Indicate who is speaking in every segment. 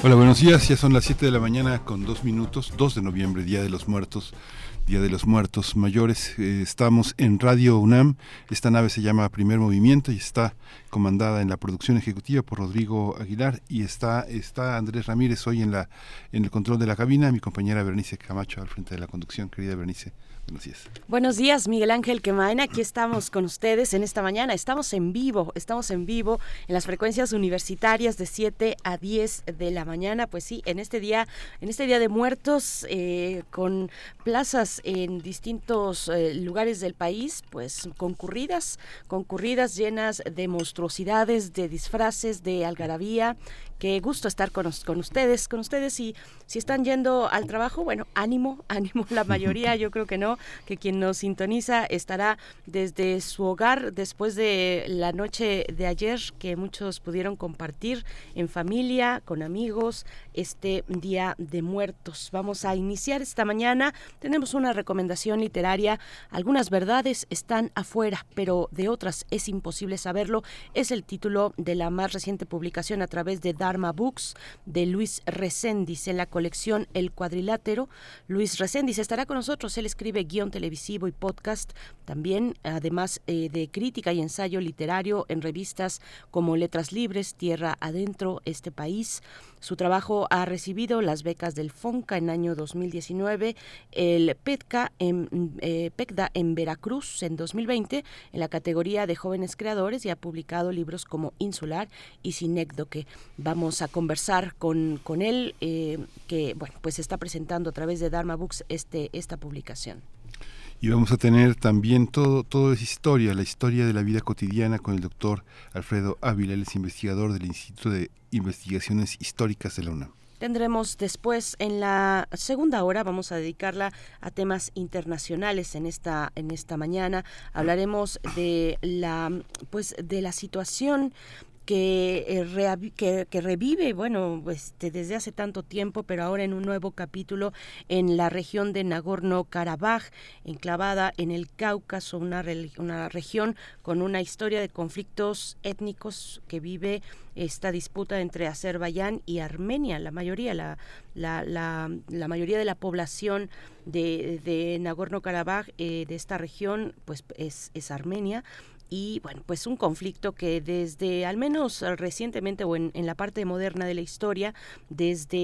Speaker 1: Hola, buenos días. Ya son las 7 de la mañana con dos minutos, 2 de noviembre, Día de los Muertos. Día de los Muertos Mayores. Eh, estamos en Radio UNAM. Esta nave se llama Primer Movimiento y está comandada en la producción ejecutiva por Rodrigo Aguilar y está, está Andrés Ramírez hoy en, la, en el control de la cabina, mi compañera Bernice Camacho al frente de la conducción. Querida Bernice, Buenos días.
Speaker 2: Miguel Ángel Quemain. Aquí estamos con ustedes en esta mañana. Estamos en vivo, estamos en vivo en las frecuencias universitarias de 7 a 10 de la mañana. Pues sí, en este día, en este día de muertos, eh, con plazas en distintos eh, lugares del país, pues concurridas, concurridas, llenas de monstruosidades, de disfraces, de algarabía Qué gusto estar con, con ustedes, con ustedes. Y si están yendo al trabajo, bueno, ánimo, ánimo, la mayoría yo creo que no, que quien nos sintoniza estará desde su hogar después de la noche de ayer que muchos pudieron compartir en familia, con amigos, este Día de Muertos. Vamos a iniciar esta mañana, tenemos una recomendación literaria, algunas verdades están afuera, pero de otras es imposible saberlo, es el título de la más reciente publicación a través de Dharma Books de Luis Reséndiz en la colección El Cuadrilátero. Luis Reséndiz estará con nosotros. Él escribe guion televisivo y podcast, también además eh, de crítica y ensayo literario en revistas como Letras Libres, Tierra Adentro, Este País. Su trabajo ha recibido las becas del FONCA en año 2019, el PETCA en, eh, PECDA en Veracruz en 2020 en la categoría de jóvenes creadores y ha publicado libros como Insular y Sinécdoque. Vamos a conversar con, con él, eh, que bueno, pues está presentando a través de Dharma Books este, esta publicación.
Speaker 1: Y vamos a tener también todo, todo es historia, la historia de la vida cotidiana con el doctor Alfredo Ávila, él es investigador del Instituto de Investigaciones Históricas de la UNAM.
Speaker 2: Tendremos después en la segunda hora vamos a dedicarla a temas internacionales en esta en esta mañana hablaremos de la pues de la situación eh, que, que, revive, bueno, pues, desde hace tanto tiempo, pero ahora en un nuevo capítulo en la región de Nagorno-Karabaj, enclavada en el Cáucaso, una, una región con una historia de conflictos étnicos que vive esta disputa entre Azerbaiyán y Armenia. La mayoría, la, la, la, mayoría de la población de, de Nagorno-Karabaj, eh, de esta región, pues es, es Armenia y bueno, pues un conflicto que desde al menos recientemente o en, la parte moderna de la historia, desde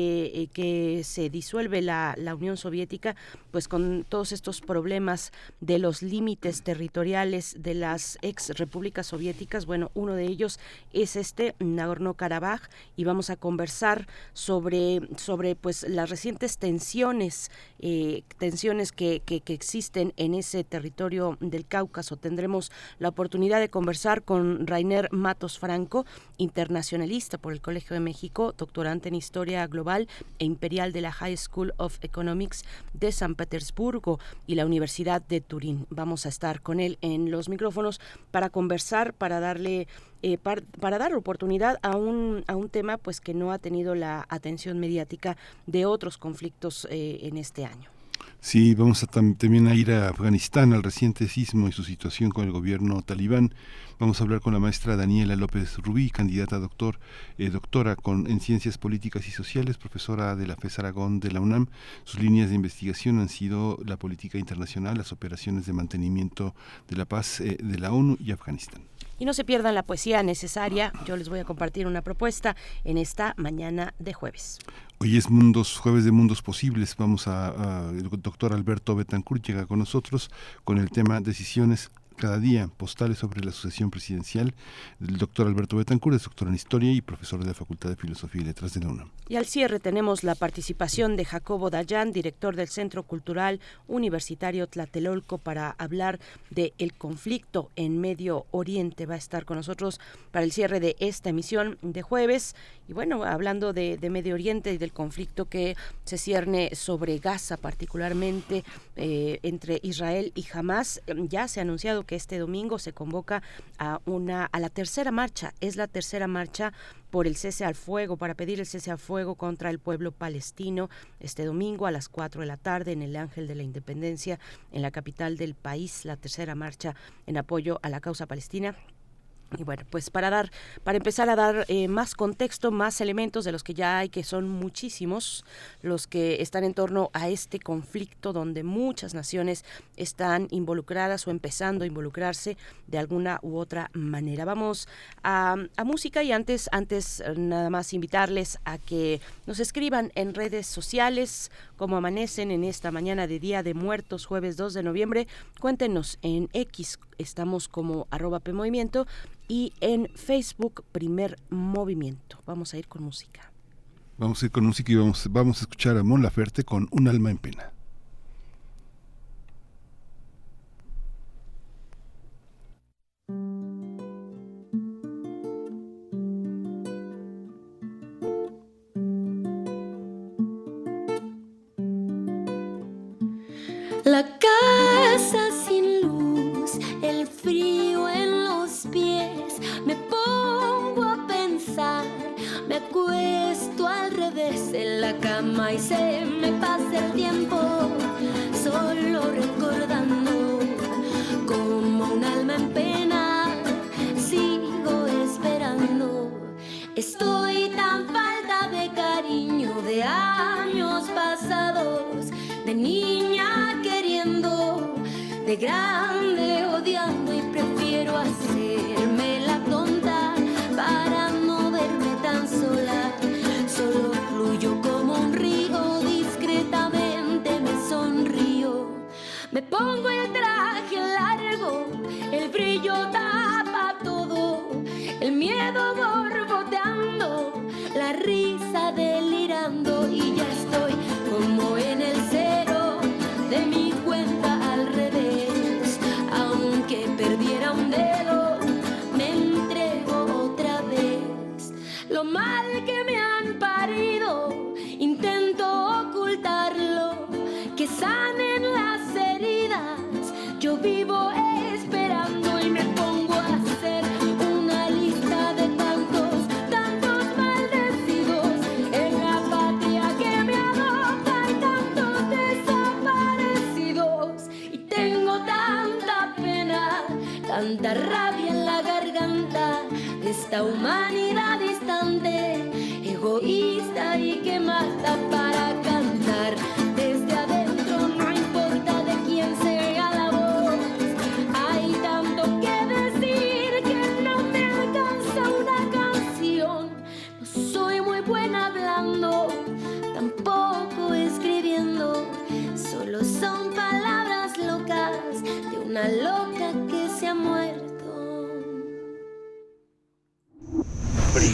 Speaker 2: eh, que se disuelve la, la, Unión Soviética, pues con todos estos problemas de los límites territoriales de las ex repúblicas soviéticas, bueno, uno de ellos es este Nagorno-Karabaj y vamos a conversar sobre, sobre pues las recientes tensiones, eh, tensiones que, que, que existen en ese territorio del Cáucaso. Tendremos la oportunidad de conversar con Rainer Matos Franco, internacionalista por el Colegio de México, doctorante en Historia Global e Imperial de la High School of Economics de San Petersburgo y la Universidad de Turín. Vamos a estar con él en los micrófonos para conversar, para darle eh, para dar oportunidad a un, a un tema pues que no ha tenido la atención mediática de otros conflictos eh, en este año.
Speaker 1: Sí, vamos a también a ir a Afganistán, al reciente sismo y su situación con el gobierno talibán. Vamos a hablar con la maestra Daniela López Rubí, candidata a doctor, eh, doctora con, en Ciencias Políticas y Sociales, profesora de la FES Aragón de la UNAM. Sus líneas de investigación han sido la política internacional, las operaciones de mantenimiento de la paz eh, de la ONU y Afganistán.
Speaker 2: Y no se pierdan la poesía necesaria. Yo les voy a compartir una propuesta en esta mañana de jueves.
Speaker 1: Hoy es Mundos, jueves de Mundos Posibles. Vamos a, el doctor Alberto Betancourt llega con nosotros con el tema decisiones cada día postales sobre la sucesión presidencial del doctor Alberto Betancourt, es doctor en Historia y profesor de la Facultad de Filosofía y Letras de la UNAM.
Speaker 2: Y al cierre tenemos la participación de Jacobo Dayan, director del Centro Cultural Universitario Tlatelolco, para hablar del el conflicto en Medio Oriente. Va a estar con nosotros para el cierre de esta emisión de jueves. Y bueno, hablando de, Medio Oriente y del conflicto que se cierne sobre Gaza particularmente eh, entre Israel y Hamas, ya se ha anunciado que este domingo se convoca a una a la tercera marcha, es la tercera marcha por el cese al fuego, para pedir el cese al fuego contra el pueblo palestino este domingo a las 4 de la tarde en el Ángel de la Independencia, en la capital del país, la tercera marcha en apoyo a la causa palestina. Y bueno, pues para dar, para empezar a dar eh, más contexto, más elementos de los que ya hay, que son muchísimos, los que están en torno a este conflicto donde muchas naciones están involucradas o empezando a involucrarse de alguna u otra manera. Vamos a, a música y antes, antes eh, nada más invitarles a que nos escriban en redes sociales cómo amanecen en esta mañana de Día de Muertos, jueves 2 de noviembre. Cuéntenos en X, estamos como arroba PMovimiento y en Facebook Primer Movimiento. Vamos a ir con música.
Speaker 1: Vamos a ir con música y vamos, vamos a escuchar a Mon Laferte con Un alma en pena.
Speaker 3: Y se me pasa el tiempo, solo recordando como un alma en pena, sigo esperando, estoy tan falta de cariño de años pasados, de niña de grande pongo el traje largo, el brillo tapa todo, el miedo borboteando, de esta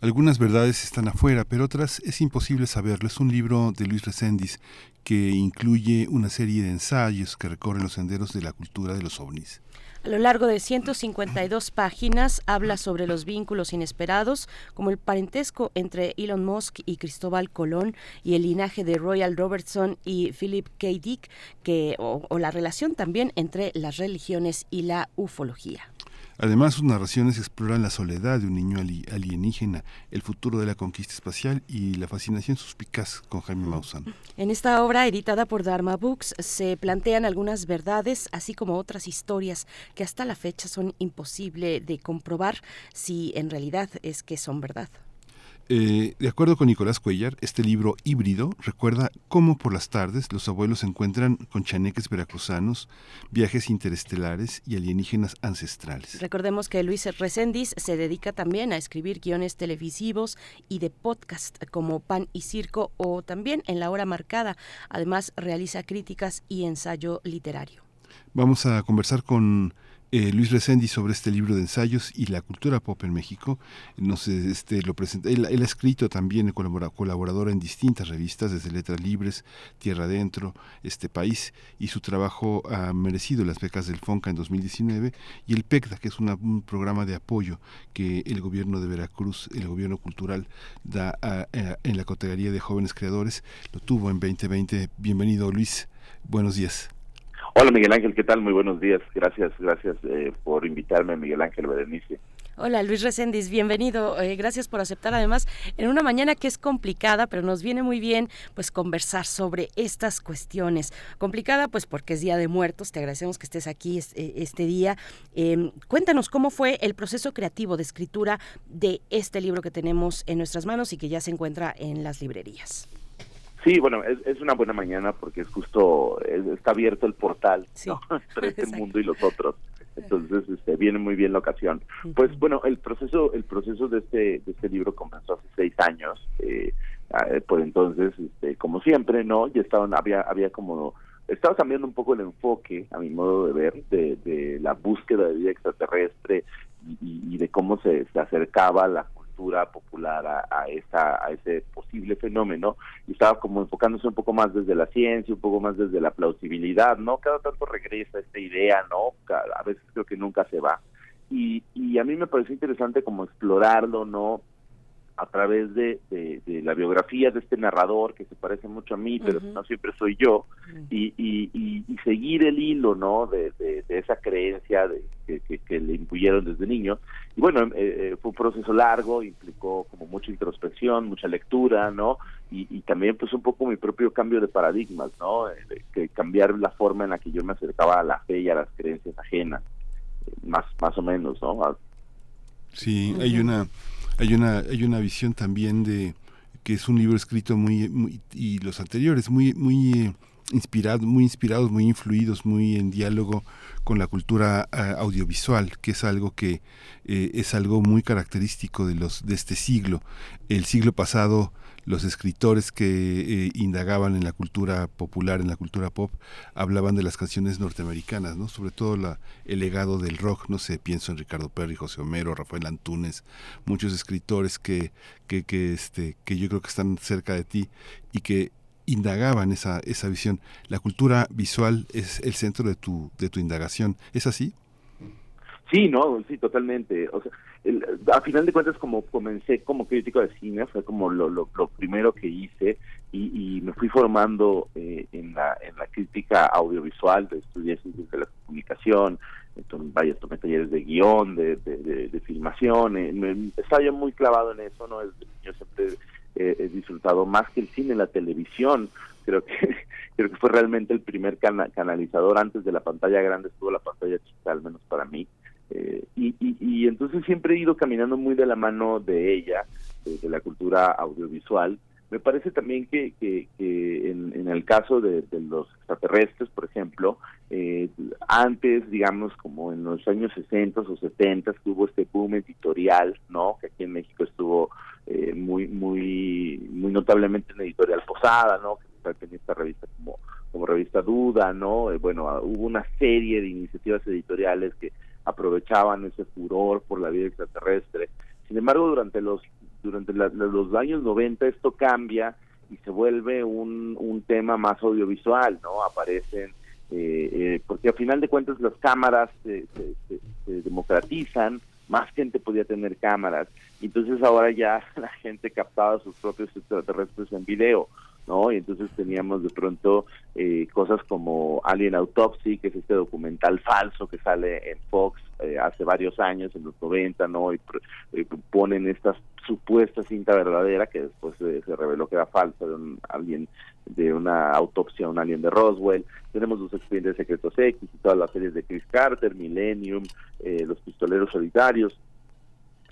Speaker 1: Algunas verdades están afuera, pero otras es imposible saberlo. Es un libro de Luis Reséndiz que incluye una serie de ensayos que recorren los senderos de la cultura de los ovnis.
Speaker 2: A lo largo de 152 páginas habla sobre los vínculos inesperados, como el parentesco entre Elon Musk y Cristóbal Colón y el linaje de Royal Robertson y Philip K. Dick, que, o, o la relación también entre las religiones y la ufología.
Speaker 1: Además, sus narraciones exploran la soledad de un niño ali- alienígena, el futuro de la conquista espacial y la fascinación suspicaz con Jaime Maussan.
Speaker 2: En esta obra, editada por Dharma Books, se plantean algunas verdades, así como otras historias que hasta la fecha son imposible de comprobar si en realidad es que son verdad.
Speaker 1: Eh, de acuerdo con Nicolás Cuellar, este libro híbrido recuerda cómo por las tardes los abuelos se encuentran con chaneques veracruzanos, viajes interestelares y alienígenas ancestrales.
Speaker 2: Recordemos que Luis Reséndiz se dedica también a escribir guiones televisivos y de podcast como Pan y Circo o también en la hora marcada. Además, realiza críticas y ensayo literario.
Speaker 1: Vamos a conversar con eh, Luis Resendi sobre este libro de ensayos y la cultura pop en México. Nos, este, lo presenta, él, ha escrito también, colaborador en distintas revistas, desde Letras Libres, Tierra Adentro, Este País, y su trabajo ha merecido las becas del FONCA en 2019 y el PECDA, que es un programa de apoyo que el gobierno de Veracruz, el gobierno cultural, da en la categoría de jóvenes creadores, lo tuvo en 2020. Bienvenido Luis, buenos días.
Speaker 4: Hola Miguel Ángel, ¿qué tal? Muy buenos días. Gracias, gracias eh, por invitarme, Miguel Ángel Berenice.
Speaker 2: Hola Luis Reséndiz, bienvenido. Eh, gracias por aceptar además en una mañana que es complicada, pero nos viene muy bien pues conversar sobre estas cuestiones. Complicada pues porque es Día de Muertos, te agradecemos que estés aquí eh, este, día. Em, cuéntanos cómo fue el proceso creativo de escritura de este libro que tenemos en nuestras manos y que ya se encuentra en las librerías.
Speaker 4: Sí, bueno, es, una buena mañana porque es justo, está abierto el portal entre este mundo y los otros. Entonces, este, viene muy bien la ocasión. Pues bueno, el proceso, el proceso de este, de este libro comenzó hace seis años. Eh, pues entonces, este, como siempre, ¿no? Ya estaban, había, había como, estaba cambiando un poco el enfoque, a mi modo de ver, de, de la búsqueda de vida extraterrestre y, y de cómo se, se acercaba la popular a, esa, a ese posible fenómeno y estaba como enfocándose un poco más desde la ciencia, un poco más desde la plausibilidad, ¿no? Cada tanto regresa esta idea, ¿no? A veces creo que nunca se va. Y, y a mí me pareció interesante como explorarlo, ¿no? A través de, de, la biografía de este narrador que se parece mucho a mí, pero no siempre soy yo, y, y, y, seguir el hilo, ¿no? De, de, esa creencia de, que, que, le impuyeron desde niño. Y bueno, eh, eh, fue un proceso largo, implicó como mucha introspección, mucha lectura, ¿no? Y, también pues un poco mi propio cambio de paradigmas, ¿no? Eh, que cambiar la forma en la que yo me acercaba a la fe y a las creencias ajenas, más, más o menos, ¿no?
Speaker 1: Sí, hay una hay una, hay una visión también de que es un libro escrito muy, y los anteriores muy, muy eh, inspirado, muy inspirados, muy influidos, muy en diálogo con la cultura eh, audiovisual, que es algo que eh, es algo muy característico de los de este siglo. El siglo pasado los escritores que eh, indagaban en la cultura popular, en la cultura pop, hablaban de las canciones norteamericanas, ¿no? Sobre todo la, el legado del rock, no sé, pienso en Ricardo Perry, José Homero, Rafael Antunes, muchos escritores que, que, que, este, que yo creo que están cerca de ti y que indagaban esa, esa visión. La cultura visual es el centro de tu, de tu indagación. ¿Es así?
Speaker 4: Sí, no, sí, totalmente. O sea, a final de cuentas, como comencé como crítico de cine, fue como lo, lo, primero que hice y, me fui formando eh, en, la, en la crítica audiovisual, de estudié ciencias de la comunicación, entonces, vaya, talleres de guion, de, de, filmación, eh, estaba yo muy clavado en eso, ¿no? yo siempre he disfrutado más que el cine, la televisión, creo que creo que fue realmente el primer canalizador. Antes de la pantalla grande estuvo la pantalla chica al menos para mí eh, y, entonces siempre he ido caminando muy de la mano de ella, de, la cultura audiovisual. Me parece también que, en, el caso de, los extraterrestres, por ejemplo, eh, antes, digamos, como en los años 60 o 70, que hubo este boom editorial, ¿no? Que aquí en México estuvo eh, muy, muy, muy notablemente en Editorial Posada, ¿no? Que tenía esta revista como, como revista Duda, ¿no? bueno, hubo una serie de iniciativas editoriales que aprovechaban ese furor por la vida extraterrestre. Sin embargo, durante los durante los años 90 esto cambia y se vuelve un, un tema más audiovisual, ¿no? Aparecen, eh, eh, porque al final de cuentas las cámaras se, democratizan, más gente podía tener cámaras, entonces ahora ya la gente captaba sus propios extraterrestres en video. ¿No? Y entonces teníamos de pronto eh, cosas como Alien Autopsy, que es este documental falso que sale en Fox eh, hace varios años, en los 90, ¿no? Y eh, ponen esta supuesta cinta verdadera que después se reveló que era falsa de un alien de una autopsia a un alien de Roswell. Tenemos los expedientes secretos X y todas las series de Chris Carter, Millennium, los pistoleros solitarios,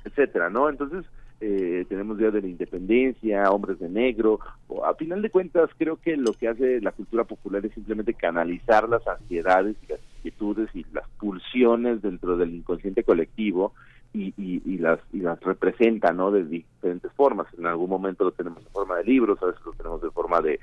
Speaker 4: etcétera, ¿no? Entonces, eh, tenemos Día de la Independencia, Hombres de Negro. A final de cuentas, creo que lo que hace la cultura popular es simplemente canalizar las ansiedades y las inquietudes y las pulsiones dentro del inconsciente colectivo y, y, las y las representa no de diferentes formas en algún momento lo tenemos en forma de libros a veces lo tenemos de forma de,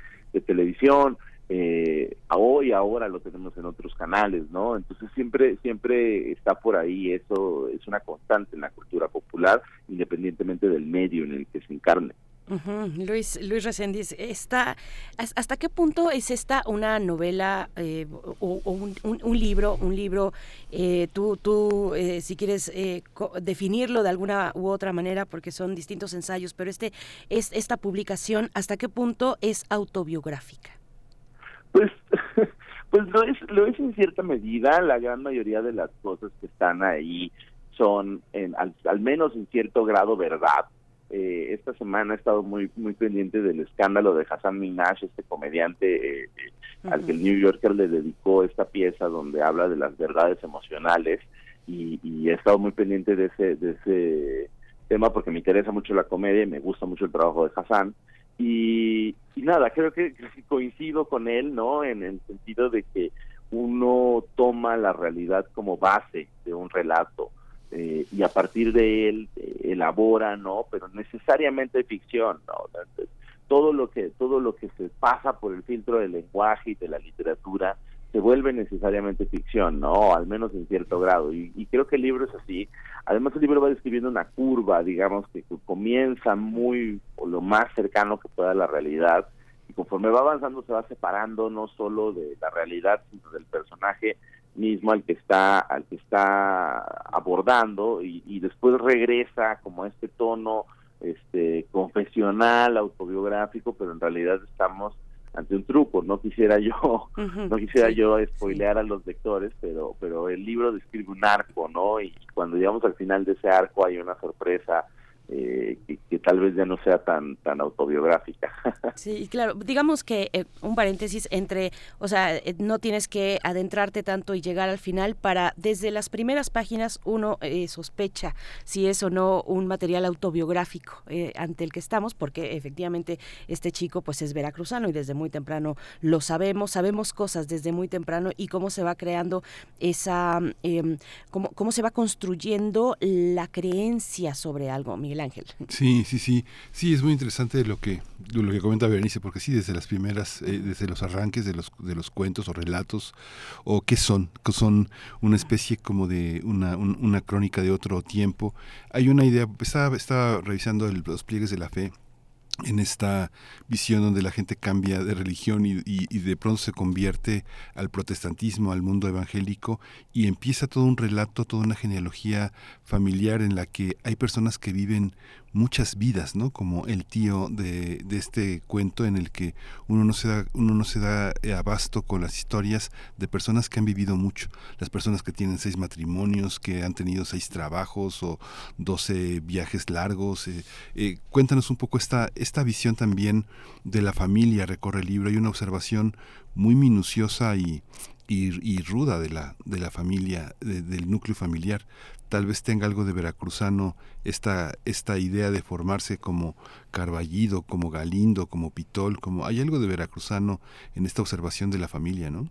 Speaker 4: televisión eh, hoy ahora lo tenemos en otros canales, ¿no? Entonces siempre siempre está por ahí, eso es una constante en la cultura popular, independientemente del medio en el que se encarne.
Speaker 2: Luis Luis Reséndiz, está, ¿hasta qué punto es esta una novela eh, o, un, libro, un libro, eh, tú, tú eh, si quieres definirlo de alguna u otra manera, porque son distintos ensayos, pero este es esta publicación, ¿hasta qué punto es autobiográfica?
Speaker 4: Pues, pues lo es, lo es en cierta medida, la gran mayoría de las cosas que están ahí son en, al menos en cierto grado verdad. Eh, esta semana he estado muy muy pendiente del escándalo de Hassan Minaj, este comediante eh, eh, al que el New Yorker le dedicó esta pieza donde habla de las verdades emocionales y, he estado muy pendiente de ese de ese tema porque me interesa mucho la comedia y me gusta mucho el trabajo de Hassan y, y nada creo que coincido con él no en el sentido de que uno toma la realidad como base de un relato eh, y a partir de él eh, elabora, ¿no? Pero necesariamente ficción, ¿no? todo lo que todo lo que se pasa por el filtro del lenguaje y de la literatura se vuelve necesariamente ficción, ¿no? Al menos en cierto grado. Y, y creo que el libro es así. Además, el libro va describiendo una curva, digamos, que comienza muy, o lo más cercano que pueda a la realidad, y conforme va avanzando se va separando no solo de la realidad, sino del personaje mismo al que está al que está abordando y, después regresa como a este tono este confesional autobiográfico pero en realidad estamos ante un truco no quisiera yo no quisiera yo spoilear a los lectores pero pero el libro describe un arco no y cuando llegamos al final de ese arco hay una sorpresa eh, que, tal vez ya no sea tan tan autobiográfica.
Speaker 2: Sí, claro, digamos que eh, un paréntesis entre, o sea, eh, no tienes que adentrarte tanto y llegar al final para desde las primeras páginas uno sospecha si es o no un material autobiográfico ante el que estamos, porque efectivamente este chico pues es veracruzano y desde muy temprano lo sabemos, sabemos cosas desde muy temprano y cómo se va creando esa, em, cómo, cómo se va construyendo la creencia sobre algo, Miguel Ángel.
Speaker 1: Sí, sí, sí. Sí, es muy interesante lo que, lo que comenta Berenice, porque sí, desde las primeras, eh, desde los arranques de los, de los cuentos o relatos, o qué son, que son una especie como de una, una crónica de otro tiempo. Hay una idea, estaba, estaba revisando los pliegues de la fe en esta visión donde la gente cambia de religión y, de pronto se convierte al protestantismo, al mundo evangélico y empieza todo un relato, toda una genealogía familiar en la que hay personas que viven muchas vidas, ¿no? Como el tío de, de, este cuento en el que uno no se da, uno no se da eh, abasto con las historias de personas que han vivido mucho, las personas que tienen seis matrimonios, que han tenido seis trabajos o doce viajes largos. Eh, eh, cuéntanos un poco esta, esta visión también de la familia, recorre el libro, hay una observación muy minuciosa y, y, ruda de la, de la familia, del núcleo familiar tal vez tenga algo de veracruzano esta, esta idea de formarse como Carballido, como Galindo, como Pitol, como hay algo de veracruzano en esta observación de la familia, ¿no?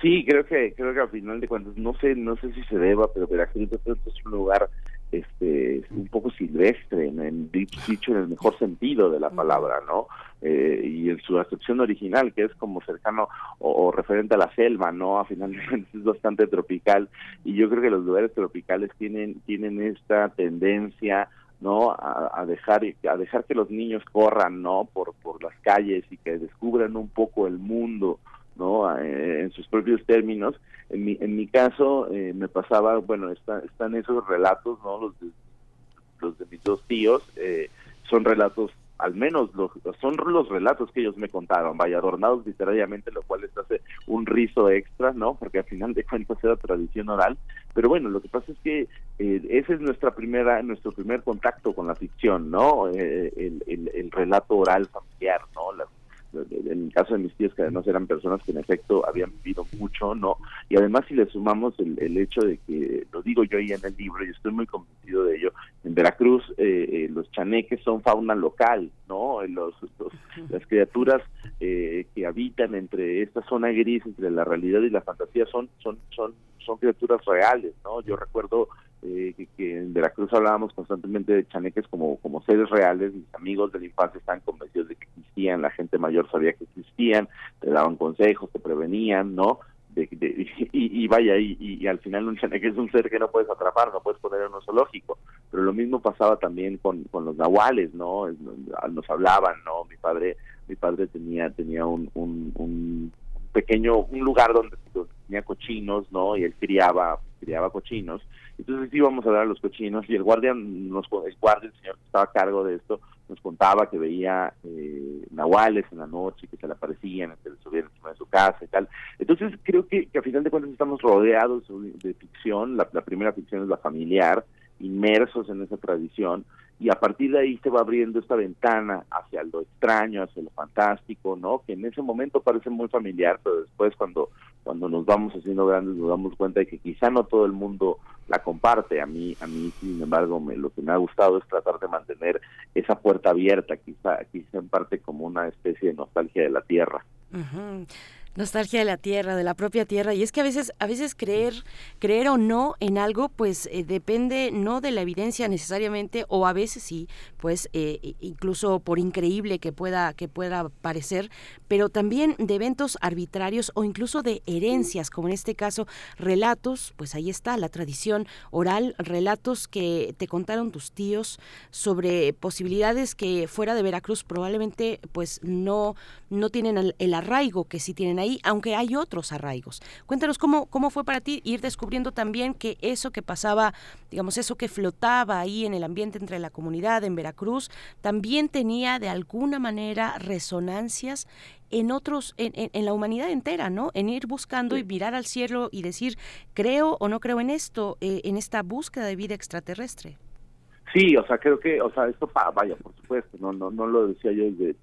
Speaker 4: Sí, creo que creo que al final de cuentas no sé no sé si se deba, pero Veracruz es un lugar este un poco silvestre, en, dicho en el mejor sentido de la palabra, ¿no? Eh, y en su acepción original, que es como cercano o, referente a la selva, ¿no? A final de cuentas es bastante tropical y yo creo que los lugares tropicales tienen tienen esta tendencia no a, dejar a dejar que los niños corran no por por las calles y que descubran un poco el mundo no eh, en sus propios términos. En mi en mi caso eh, me pasaba bueno están esos relatos no los de, los de mis dos tíos eh, son relatos al menos los, son los relatos que ellos me contaron, vaya, adornados literariamente, lo cual les hace un rizo extra, ¿no? Porque al final de cuentas era tradición oral. Pero bueno, lo que pasa es que ese es nuestra primera, nuestro primer contacto con la ficción, ¿no? el, el, el, relato oral familiar, ¿no? Las en el caso de mis tíos que además eran personas que en efecto habían vivido mucho, ¿no? Y además si le sumamos el, el hecho de que, lo digo yo ahí en el libro y estoy muy convencido de ello, en Veracruz eh, eh, los chaneques son fauna local, ¿no? Los, las criaturas eh, que habitan entre esta zona gris, entre la realidad y la fantasía, son, son, son, son criaturas reales, ¿no? Yo recuerdo eh, que, en Veracruz hablábamos constantemente de chaneques como, como seres reales, mis amigos de la infancia están convencidos de que existían, la gente mayor sabía que existían, te daban consejos, te prevenían, ¿no? De, y, vaya, y, y, al final un que es un ser que no puedes atrapar, no puedes poner en un zoológico. Pero lo mismo pasaba también con, con los nahuales, ¿no? Nos hablaban, ¿no? Mi padre mi padre tenía tenía un, un, un pequeño, un lugar donde, tenía cochinos, ¿no? Y él criaba, criaba cochinos. Entonces íbamos a ver a los cochinos y el guardia, nos, el guardia, el señor que estaba a cargo de esto, nos contaba que veía eh, nahuales en la noche, que se le aparecían, que le subían encima de su casa y tal. Entonces creo que, que a final de cuentas estamos rodeados de ficción, la primera ficción es la familiar, inmersos en esa tradición, y a partir de ahí se va abriendo esta ventana hacia lo extraño, hacia lo fantástico, ¿no? Que en ese momento parece muy familiar, pero después cuando cuando nos vamos haciendo grandes nos damos cuenta de que quizá no todo el mundo la comparte. A mí, a mí sin embargo, me, lo que me ha gustado es tratar de mantener esa puerta abierta, quizá, quizá en parte como una especie de nostalgia de la tierra.
Speaker 2: Nostalgia de la tierra, de la propia tierra. Y es que a veces, a veces creer, creer o no en algo, pues eh, depende no de la evidencia necesariamente, o a veces sí, pues eh, incluso por increíble que pueda, que pueda parecer, pero también de eventos arbitrarios o incluso de herencias, como en este caso, relatos, pues ahí está, la tradición oral, relatos que te contaron tus tíos sobre posibilidades que fuera de Veracruz probablemente pues no, no tienen el, el arraigo que sí tienen ahí aunque hay otros arraigos. Cuéntanos cómo, cómo fue para ti ir descubriendo también que eso que pasaba, digamos, eso que flotaba ahí en el ambiente entre la comunidad en Veracruz, también tenía de alguna manera resonancias en otros, en, la humanidad entera, ¿no? En ir buscando y mirar al cielo y decir, creo o no creo en esto, eh, en esta búsqueda de vida extraterrestre.
Speaker 4: Sí, o sea, creo que, o sea, esto, vaya, por supuesto, no, no, no lo decía yo desde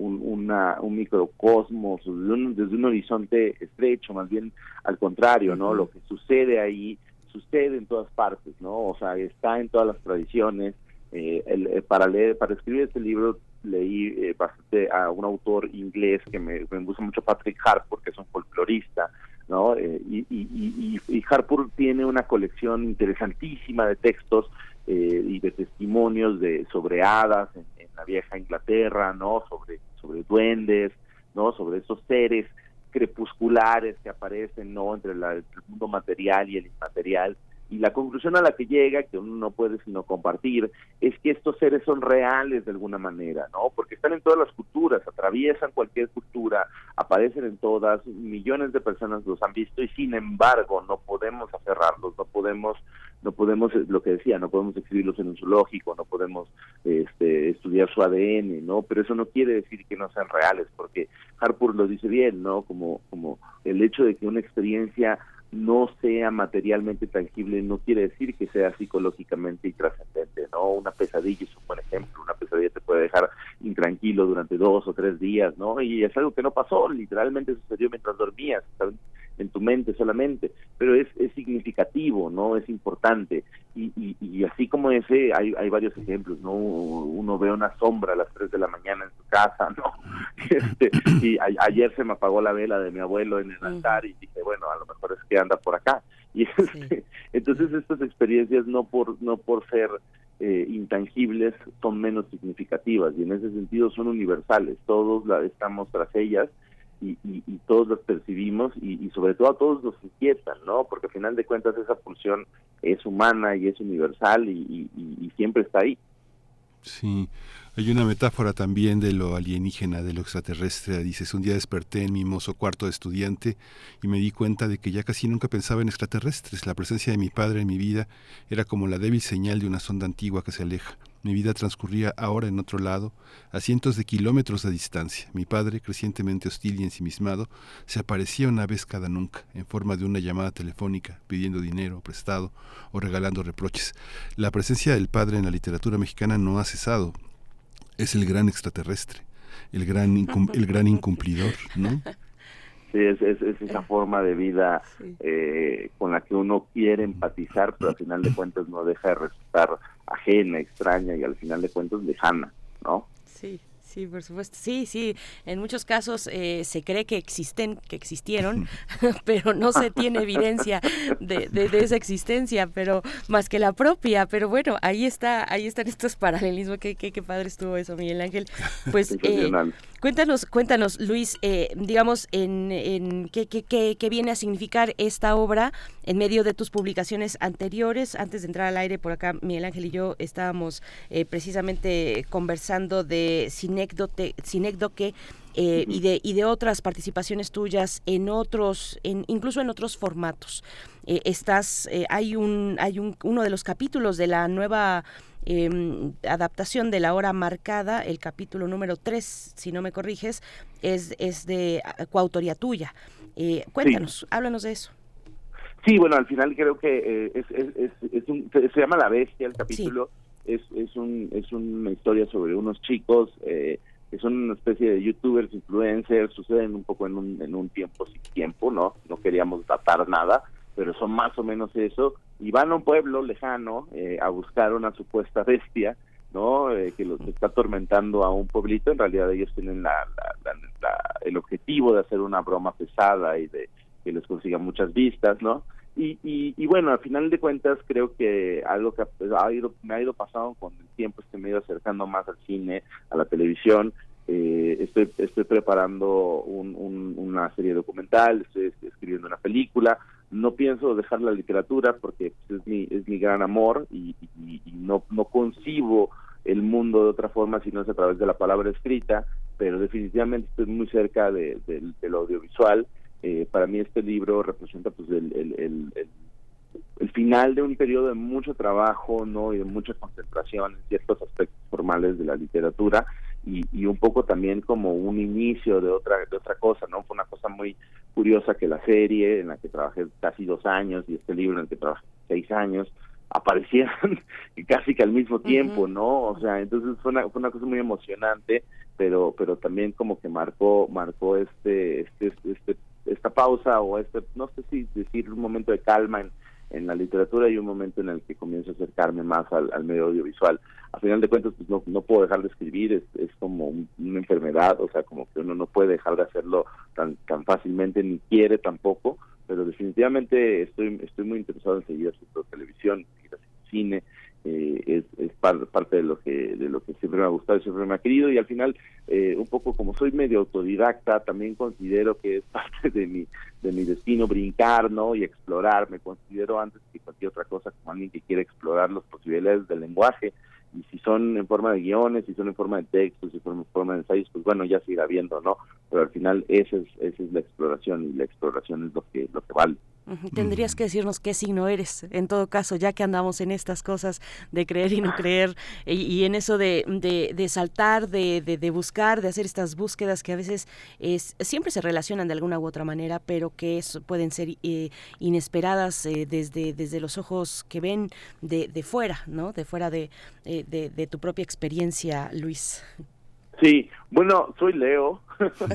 Speaker 4: un, una, un microcosmos, desde un, horizonte estrecho, más bien al contrario, ¿no? Lo que sucede ahí sucede en todas partes, ¿no? O sea, está en todas las tradiciones. Eh, el, eh, para leer, para escribir este libro leí eh, bastante a un autor inglés que me, gusta mucho, Patrick Harpur, que es un folclorista, ¿no? y, y, y, Harpur tiene una colección interesantísima de textos y de testimonios de sobre hadas en, en, la vieja Inglaterra, ¿no? Sobre sobre duendes, ¿no? Sobre esos seres crepusculares que aparecen, ¿no? Entre el mundo material y el inmaterial. Y la conclusión a la que llega, que uno no puede sino compartir, es que estos seres son reales de alguna manera, ¿no? Porque están en todas las culturas, atraviesan cualquier cultura, aparecen en todas, millones de personas los han visto y sin embargo no podemos aferrarlos, no podemos no podemos, lo que decía, no podemos escribirlos en un zoológico, no podemos este, estudiar su ADN, ¿no? Pero eso no quiere decir que no sean reales, porque Harpur lo dice bien, ¿no? Como, como el hecho de que una experiencia no sea materialmente tangible no quiere decir que sea psicológicamente intrascendente, ¿no? Una pesadilla es un buen ejemplo, una pesadilla te puede dejar intranquilo durante dos o tres días, ¿no? Y es algo que no pasó, literalmente sucedió mientras dormías, en tu mente solamente, pero es, es significativo, ¿no? Es importante. Y, y, y así como ese, hay, hay varios ejemplos, ¿no? Uno ve una sombra a las 3 de la mañana en su casa, ¿no? Este, y ayer se me apagó la vela de mi abuelo en el altar y dije, bueno, a lo mejor es que anda por acá. Y este, entonces estas experiencias no por, no por ser eh, intangibles son menos significativas y en ese sentido son universales, todos la, estamos tras ellas y, todos las percibimos y, sobre todo a todos nos inquietan, ¿no? Porque al final de cuentas esa pulsión es humana y es universal y, y siempre está ahí.
Speaker 1: Sí, hay una metáfora también de lo alienígena, de lo extraterrestre. Dices, un día desperté en mi mozo cuarto de estudiante y me di cuenta de que ya casi nunca pensaba en extraterrestres. La presencia de mi padre en mi vida era como la débil señal de una sonda antigua que se aleja. Mi vida transcurría ahora en otro lado, a cientos de kilómetros de distancia. Mi padre, crecientemente hostil y ensimismado, se aparecía una vez cada nunca, en forma de una llamada telefónica, pidiendo dinero prestado o regalando reproches. La presencia del padre en la literatura mexicana no ha cesado. Es el gran extraterrestre, el gran, el gran incumplidor, ¿no?
Speaker 4: Sí, es, es, esa forma de vida eh, con la que uno quiere empatizar, pero al final de cuentas no deja de resultar ajena, extraña y al final de cuentas lejana, ¿no?
Speaker 2: Sí, Sí, por supuesto. Sí, sí. En muchos casos eh, se cree que existen, que existieron, pero no se tiene evidencia de, de, esa existencia, pero más que la propia. Pero bueno, ahí está, ahí están estos paralelismos. Qué, qué, qué padre estuvo eso, Miguel Ángel. Pues eh, cuéntanos, cuéntanos, Luis, eh, digamos, en, en qué, qué, qué, viene a significar esta obra en medio de tus publicaciones anteriores. Antes de entrar al aire, por acá Miguel Ángel y yo estábamos precisamente conversando de cine Sinécdoque eh, y, de, y de otras participaciones tuyas en otros, en, incluso en otros formatos. Eh, estás, eh, hay un, hay un, uno de los capítulos de la nueva em, adaptación de la hora marcada, el capítulo número 3, si no me corriges, es, es de coautoría tuya. cuéntanos, háblanos de eso.
Speaker 4: Sí, bueno, al final creo que es, es, es, un, se, llama La Bestia el capítulo es, es, un, es una historia sobre unos chicos eh, que son una especie de youtubers, influencers, suceden un poco en un, en un tiempo sin tiempo, ¿no? No queríamos datar nada, pero son más o menos eso, y van a un pueblo lejano eh, a buscar una supuesta bestia, ¿no? Eh, que los está atormentando a un pueblito, en realidad ellos tienen la, el objetivo de hacer una broma pesada y de que les consiga muchas vistas, ¿no? Y, y, bueno, al final de cuentas creo que algo que ha ido, me ha ido pasando con el tiempo es que me he ido acercando más al cine, a la televisión. Eh, estoy, estoy preparando una serie documental, estoy escribiendo una película. No pienso dejar la literatura porque es mi, es mi gran amor y, no, no concibo el mundo de otra forma si no es a través de la palabra escrita, pero definitivamente estoy muy cerca de, del audiovisual. Eh, para mí este libro representa pues el, el, el, final de un periodo de mucho trabajo no y de mucha concentración en ciertos aspectos formales de la literatura y, y un poco también como un inicio de otra de otra cosa no fue una cosa muy curiosa que la serie en la que trabajé casi dos años y este libro en el que trabajé seis años aparecieran casi que al mismo tiempo, ¿no? O sea, entonces fue una, fue una cosa muy emocionante, pero pero también como que marcó marcó este este este esta pausa o este, no sé si decir un momento de calma en, en la literatura y un momento en el que comienzo a acercarme más al, medio audiovisual. A final de cuentas, pues no, no puedo dejar de escribir, es, es como una enfermedad, o sea, como que uno no puede dejar de hacerlo tan, tan fácilmente, ni quiere tampoco, pero definitivamente estoy, estoy muy interesado en seguir haciendo televisión, seguir haciendo cine, eh, es, es parte de lo que de lo que siempre me ha gustado y siempre me ha querido y al final eh, un poco como soy medio autodidacta también considero que es parte de mi de mi destino brincar no y explorar me considero antes que cualquier otra cosa como alguien que quiere explorar las posibilidades del lenguaje y si son en forma de guiones, si son en forma de textos, si son en forma de ensayos, pues bueno, ya se irá viendo, ¿no? Pero al final esa es, esa es la exploración y la exploración es lo que, lo que vale.
Speaker 2: Tendrías que decirnos qué signo eres, en todo caso, ya que andamos en estas cosas de creer y no creer, y, en eso de, de, saltar, de, de, buscar, de hacer estas búsquedas que a veces es, siempre se relacionan de alguna u otra manera, pero que pueden ser eh, inesperadas eh, desde, desde los ojos que ven de, de fuera, ¿no? De fuera de, eh, de tu propia experiencia, Luis.
Speaker 4: Sí, bueno, soy Leo.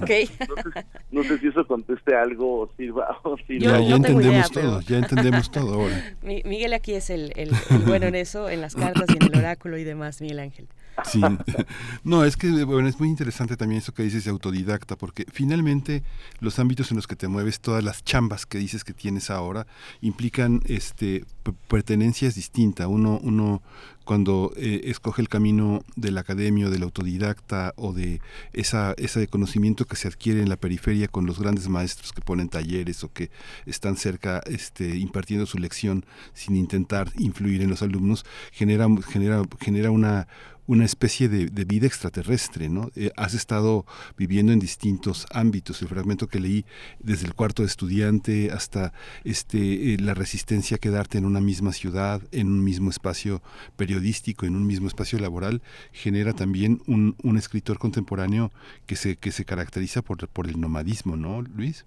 Speaker 4: Okay. no, sé, si eso conteste algo o sirva. O
Speaker 1: sirva. Ya, entendemos todo, ya entendemos todo ahora.
Speaker 2: Miguel aquí es el, el, bueno en eso, en las cartas y en el oráculo y demás, Miguel Ángel.
Speaker 1: Sí, no, es que bueno, es muy interesante también eso que dices de autodidacta, porque finalmente los ámbitos en los que te mueves, todas las chambas que dices que tienes ahora, implican este pertenencias distintas. Uno, uno cuando eh, escoge el camino del academio, del autodidacta o de esa, ese conocimiento que se adquiere en la periferia con los grandes maestros que ponen talleres o que están cerca este, impartiendo su lección sin intentar influir en los alumnos, genera, genera, genera una una especie de, vida extraterrestre, ¿no? Eh, has estado viviendo en distintos ámbitos. El fragmento que leí desde el cuarto de estudiante hasta este eh, la resistencia a quedarte en una misma ciudad, en un mismo espacio periodístico, en un mismo espacio laboral, genera también un, un escritor contemporáneo que se que se caracteriza por, por el nomadismo, ¿no, Luis?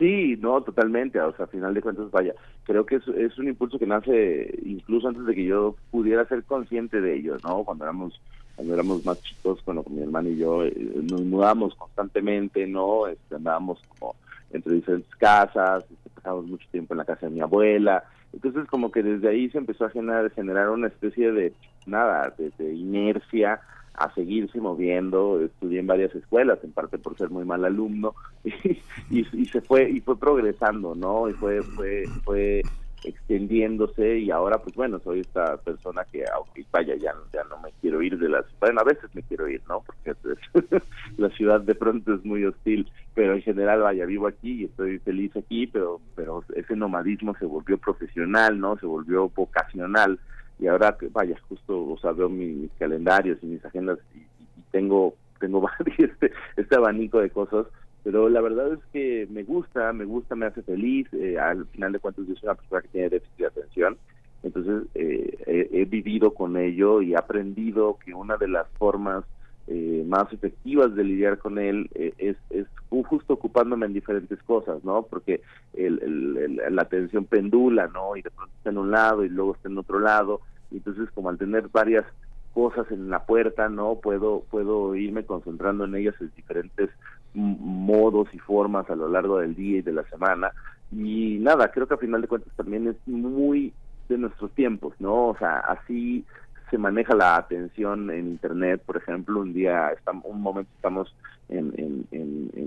Speaker 4: Sí, no, totalmente. O sea, a final de cuentas, vaya, creo que es, es un impulso que nace incluso antes de que yo pudiera ser consciente de ello, ¿no? Cuando éramos cuando éramos más chicos, cuando mi hermano y yo eh, nos mudábamos constantemente, ¿no? Este, andábamos como entre diferentes casas, este, pasábamos mucho tiempo en la casa de mi abuela. Entonces, como que desde ahí se empezó a generar, generar una especie de, nada, de inercia a seguirse moviendo, estudié en varias escuelas, en parte por ser muy mal alumno, y, se fue, y fue progresando, ¿no? Y fue, fue, fue extendiéndose y ahora pues bueno soy esta persona que aunque vaya ya, ya no me quiero ir de la bueno a veces me quiero ir no porque la ciudad de pronto es muy hostil pero en general vaya vivo aquí y estoy feliz aquí pero pero ese nomadismo se volvió profesional no se volvió vocacional y ahora que vaya justo o sea veo mis, calendarios y mis agendas y, tengo tengo este, este abanico de cosas pero la verdad es que me gusta, me gusta, me hace feliz. Eh, al final de cuentas, yo soy una persona que tiene déficit de atención, entonces eh, he, vivido con ello y he aprendido que una de las formas eh, más efectivas de lidiar con él es, es justo ocupándome en diferentes cosas, ¿no? Porque el, la atención pendula, ¿no? Y de pronto está en un lado y luego está en otro lado. Entonces, como al tener varias cosas en la puerta, ¿no? Puedo, puedo irme concentrando en ellas en diferentes modos y formas a lo largo del día y de la semana. Y nada, creo que a final de cuentas también es muy de nuestros tiempos, ¿no? O sea, así se maneja la atención en internet, por ejemplo, un día estamos, un momento estamos en,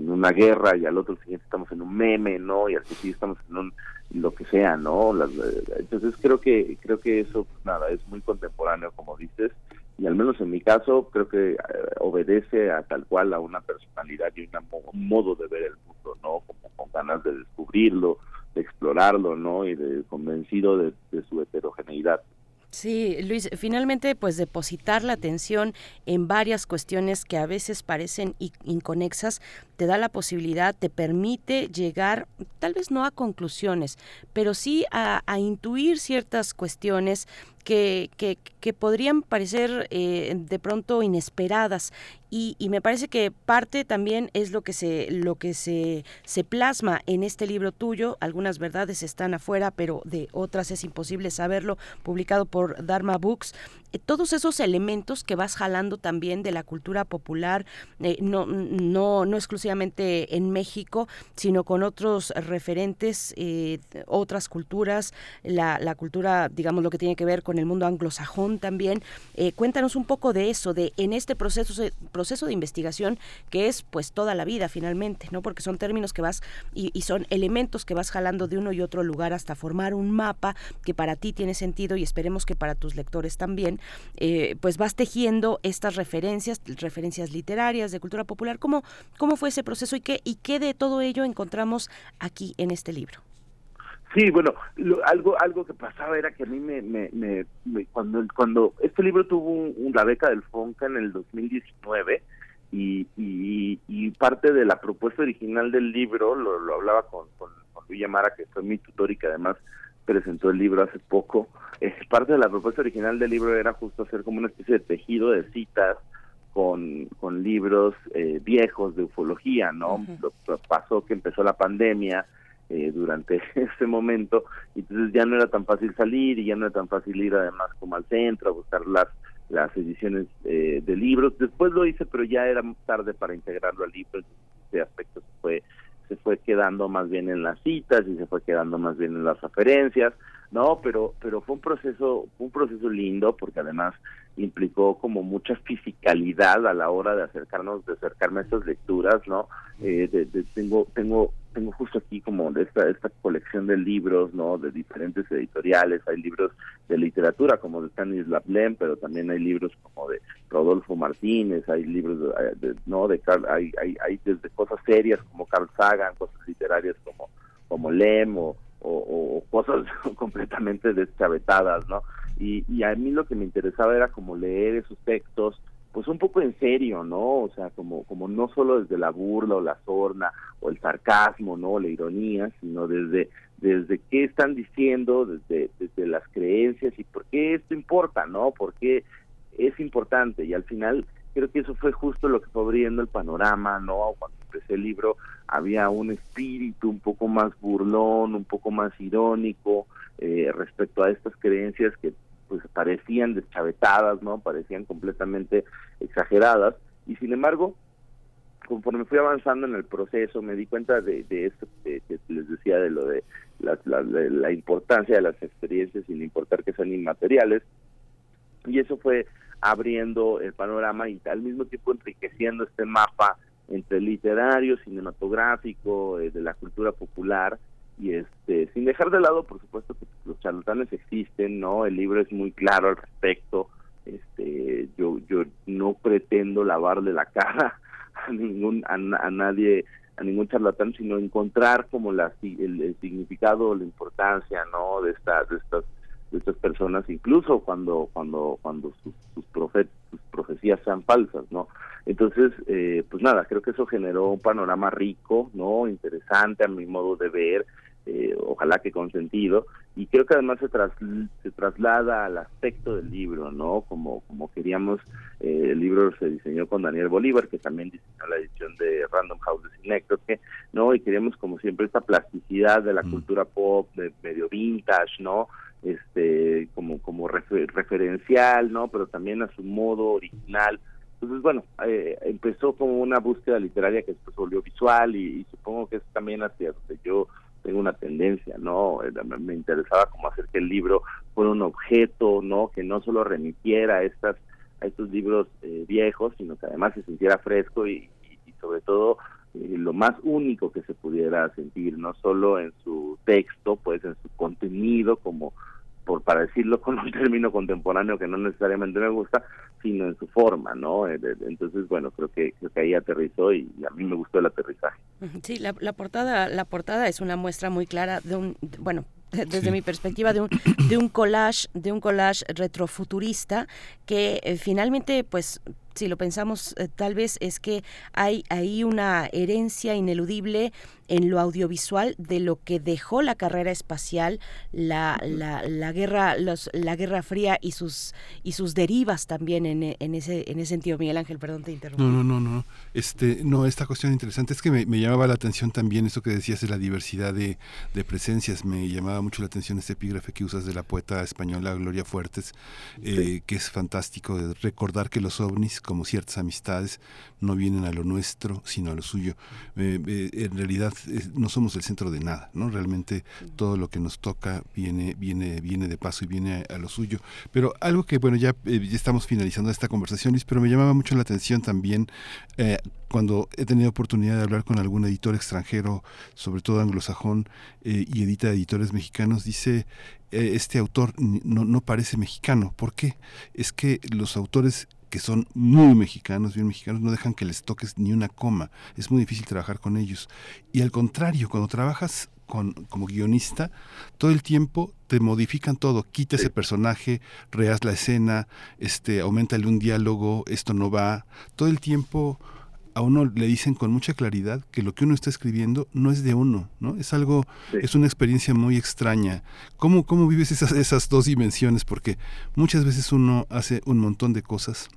Speaker 4: una guerra y al otro siguiente estamos en un meme, ¿no? Y al siguiente estamos en un lo que sea, ¿no? entonces creo que creo que eso pues, nada es muy contemporáneo, como dices, y al menos en mi caso creo que eh, obedece a tal cual a una personalidad y un modo de ver el mundo, ¿no? Como con ganas de descubrirlo, de explorarlo, ¿no? Y de convencido de su heterogeneidad.
Speaker 2: Sí, Luis, finalmente pues depositar la atención en varias cuestiones que a veces parecen inconexas te da la posibilidad, te permite llegar tal vez no a conclusiones, pero sí a, intuir ciertas cuestiones que, que, que podrían parecer eh, de pronto inesperadas y, me parece que parte también es lo que se lo que se, se plasma en este libro tuyo algunas verdades están afuera pero de otras es imposible saberlo publicado por Dharma Books eh, todos esos elementos que vas jalando también de la cultura popular eh, no no no exclusivamente en México sino con otros referentes otras culturas la, la cultura digamos lo que tiene que ver con el mundo anglosajón también. Eh, cuéntanos un poco de eso, de en este proceso de investigación que es pues toda la vida finalmente, ¿no? Porque son términos que vas y, son elementos que vas jalando de uno y otro lugar hasta formar un mapa que para ti tiene sentido y esperemos que para tus lectores también, eh, pues vas tejiendo estas referencias, referencias literarias de cultura popular. ¿Cómo, cómo fue ese proceso y qué, y qué de todo ello encontramos aquí en este libro?
Speaker 4: Sí, bueno, algo algo que pasaba era que a mí me, me, me, cuando cuando este libro tuvo un, la beca del Fonca en el 2019 y, y, y, parte de la propuesta original del libro lo, lo hablaba con, con, con Luis Yamara, que fue mi tutor y que además presentó el libro hace poco. Es parte de la propuesta original del libro era justo hacer como una especie de tejido de citas con, con libros eh, viejos de ufología, ¿no? Pasó que empezó la pandemia eh, durante ese momento, entonces ya no era tan fácil salir y ya no era tan fácil ir además como al centro a buscar las las ediciones eh, de libros. Después lo hice, pero ya era tarde para integrarlo al libro, ese aspecto se fue se fue quedando más bien en las citas y se fue quedando más bien en las referencias, ¿no? Pero pero fue un proceso un proceso lindo porque además implicó como mucha fisicalidad a la hora de acercarnos de acercarme a estas lecturas, ¿no? Eh, tengo tengo tengo justo aquí como esta esta colección de libros, ¿no? De diferentes editoriales, hay libros de literatura como de Stanislav Lem, pero también hay libros como de Rodolfo Martínez, hay libros de, no de Carl, hay, hay hay desde cosas serias como Carl Sagan, cosas literarias como como Lem o, o, cosas completamente deschavetadas, ¿no? Y, y a mí lo que me interesaba era como leer esos textos pues un poco en serio, ¿no? O sea, como, como no solo desde la burla o la sorna o el sarcasmo, ¿no? La ironía, sino desde, desde qué están diciendo, desde, desde las creencias y por qué esto importa, ¿no? Por qué es importante. Y al final creo que eso fue justo lo que fue abriendo el panorama, ¿no? Cuando empecé el libro había un espíritu un poco más burlón, un poco más irónico eh, respecto a estas creencias que pues parecían deschavetadas, ¿no? Parecían completamente exageradas y sin embargo, conforme fui avanzando en el proceso, me di cuenta de, de esto que les decía de lo de la, la, importancia de las experiencias sin importar que sean inmateriales y eso fue abriendo el panorama y al mismo tiempo enriqueciendo este mapa entre literario, cinematográfico, eh, de la cultura popular y este sin dejar de lado por supuesto que los charlatanes existen no el libro es muy claro al respecto. Este yo yo no pretendo lavarle la cara a ningún a, nadie a ningún charlatán sino encontrar como la el, significado la importancia no de estas de estas de estas personas incluso cuando cuando cuando sus sus, sus profecías sean falsas no entonces eh, pues nada creo que eso generó un panorama rico no interesante a mi modo de ver eh, ojalá que con sentido, y creo que además se, se traslada al aspecto del libro, ¿no? Como, como queríamos, eh, el libro se diseñó con Daniel Bolívar, que también diseñó la edición de Random House de Cinécroque, ¿no? Y queríamos como siempre esta plasticidad de la mm. cultura pop, de medio vintage, ¿no? Este, como, como referencial, ¿no? Pero también a su modo original, entonces, bueno, eh, empezó como una búsqueda literaria que después volvió visual y, y, supongo que es también hacia donde yo tengo una tendencia, ¿no? Eh, me interesaba como hacer que el libro fuera un objeto, ¿no? Que no solo remitiera a estas a estos libros eh, viejos, sino que además se sintiera fresco y, sobre todo eh, lo más único que se pudiera sentir, no solo en su texto, pues en su contenido como por para decirlo con un término contemporáneo que no necesariamente me gusta, sino en su forma, ¿no? Eh, entonces, bueno, creo que, creo que ahí aterrizó y, a mí me gustó el aterrizaje.
Speaker 2: Sí, la, la portada la portada es una muestra muy clara de un, bueno, desde mi perspectiva de un de un collage de un collage retrofuturista que eh, finalmente pues si lo pensamos eh, tal vez es que hay ahí una herencia ineludible en lo audiovisual de lo que dejó la carrera espacial, la, la, guerra, los, la Guerra Fría y sus y sus derivas también en, en, ese en ese sentido. Miguel Ángel, perdón, te interrumpí.
Speaker 1: No, no, no, no. Este, no, esta cuestión interesante es que me, llamaba la atención también eso que decías de la diversidad de, presencias. Me llamaba mucho la atención este epígrafe que usas de la poeta española Gloria Fuertes, eh, que es fantástico de recordar que los ovnis, como ciertas amistades, no vienen a lo nuestro, sino a lo suyo. Eh, eh, en realidad no somos el centro de nada, ¿no? Realmente todo lo que nos toca viene, viene, viene de paso y viene a, lo suyo. Pero algo que, bueno, ya, eh, ya, estamos finalizando esta conversación, pero me llamaba mucho la atención también cuando he tenido oportunidad de hablar con algún editor extranjero, sobre todo anglosajón, y edita editores mexicanos, dice este autor no, no parece mexicano. ¿Por qué? Es que los autores que son muy mexicanos, bien mexicanos, no dejan que les toques ni una coma. Es muy difícil trabajar con ellos. Y al contrario, cuando trabajas con, como guionista, todo el tiempo te modifican todo, quita ese personaje, reas la escena, este, aumentale un diálogo, esto no va, todo el tiempo a uno le dicen con mucha claridad que lo que uno está escribiendo no es de uno, ¿no? Es algo, es una experiencia muy extraña. ¿Cómo, cómo vives esas, esas dos dimensiones? Porque muchas veces uno hace un montón de cosas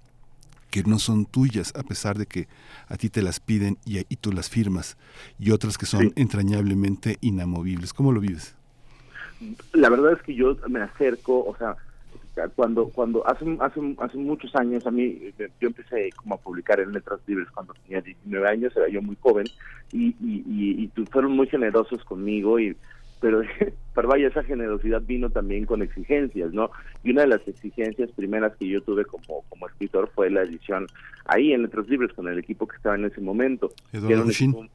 Speaker 1: que no son tuyas, a pesar de que a ti te las piden y, y tú las firmas, y otras que son entrañablemente inamovibles. ¿Cómo lo vives?
Speaker 4: La verdad es que yo me acerco, o sea, cuando cuando hace hace hace muchos años a mí yo empecé como a publicar en letras libres cuando tenía 19 años era yo muy joven y y, y, y fueron muy generosos conmigo y pero, vaya, esa generosidad vino también con exigencias, ¿no? Y una de las exigencias primeras que yo tuve como, como escritor fue la edición ahí en Letras Libres con el equipo que estaba en ese momento.
Speaker 1: Eduardo Chin.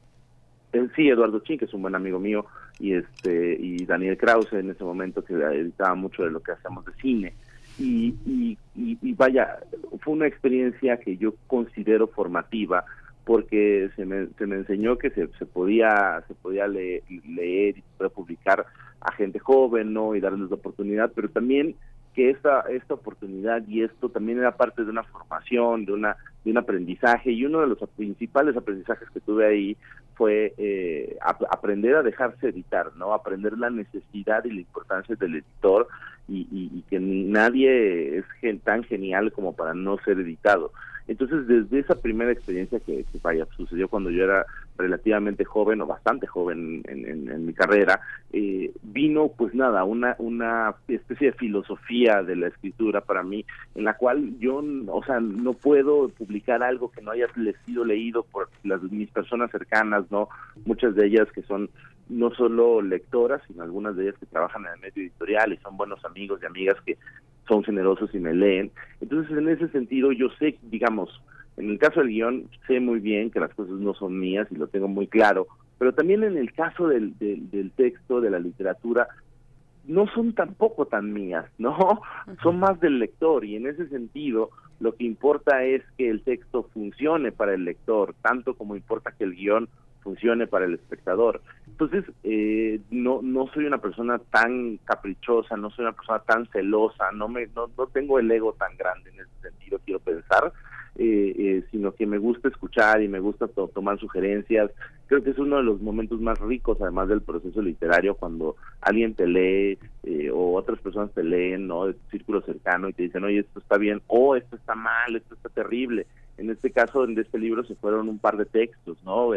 Speaker 4: Eh, sí, Eduardo Chin, que es un buen amigo mío, y este y Daniel Krause en ese momento que editaba mucho de lo que hacemos de cine. Y, y, y vaya, fue una experiencia que yo considero formativa porque se me, se me enseñó que se, se podía se podía leer, leer y se publicar a gente joven no y darles la oportunidad pero también que esta esta oportunidad y esto también era parte de una formación de una de un aprendizaje y uno de los principales aprendizajes que tuve ahí fue eh, aprender a dejarse editar no aprender la necesidad y la importancia del editor y, y, que nadie es tan genial como para no ser editado entonces, desde esa primera experiencia que, vaya, sucedió cuando yo era relativamente joven o bastante joven en, mi carrera, eh, vino pues nada, una, una especie de filosofía de la escritura para mí, en la cual yo, o sea, no puedo publicar algo que no haya sido leído por las mis personas cercanas, ¿no? Muchas de ellas que son no solo lectoras, sino algunas de ellas que trabajan en el medio editorial y son buenos amigos y amigas que son generosos y me leen. Entonces, en ese sentido, yo sé, digamos, en el caso del guion, sé muy bien que las cosas no son mías y lo tengo muy claro, pero también en el caso del, del, texto, de la literatura, no son tampoco tan mías, ¿no? Son más del lector y en ese sentido lo que importa es que el texto funcione para el lector, tanto como importa que el guion funcione para el espectador. Entonces, eh, no, no soy una persona tan caprichosa, no soy una persona tan celosa, no, me, no, no tengo el ego tan grande en ese sentido, quiero pensar, eh, eh, sino que me gusta escuchar y me gusta tomar sugerencias. Creo que es uno de los momentos más ricos, además del proceso literario, cuando alguien te lee eh, o otras personas te leen, ¿no? De círculo cercano y te dicen, oye, esto está bien, o esto está mal, esto está terrible. En este caso, en este libro se fueron un par de textos, ¿no?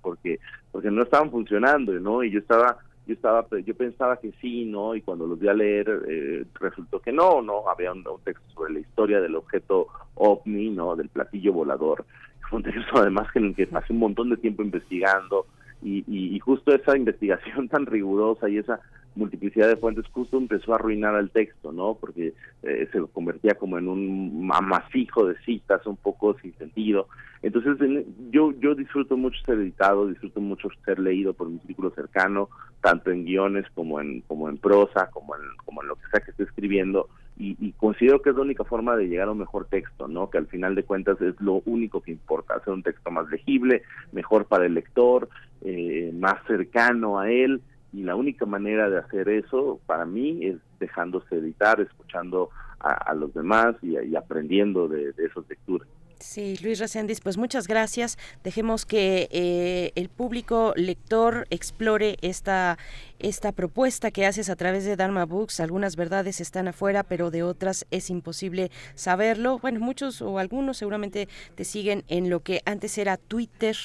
Speaker 4: porque porque no estaban funcionando, ¿no? Y yo estaba yo estaba yo pensaba que sí no y cuando los vi a leer eh, resultó que no no había un, texto sobre la historia del objeto ovni no del platillo volador fue un texto además en el que pasé un montón de tiempo investigando y, y, justo esa investigación tan rigurosa y esa multiplicidad de fuentes justo empezó a arruinar al texto, ¿no? Porque eh, se convertía como en un amasijo de citas un poco sin sentido. Entonces yo yo disfruto mucho ser editado, disfruto mucho ser leído por mi círculo cercano, tanto en guiones como en como en prosa, como en como en lo que sea que esté escribiendo y, considero que es la única forma de llegar a un mejor texto, ¿no? Que al final de cuentas es lo único que importa, hacer un texto más legible, mejor para el lector, eh, más cercano a él y la única manera de hacer eso para mí es dejándose editar, escuchando a, los demás y, aprendiendo de, de esas lecturas.
Speaker 2: Sí, Luis Reséndiz, pues muchas gracias. Dejemos que eh, el público lector explore esta, esta propuesta que haces a través de Dharma Books. Algunas verdades están afuera, pero de otras es imposible saberlo. Bueno, muchos o algunos seguramente te siguen en lo que antes era Twitter,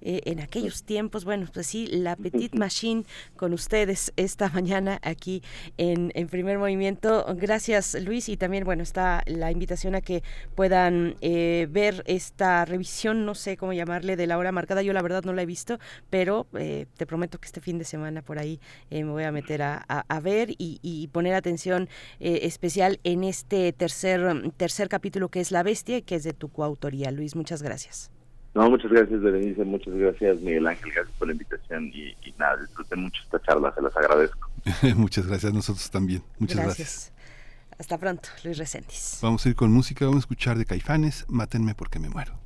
Speaker 2: eh, en aquellos tiempos. Bueno, pues sí, la Petit Machine con ustedes esta mañana aquí en, en Primer Movimiento. Gracias, Luis. Y también, bueno, está la invitación a que puedan... Eh, ver esta revisión, no sé cómo llamarle, de la hora marcada. Yo la verdad no la he visto, pero eh, te prometo que este fin de semana por ahí eh, me voy a meter a, ver y, poner atención eh, especial en este tercer, tercer capítulo que es La Bestia, que es de tu coautoría. Luis, muchas gracias.
Speaker 4: No, muchas gracias, Berenice, muchas gracias, Miguel Ángel, gracias por la invitación y, nada, disfruten mucho esta charla, se las agradezco.
Speaker 1: muchas gracias, nosotros también. Muchas gracias.
Speaker 2: Hasta pronto, Luis Reséndiz.
Speaker 1: Vamos a ir con música, vamos a escuchar de Caifanes, Mátenme porque me muero.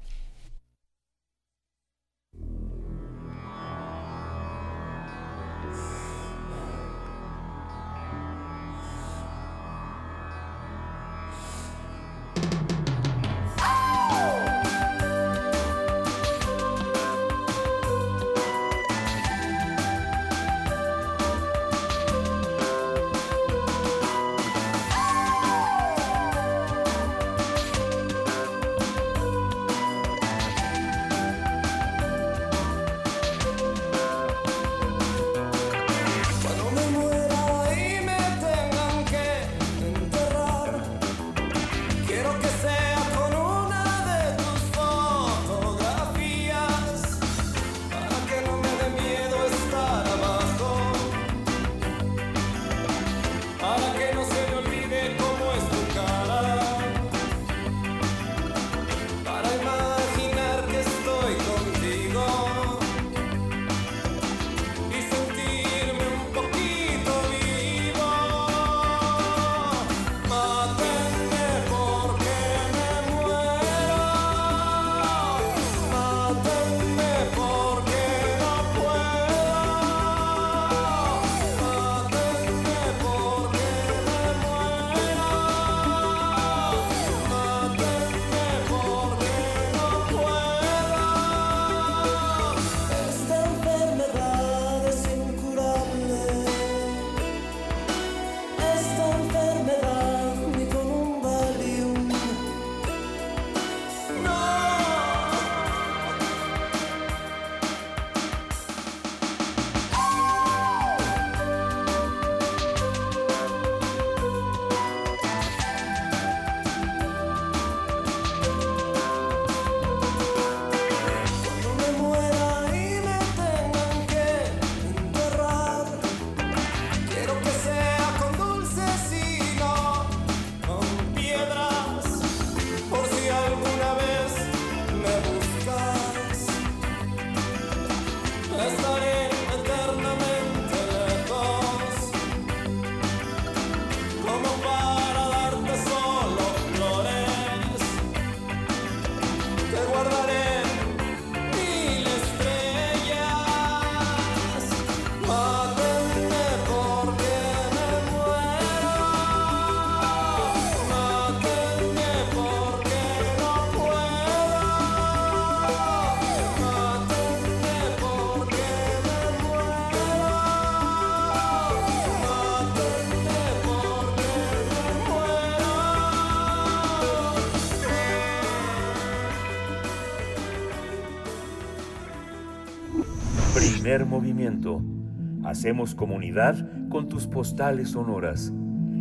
Speaker 5: Hacemos comunidad con tus postales sonoras.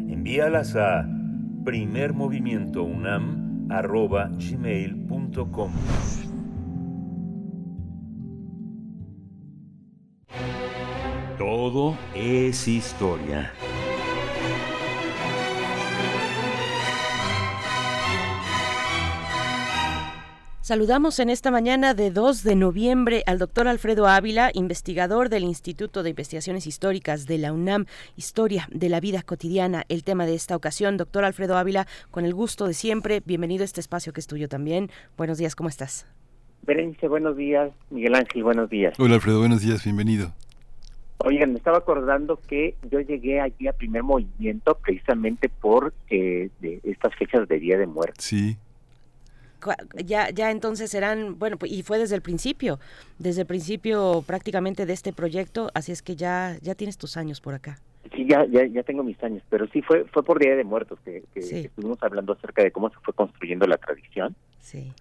Speaker 5: Envíalas a primermovimientounam.gmail.com Todo es historia.
Speaker 2: Saludamos en esta mañana de 2 de noviembre al doctor Alfredo Ávila, investigador del Instituto de Investigaciones Históricas de la UNAM, Historia de la Vida Cotidiana, el tema de esta ocasión. Doctor Alfredo Ávila, con el gusto de siempre, bienvenido a este espacio que es tuyo también. Buenos días, ¿cómo estás?
Speaker 6: Berenice, buenos días. Miguel Ángel, buenos días.
Speaker 1: Hola Alfredo, buenos días, bienvenido.
Speaker 6: Oigan, me estaba acordando que yo llegué allí a primer movimiento precisamente por eh, de estas fechas de Día de Muerte.
Speaker 1: Sí
Speaker 2: ya, ya entonces serán, bueno, pues, y fue desde el principio, desde el principio prácticamente de este proyecto, así es que ya, ya tienes tus años por acá.
Speaker 6: Sí, ya, ya, ya tengo mis años, pero sí fue, fue por Día de Muertos que, estuvimos hablando acerca de cómo se fue construyendo la tradición.
Speaker 2: Sí.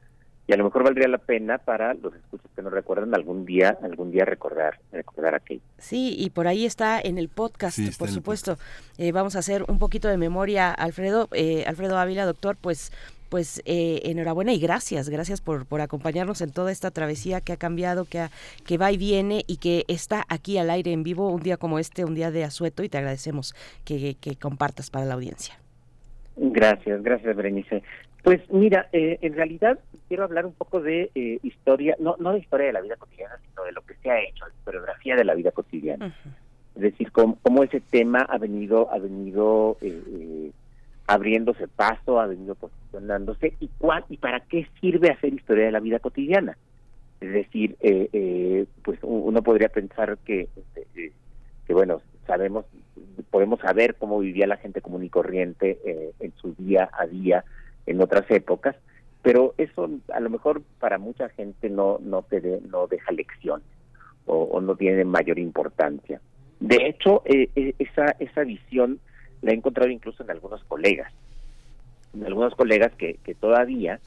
Speaker 6: Y a lo mejor valdría la pena para los escuchos que no recuerdan algún día, algún día recordar, recordar aquello.
Speaker 2: Sí, y por ahí está en el podcast, por supuesto. Eh, vamos a hacer un poquito de memoria, Alfredo, eh, Alfredo Ávila, doctor, pues pues eh, enhorabuena y gracias, gracias por, por acompañarnos en toda esta travesía que ha cambiado, que, que va y viene y que está aquí al aire en vivo un día como este, un día de asueto y te agradecemos que, compartas para la audiencia.
Speaker 6: Gracias, gracias Berenice. Pues mira, eh, en realidad quiero hablar un poco de eh, historia, no, no de historia de la vida cotidiana, sino de lo que se ha hecho, de historiografía de la vida cotidiana. Es decir, cómo, cómo, ese tema ha venido, ha venido abriéndose paso, ha venido posicionándose y cuál y para qué sirve hacer historia de la vida cotidiana. Es decir, eh, eh, pues uno podría pensar que, eh, que bueno, sabemos, podemos saber cómo vivía la gente común y corriente en su día a día en otras épocas, pero eso a lo mejor para mucha gente no no te no deja lección o, o, no tiene mayor importancia. De hecho, esa esa visión la he encontrado incluso en algunos colegas, en algunos colegas que, todavía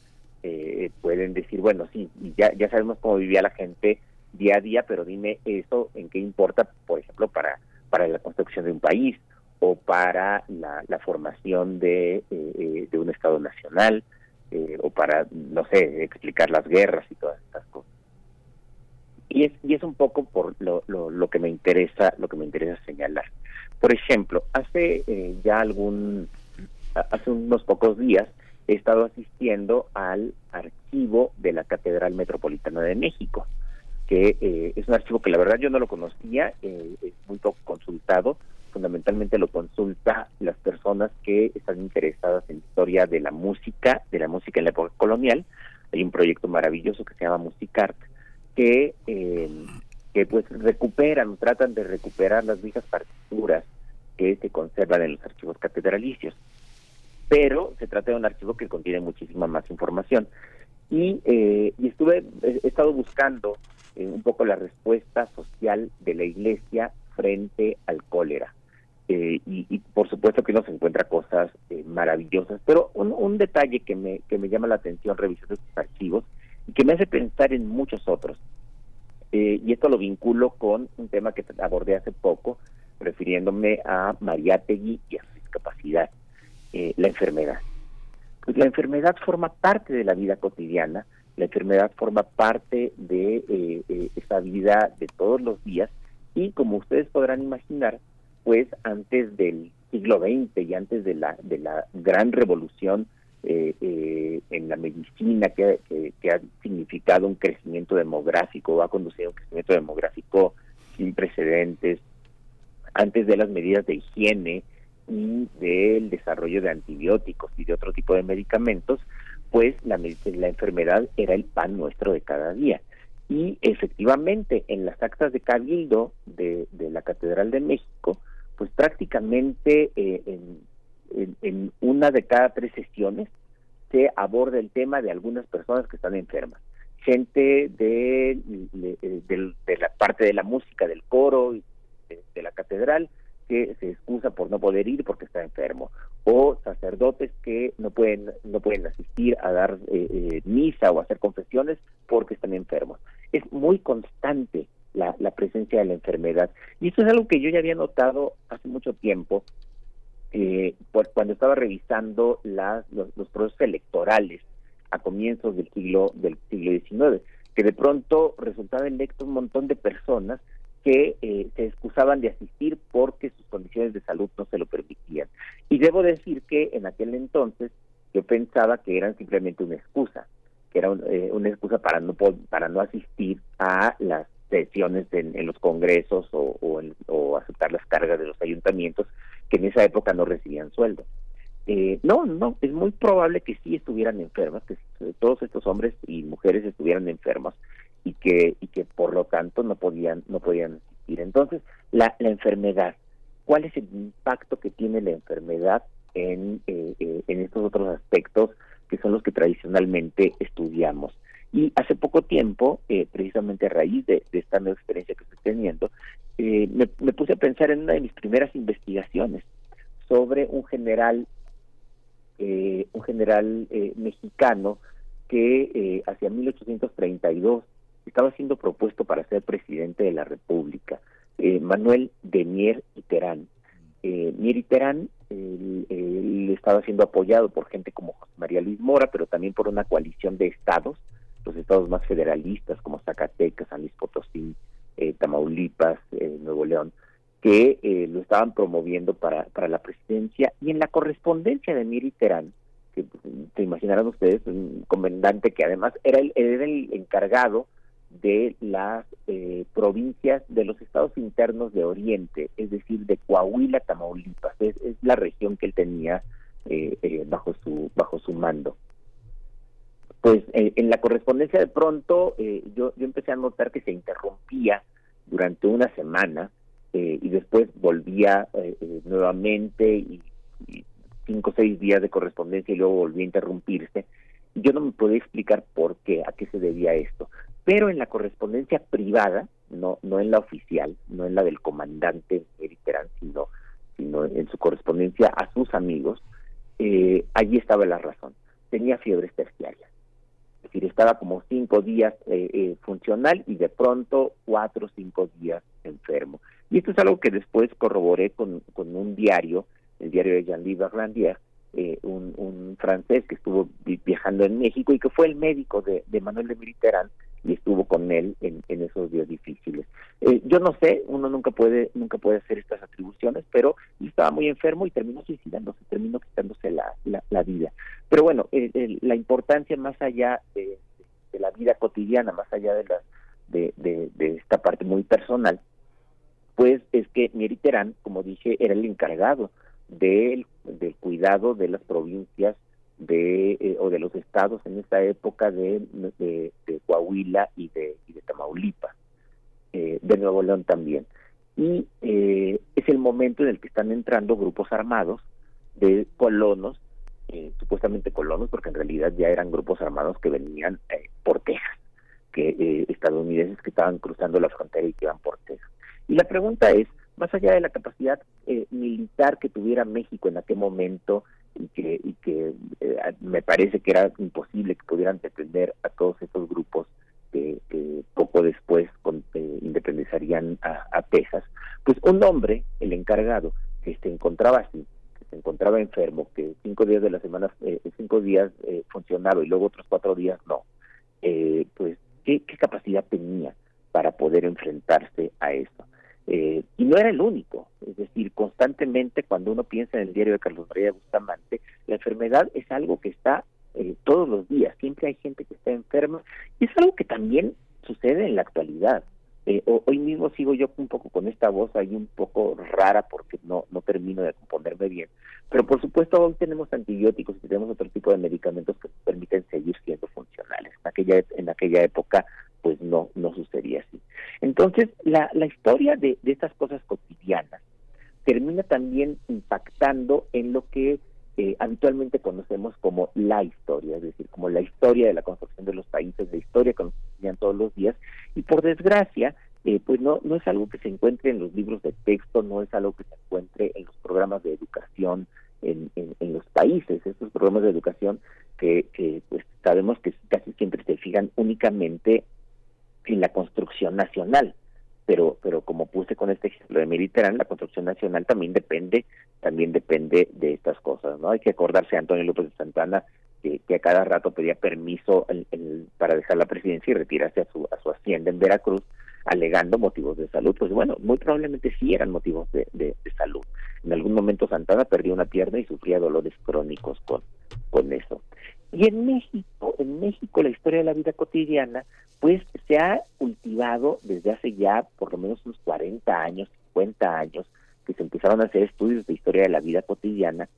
Speaker 6: eh, pueden decir, bueno, sí, ya, ya sabemos cómo vivía la gente día a día, pero dime eso en qué importa, por ejemplo, para, para la construcción de un país o para la, formación eh, eh, de un Estado nacional o para, no sé, explicar las guerras y todas estas cosas. Y es, y es un poco por lo, lo, lo que me interesa, lo que me interesa señalar. Por ejemplo, hace eh, ya algún, hace unos pocos días he estado asistiendo al archivo de la Catedral Metropolitana de México, que eh, es un archivo que la verdad yo no lo conocía, eh, es muy poco consultado, fundamentalmente lo consulta las personas que están interesadas en la historia de la música, de la música en la época colonial. Hay un proyecto maravilloso que se llama Musicart, que pues recuperan, tratan de recuperar las viejas partituras que se conservan en los archivos catedralicios. Pero se trata de un archivo que contiene muchísima más información. Y, eh, y estuve, he estado buscando eh, un poco la respuesta social de la iglesia frente al cólera. Eh, y, por supuesto que uno se encuentra cosas maravillosas, pero un, un, detalle que me, que me llama la atención revisando estos archivos y que me hace pensar en muchos otros eh, y esto lo vinculo con un tema que abordé hace poco, refiriéndome a Mariátegui y a su discapacidad, eh, la enfermedad. Pues la enfermedad forma parte de la vida cotidiana, la enfermedad forma parte de eh, esa vida de todos los días y como ustedes podrán imaginar, pues antes del siglo XX y antes de la, de la gran revolución eh, eh, en la medicina que, ha significado un crecimiento demográfico, ha conducido a un crecimiento demográfico sin precedentes, antes de las medidas de higiene y del desarrollo de antibióticos y de otro tipo de medicamentos, pues la, la enfermedad era el pan nuestro de cada día. Y efectivamente, en las actas de cabildo de, la Catedral de México, pues prácticamente eh, en, en, una de cada tres sesiones se aborda el tema de algunas personas que están enfermas. Gente de, de, la parte de la música, del coro, de, la catedral, que se excusa por no poder ir porque está enfermo. O sacerdotes que no pueden, no pueden asistir a dar eh, eh, misa o hacer confesiones porque están enfermos. Es muy constante la, presencia de la enfermedad. Y eso es algo que yo ya había notado hace mucho tiempo, eh, cuando estaba revisando las, los, procesos electorales a comienzos del siglo del siglo XIX, que de pronto resultaba electo un montón de personas que eh, se excusaban de asistir porque sus condiciones de salud no se lo permitían. Y debo decir que en aquel entonces yo pensaba que eran simplemente una excusa, que era eh, una excusa para no para no asistir a las sesiones en, los congresos o, o, aceptar las cargas de los ayuntamientos que en esa época no recibían sueldo. Eh, no, no, es muy probable que sí estuvieran enfermas, que todos estos hombres y mujeres estuvieran enfermos y que y que por lo tanto no podían no podían asistir. Entonces, la, la enfermedad, ¿cuál es el impacto que tiene la enfermedad en, eh, eh, en estos otros aspectos que son los que tradicionalmente estudiamos? Y hace poco tiempo, eh, precisamente a raíz de, esta nueva experiencia que estoy teniendo, eh, me, puse a pensar en una de mis primeras investigaciones sobre un general, eh, un general mexicano que hacia 1832 estaba siendo propuesto para ser presidente de la República, Manuel de Mier y Terán. Mier y Terán él, estaba siendo apoyado por gente como José María Luis Mora, pero también por una coalición de estados los estados más federalistas como Zacatecas, San Luis Potosí, eh, Tamaulipas, eh, Nuevo León, que eh, lo estaban promoviendo para, para la presidencia. Y en la correspondencia de Miri Terán, que pues, se imaginarán ustedes, un comandante que además era el, era el encargado de las provincias de los estados internos de Oriente, es decir, de Coahuila, Tamaulipas, es, es la región que él tenía bajo su bajo su mando pues eh, en la correspondencia de pronto eh, yo, yo empecé a notar que se interrumpía durante una semana eh, y después volvía nuevamente y, cinco o seis días de correspondencia y luego volvía a interrumpirse. Yo no me podía explicar por qué, a qué se debía esto. Pero en la correspondencia privada, no, no en la oficial, no en la del comandante Mediterán, sino, sino en su correspondencia a sus amigos, allí estaba la razón. Tenía fiebres terciarias es decir, estaba como cinco días eh, eh, funcional y de pronto cuatro o cinco días enfermo. Y esto es algo que después corroboré con, con un diario, el diario de Jean-Louis Barlandier, eh, un, un, francés que estuvo viajando en México y que fue el médico de, de Manuel de Militerán y estuvo con él en, esos días difíciles. Eh, yo no sé, uno nunca puede nunca puede hacer estas atribuciones, pero estaba muy enfermo y terminó suicidándose, terminó quitándose la, la, vida. Pero bueno, la importancia más allá de, la vida cotidiana, más allá de, la, de, de, esta parte muy personal, pues es que Terán, como dije, era el encargado del, del cuidado de las provincias de eh, o de los estados en esta época de, de, Coahuila y de, de Tamaulipas, eh, de Nuevo León también. Y eh, es el momento en el que están entrando grupos armados de colonos, supuestamente colonos, porque en realidad ya eran grupos armados que venían por Texas, que estadounidenses que estaban cruzando la frontera y que iban por Texas. Y la pregunta es, más allá de la capacidad militar que tuviera México en aquel momento, y que, y que eh, me parece que era imposible que pudieran defender a todos estos grupos que, poco después con, eh, independizarían a, Texas, pues un hombre, el encargado, que se encontraba así, que se encontraba enfermo, que cinco días de la semana, eh, cinco días eh, funcionaba y luego otros cuatro días no, pues ¿qué, ¿qué capacidad tenía para poder enfrentarse a eso? Eh, y no era el único, es decir, constantemente cuando uno piensa en el diario de Carlos María Bustamante, la enfermedad es algo que está eh, todos los días, siempre hay gente que está enferma y es algo que también sucede en la actualidad. Eh, hoy mismo sigo yo un poco con esta voz ahí un poco rara porque no, no termino de componerme bien. Pero por supuesto hoy tenemos antibióticos y tenemos otro tipo de medicamentos que permiten seguir siendo funcionales. En aquella, en aquella época pues no, no sucedía así. Entonces, la, la historia de, de estas cosas cotidianas termina también impactando en lo que eh, habitualmente conocemos como la historia, es decir, como la historia de la construcción de los países, la historia que nos enseñan todos los días, y por desgracia, eh, pues no, no es algo que se encuentre en los libros de texto, no es algo que se encuentre en los programas de educación en, en, los países, estos programas de educación que, que pues sabemos que casi siempre se fijan únicamente en la construcción nacional, pero pero como puse con este ejemplo de Mediterráneo, la construcción nacional también depende también depende de estas cosas, ¿no? Hay que acordarse de Antonio López de Santana que, a cada rato pedía permiso para dejar la presidencia y retirarse a su a su hacienda en Veracruz alegando motivos de salud, pues bueno, muy probablemente sí eran motivos de, de, salud. En algún momento Santana perdió una pierna y sufría dolores crónicos con, con eso. Y en México, en México la historia de la vida cotidiana, pues se ha cultivado desde hace ya por lo menos unos 40 años, 50 años, que se empezaron a hacer estudios de historia de la vida cotidiana,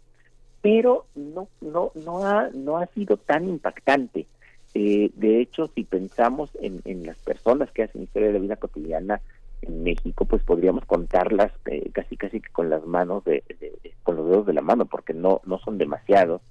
Speaker 6: pero no, no, no ha, no ha sido tan impactante. Eh, de hecho, si pensamos en, en, las personas que hacen historia de la vida cotidiana en México, pues podríamos contarlas eh, casi casi con las manos de, con los dedos de la mano, porque no no son demasiados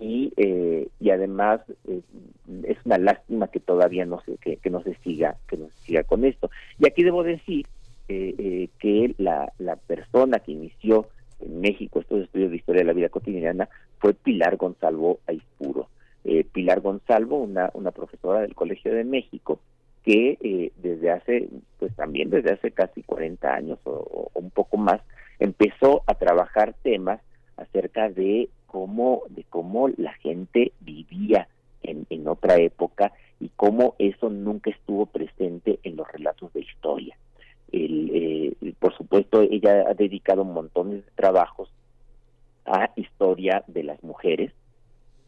Speaker 6: y eh, y además es una lástima que todavía no se que, no se siga que no se siga con esto. Y aquí debo decir que la la persona que inició en México estos estudios de historia de la vida cotidiana fue Pilar Gonzalo Aispuro eh, Pilar Gonzalvo, una, una profesora del Colegio de México, que eh, desde hace, pues también desde hace casi 40 años o, un poco más, empezó a trabajar temas acerca de cómo, de cómo la gente vivía en, otra época y cómo eso nunca estuvo presente en los relatos de historia. El, eh, por supuesto, ella ha dedicado montones de trabajos a historia de las mujeres,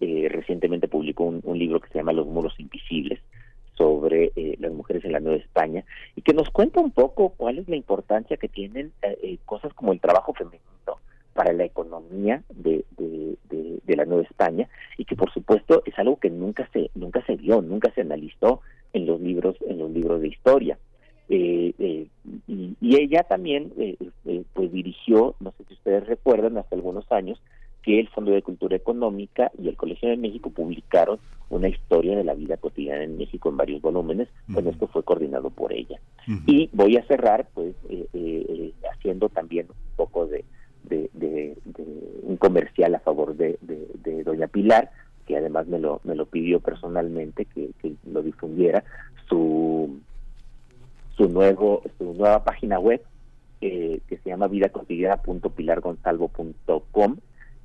Speaker 6: eh, recientemente publicó un, libro que se llama Los muros invisibles sobre eh, las mujeres en la Nueva España y que nos cuenta un poco cuál es la importancia que tienen eh, cosas como el trabajo femenino para la economía de, de, la Nueva España y que por supuesto es algo que nunca se nunca se vio nunca se analizó en los libros en los libros de historia. Y, y, ella también pues dirigió no sé si ustedes recuerdan hace algunos años que el Fondo de Cultura Económica y el Colegio de México publicaron una historia de la vida cotidiana en México en varios volúmenes, con esto fue coordinado por ella. Y voy a cerrar pues eh, eh, haciendo también un poco de, de, un comercial a favor de, doña Pilar, que además me lo, me lo pidió personalmente que, lo difundiera, su, su, nuevo, su nueva página web eh, que se llama vidacotidiana.pilargonsalvo.com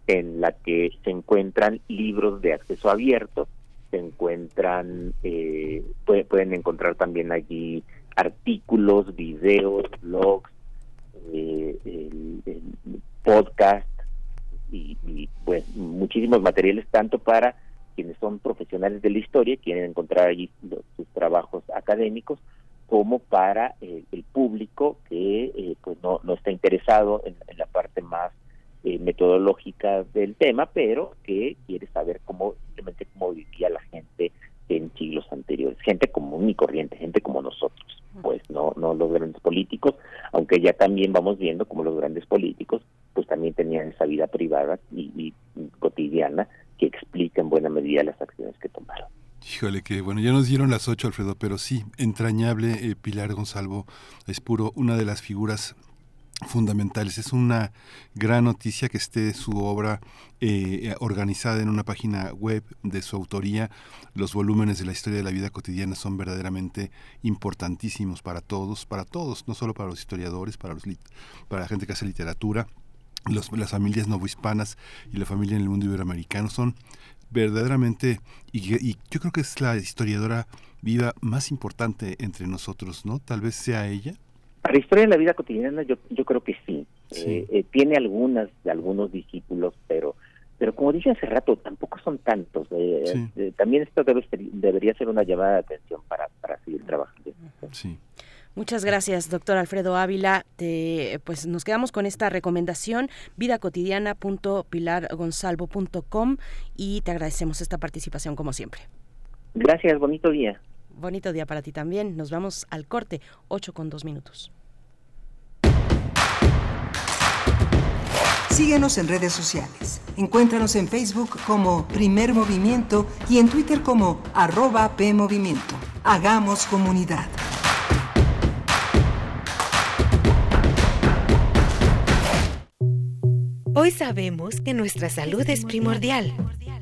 Speaker 6: en la que se encuentran libros de acceso abierto, se encuentran, eh, pueden encontrar también allí artículos, videos, blogs, eh, podcast y, pues muchísimos materiales tanto para quienes son profesionales de la historia, quieren encontrar allí sus trabajos académicos, como para eh, el público que pues no, no está interesado en la parte más eh, metodológica del tema, pero que quiere saber cómo simplemente cómo vivía la gente en siglos anteriores, gente común y corriente, gente como nosotros, pues no no los grandes políticos, aunque ya también vamos viendo como los grandes políticos pues también tenían esa vida privada y, cotidiana que explica en buena medida las acciones que tomaron.
Speaker 1: Híjole, que bueno, ya nos dieron las ocho, Alfredo, pero sí, entrañable eh, Pilar Gonzalo es puro una de las figuras fundamentales. Es una gran noticia que esté su obra eh, organizada en una página web de su autoría. Los volúmenes de la historia de la vida cotidiana son verdaderamente importantísimos para todos, para todos, no solo para los historiadores, para, los para la gente que hace literatura. Los, las familias novohispanas y la familia en el mundo iberoamericano son verdaderamente, y, y yo creo que es la historiadora viva más importante entre nosotros, ¿no? Tal vez sea ella.
Speaker 6: Para la historia de la vida cotidiana yo, yo creo que sí. Eh, eh, tiene algunas de algunos discípulos, pero pero como dije hace rato, tampoco son tantos. Eh, también esto debe debería ser una llamada de atención para, para seguir trabajando.
Speaker 1: Sí.
Speaker 2: Muchas gracias, doctor Alfredo Ávila. pues nos quedamos con esta recomendación, vidacotidiana.pilargonsalvo.com y te agradecemos esta participación como siempre.
Speaker 6: Gracias, bonito día.
Speaker 2: Bonito día para ti también. Nos vamos al corte, 8 con 2 minutos.
Speaker 7: Síguenos en redes sociales. Encuéntranos en Facebook como Primer Movimiento y en Twitter como arroba PMovimiento. Hagamos comunidad.
Speaker 8: Hoy sabemos que nuestra salud es primordial.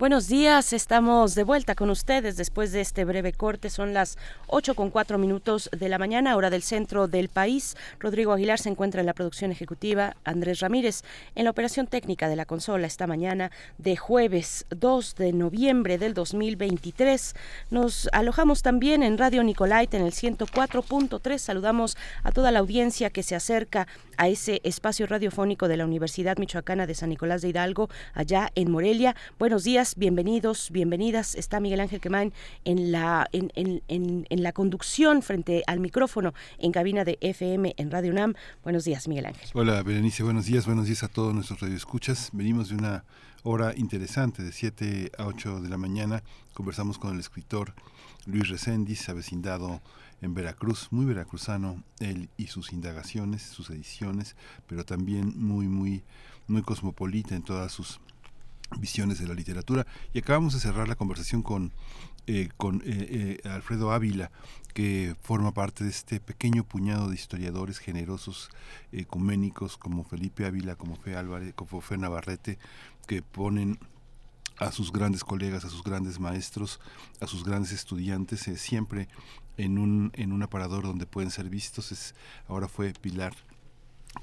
Speaker 2: Buenos días, estamos de vuelta con ustedes después de este breve corte. Son las 8 con 4 minutos de la mañana, hora del centro del país. Rodrigo Aguilar se encuentra en la producción ejecutiva, Andrés Ramírez en la operación técnica de la consola esta mañana de jueves 2 de noviembre del 2023. Nos alojamos también en Radio Nicolaita en el 104.3. Saludamos a toda la audiencia que se acerca a ese espacio radiofónico de la Universidad Michoacana de San Nicolás de Hidalgo, allá en Morelia. Buenos días bienvenidos, bienvenidas. Está Miguel Ángel Quemain en la, en, en, en, la conducción frente al micrófono en cabina de FM en Radio UNAM. Buenos días, Miguel Ángel.
Speaker 1: Hola, Berenice, buenos días, buenos días a todos nuestros radioescuchas. Venimos de una hora interesante, de 7 a 8 de la mañana. Conversamos con el escritor Luis Reséndiz, avecindado en Veracruz, muy veracruzano, él y sus indagaciones, sus ediciones, pero también muy, muy, muy cosmopolita en todas sus visiones de la literatura. Y acabamos de cerrar la conversación con, eh, con eh, eh, Alfredo Ávila, que forma parte de este pequeño puñado de historiadores generosos, ecuménicos, como Felipe Ávila, como Fe Álvarez, como Fe Navarrete, que ponen a sus grandes colegas, a sus grandes maestros, a sus grandes estudiantes, siempre en un, en un aparador donde pueden ser vistos. Es, ahora fue Pilar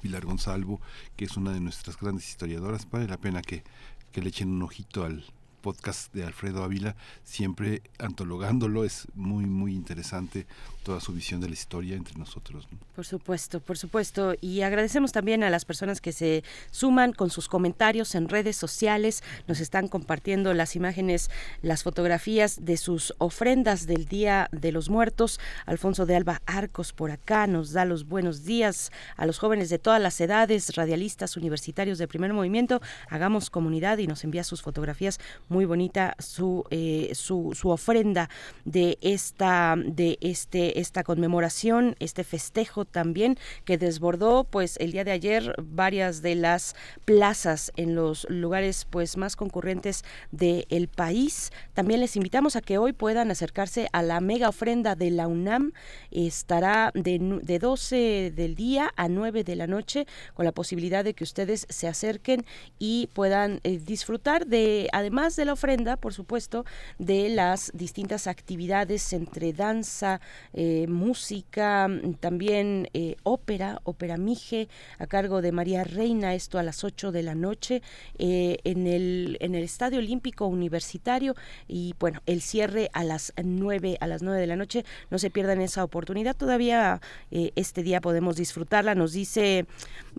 Speaker 1: Pilar Gonzalvo, que es una de nuestras grandes historiadoras. Vale la pena que que le echen un ojito al podcast de Alfredo Ávila, siempre antologándolo, es muy, muy interesante toda su visión de la historia entre nosotros.
Speaker 2: Por supuesto, por supuesto. Y agradecemos también a las personas que se suman con sus comentarios en redes sociales, nos están compartiendo las imágenes, las fotografías de sus ofrendas del Día de los Muertos. Alfonso de Alba Arcos por acá nos da los buenos días a los jóvenes de todas las edades, radialistas universitarios de primer movimiento. Hagamos comunidad y nos envía sus fotografías muy bonita su, eh, su, su, ofrenda de esta, de este, esta conmemoración, este festejo también que desbordó pues el día de ayer varias de las plazas en los lugares pues más concurrentes del país. También les invitamos a que hoy puedan acercarse a la mega ofrenda de la UNAM. Estará de, de 12 del día a 9 de la noche con la posibilidad de que ustedes se acerquen y puedan eh, disfrutar de además de la ofrenda, por supuesto, de las distintas actividades entre danza, eh, música, también eh, ópera, ópera Mije, a cargo de María Reina, esto a las 8 de la noche, eh, en, el, en el Estadio Olímpico Universitario, y bueno, el cierre a las 9, a las 9 de la noche, no se pierdan esa oportunidad, todavía este día podemos disfrutarla, nos dice,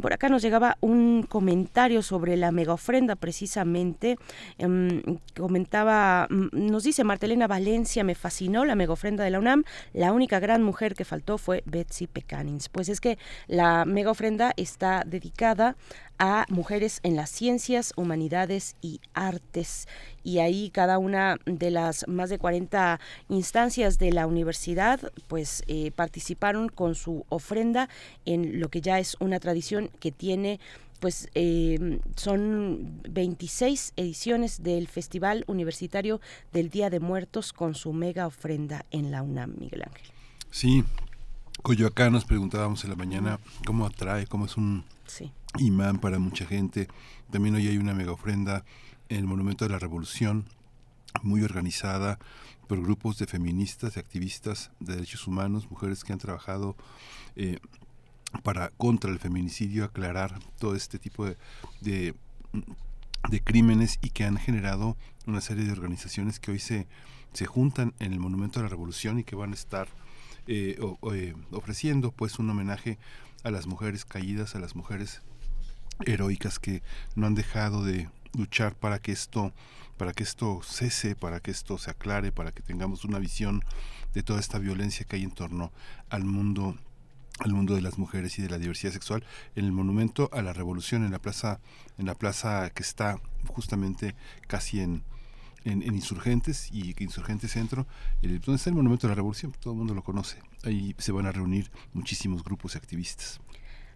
Speaker 2: por acá nos llegaba un comentario sobre la mega ofrenda precisamente, em, comentaba, mm, nos dice Martelena Valencia, me fascinó la mega ofrenda de la UNAM. La única gran mujer que faltó fue Betsy Pecanins. Pues es que la mega ofrenda está dedicada a mujeres en las ciencias, humanidades y artes. Y ahí cada una de las más de 40 instancias de la universidad pues eh, participaron con su ofrenda en lo que ya es una tradición que tiene pues eh, son 26 ediciones del Festival Universitario del Día de Muertos con su mega ofrenda en la UNAM, Miguel Ángel.
Speaker 1: Sí, Coyoacán nos preguntábamos en la mañana cómo atrae, cómo es un imán para mucha gente. También hoy hay una mega ofrenda en el Monumento de la Revolución, muy organizada por grupos de feministas, de activistas de derechos humanos, mujeres que han trabajado eh, para contra el feminicidio, aclarar todo este tipo de, de, crímenes y que han generado una serie de organizaciones que hoy se, se juntan en el Monumento de la Revolución y que van a estar eh, eh, ofreciendo pues un homenaje a las mujeres caídas, a las mujeres heroicas que no han dejado de luchar para que esto para que esto cese, para que esto se aclare, para que tengamos una visión de toda esta violencia que hay en torno al mundo al mundo de las mujeres y de la diversidad sexual en el monumento a la revolución en la plaza en la plaza que está justamente casi en en, Insurgentes y Insurgentes Centro, donde está el Monumento de la Revolución, todo el mundo lo conoce. Ahí se van a reunir muchísimos grupos y activistas.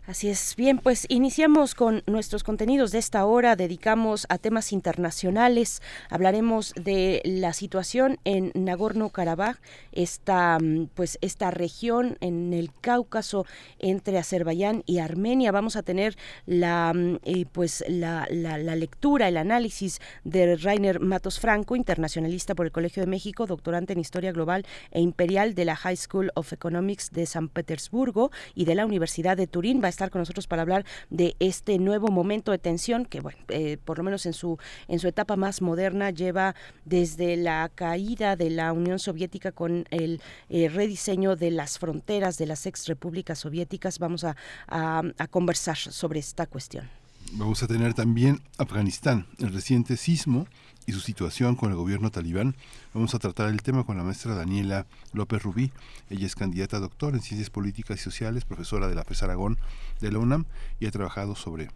Speaker 2: Así es. Bien, pues iniciamos con nuestros contenidos de esta hora. Dedicamos a temas internacionales. Hablaremos de la situación en Nagorno-Karabaj, esta, mm, pues, esta región en el Cáucaso entre Azerbaiyán y Armenia. Vamos a tener la, mm, eh, pues, la, la, lectura, el análisis de Rainer Matos Franco, internacionalista por el Colegio de México, doctorante en Historia Global e Imperial de la High School of Economics de San Petersburgo y de la Universidad de Turín. Estar con nosotros para hablar de este nuevo momento de tensión que, bueno, eh, por lo menos en su, en su etapa más moderna lleva desde la caída de la Unión Soviética con el eh, rediseño de las fronteras de las ex repúblicas soviéticas. Vamos a, a conversar sobre esta cuestión.
Speaker 1: Vamos a tener también Afganistán, el reciente sismo y su situación con el gobierno talibán. Vamos a tratar el tema con la maestra Daniela López Rubí. Ella es candidata a doctor en Ciencias Políticas y Sociales, profesora de la FES Aragón de la UNAM y ha trabajado sobre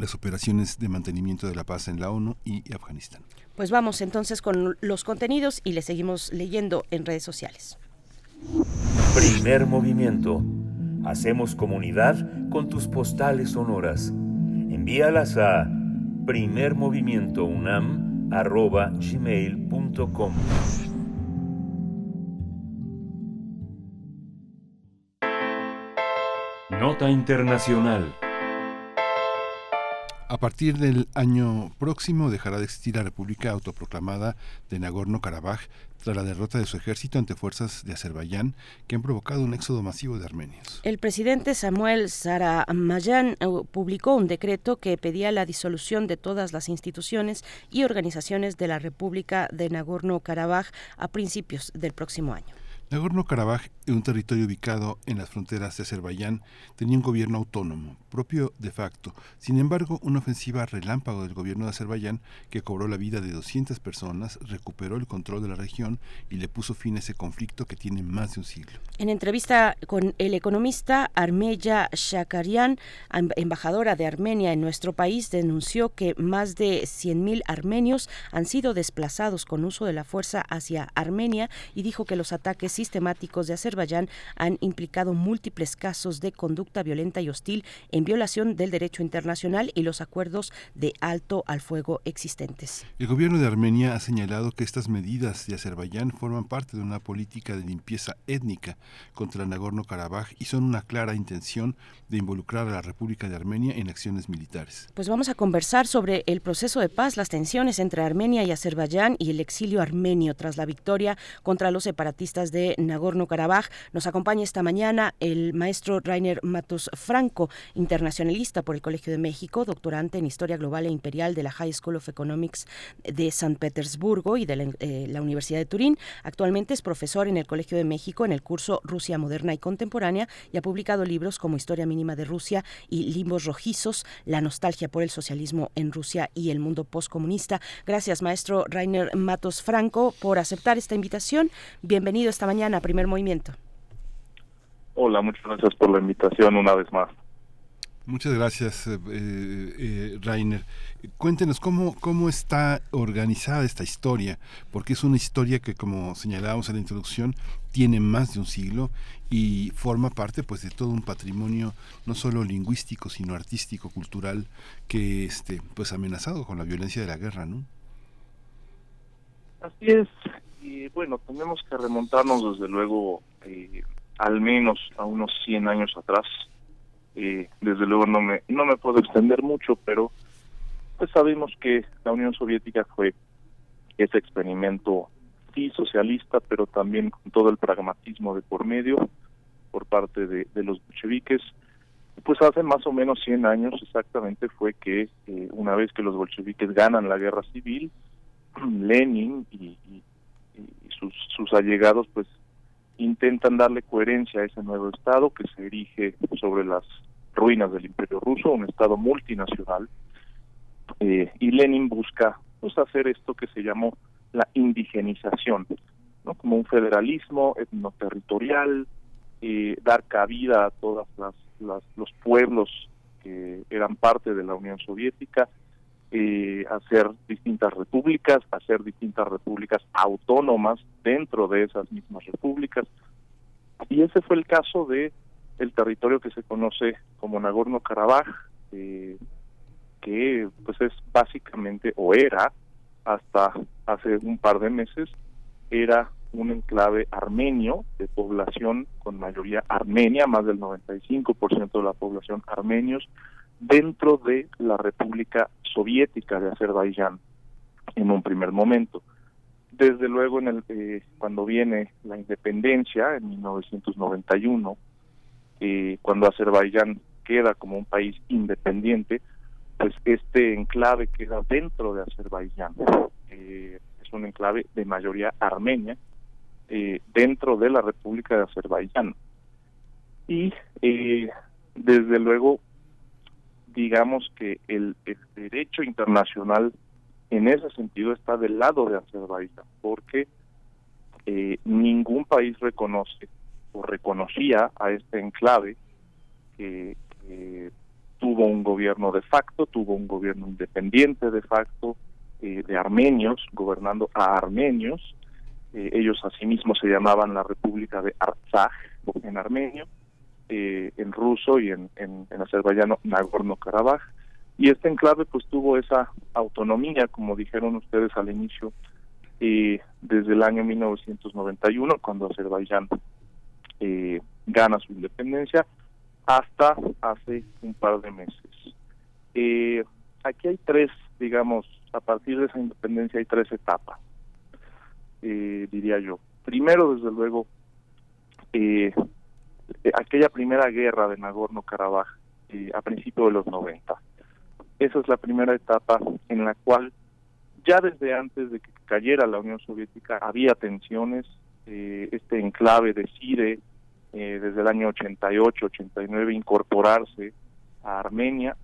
Speaker 1: las operaciones de mantenimiento de la paz en la ONU y Afganistán.
Speaker 2: Pues vamos entonces con los contenidos y le seguimos leyendo en redes sociales.
Speaker 5: Primer movimiento. Hacemos comunidad con tus postales sonoras. Envíalas a primermovimientounam arroba gmail.com. Nota Internacional.
Speaker 1: A partir del año próximo dejará de existir la República autoproclamada de Nagorno-Karabaj tras la derrota de su ejército ante fuerzas de Azerbaiyán que han provocado un éxodo masivo de armenios.
Speaker 2: El presidente Samuel Saramayan eh, publicó un decreto que pedía la disolución de todas las instituciones y organizaciones de la República de Nagorno-Karabaj a principios del próximo año.
Speaker 1: Nagorno-Karabaj, un territorio ubicado en las fronteras de Azerbaiyán, tenía un gobierno autónomo, propio de facto. Sin embargo, una ofensiva relámpago del gobierno de Azerbaiyán, que cobró la vida de 200 personas, recuperó el control de la región y le puso fin a ese conflicto que tiene más de un siglo.
Speaker 2: En entrevista con el economista Armeya Shakarian, embajadora de Armenia en nuestro país, denunció que más de 100.000 armenios han sido desplazados con uso de la fuerza hacia Armenia y dijo que los ataques sistemáticos de Azerbaiyán han implicado múltiples casos de conducta violenta y hostil en violación del derecho internacional y los acuerdos de alto al fuego existentes.
Speaker 1: El gobierno de Armenia ha señalado que estas medidas de Azerbaiyán forman parte de una política de limpieza étnica contra Nagorno-Karabaj y son una clara intención de involucrar a la República de Armenia en acciones militares.
Speaker 2: Pues vamos a conversar sobre el proceso de paz, las tensiones entre Armenia y Azerbaiyán y el exilio armenio tras la victoria contra los separatistas de de Nagorno-Karabaj. Nos acompaña esta mañana el maestro Rainer Matos Franco, internacionalista por el Colegio de México, doctorante en Historia Global e Imperial de la High School of Economics de San Petersburgo y de la, eh, la Universidad de Turín. Actualmente es profesor en el Colegio de México en el curso Rusia Moderna y Contemporánea y ha publicado libros como Historia Mínima de Rusia y Limbos Rojizos, La nostalgia por el socialismo en Rusia y el mundo postcomunista. Gracias, maestro Rainer Matos Franco, por aceptar esta invitación. Bienvenido esta mañana a Primer Movimiento.
Speaker 9: Hola, muchas gracias por la invitación una vez más.
Speaker 1: Muchas gracias, eh, eh, Rainer. Cuéntenos cómo, cómo está organizada esta historia, porque es una historia que, como señalábamos en la introducción, tiene más de un siglo y forma parte pues de todo un patrimonio no solo lingüístico sino artístico cultural que este pues amenazado con la violencia de la guerra no
Speaker 9: así es. Y bueno tenemos que remontarnos desde luego eh, al menos a unos 100 años atrás eh, desde luego no me no me puedo extender mucho pero pues sabemos que la Unión Soviética fue ese experimento sí socialista pero también con todo el pragmatismo de por medio por parte de, los bolcheviques. Pues hace más o menos 100 años exactamente fue que eh, una vez que los bolcheviques ganan la guerra civil Lenin y, sus, sus allegados pues intentan darle coherencia a ese nuevo estado que se erige sobre las ruinas del imperio ruso un estado multinacional eh, y Lenin busca pues hacer esto que se llamó la indigenización, ¿no? como un federalismo etnoterritorial, eh, dar cabida a todos los pueblos que eran parte de la Unión Soviética, eh, hacer distintas repúblicas, hacer distintas repúblicas autónomas dentro de esas mismas repúblicas. Y ese fue el caso de el territorio que se conoce como Nagorno-Karabaj, eh, que pues es básicamente o era hasta hace un par de meses era un enclave armenio de población con mayoría armenia, más del 95% de la población armenios, dentro de la República Soviética de Azerbaiyán en un primer momento. Desde luego, en el, eh, cuando viene la independencia, en 1991, eh, cuando Azerbaiyán queda como un país independiente, pues este enclave queda dentro de Azerbaiyán. Eh, es un enclave de mayoría armenia eh, dentro de la República de Azerbaiyán. Y eh, desde luego, digamos que el, derecho internacional en ese sentido está del lado de Azerbaiyán, porque ningún país reconoce o reconocía a este enclave que tuvo un gobierno de facto, tuvo un gobierno independiente de facto eh, de armenios, gobernando a armenios. Eh, ellos asimismo se llamaban la República de Artsaj en armenio, eh, en ruso y en, en, en azerbaiyano Nagorno-Karabaj. Y este enclave pues tuvo esa autonomía, como dijeron ustedes al inicio, desde el año 1991, cuando Azerbaiyán gana su independencia, hasta hace un par de meses. Eh, aquí hay tres, digamos, a partir de esa independencia hay tres etapas, eh, diría yo. Primero, desde luego, eh, aquella primera guerra de Nagorno-Karabaj a principios de los 90. Esa es la primera etapa en la cual ya desde antes de que cayera la Unión Soviética había tensiones, este enclave decide eh, desde el año 88, 89 incorporarse a Armenia,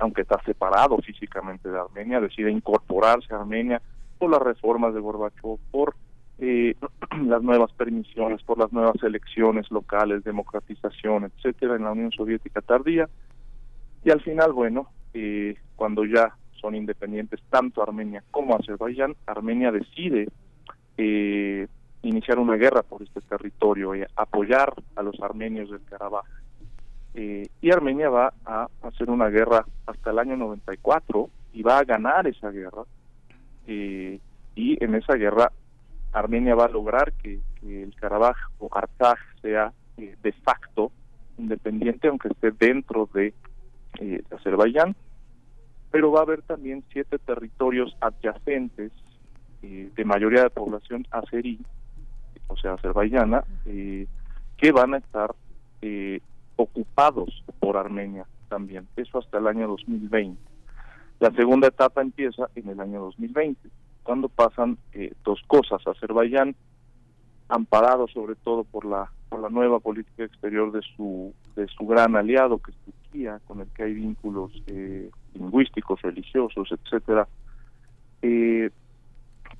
Speaker 9: aunque está separado físicamente de Armenia, decide incorporarse a Armenia por las reformas de Gorbachev, por eh, las nuevas permisiones, por las nuevas elecciones locales, democratización, etcétera, en la Unión Soviética tardía. Y al final, bueno, eh, cuando ya son independientes tanto Armenia como Azerbaiyán, Armenia decide eh, iniciar una guerra por este territorio y apoyar a los armenios del Karabaj. Eh, y Armenia va a hacer una guerra hasta el año 94 y va a ganar esa guerra. Eh, y en esa guerra Armenia va a lograr que, el Karabaj o Artsaj sea eh, de facto independiente, aunque esté dentro de, de Azerbaiyán. Pero va a haber también siete territorios adyacentes de mayoría de población azerí o sea, azerbaiyana, eh, que van a estar eh, ocupados por Armenia también, eso hasta el año 2020. La segunda etapa empieza en el año 2020, cuando pasan eh, dos cosas. Azerbaiyán, amparado sobre todo por la por la nueva política exterior de su de su gran aliado que es Turquía, con el que hay vínculos eh, lingüísticos, religiosos, etcétera, eh,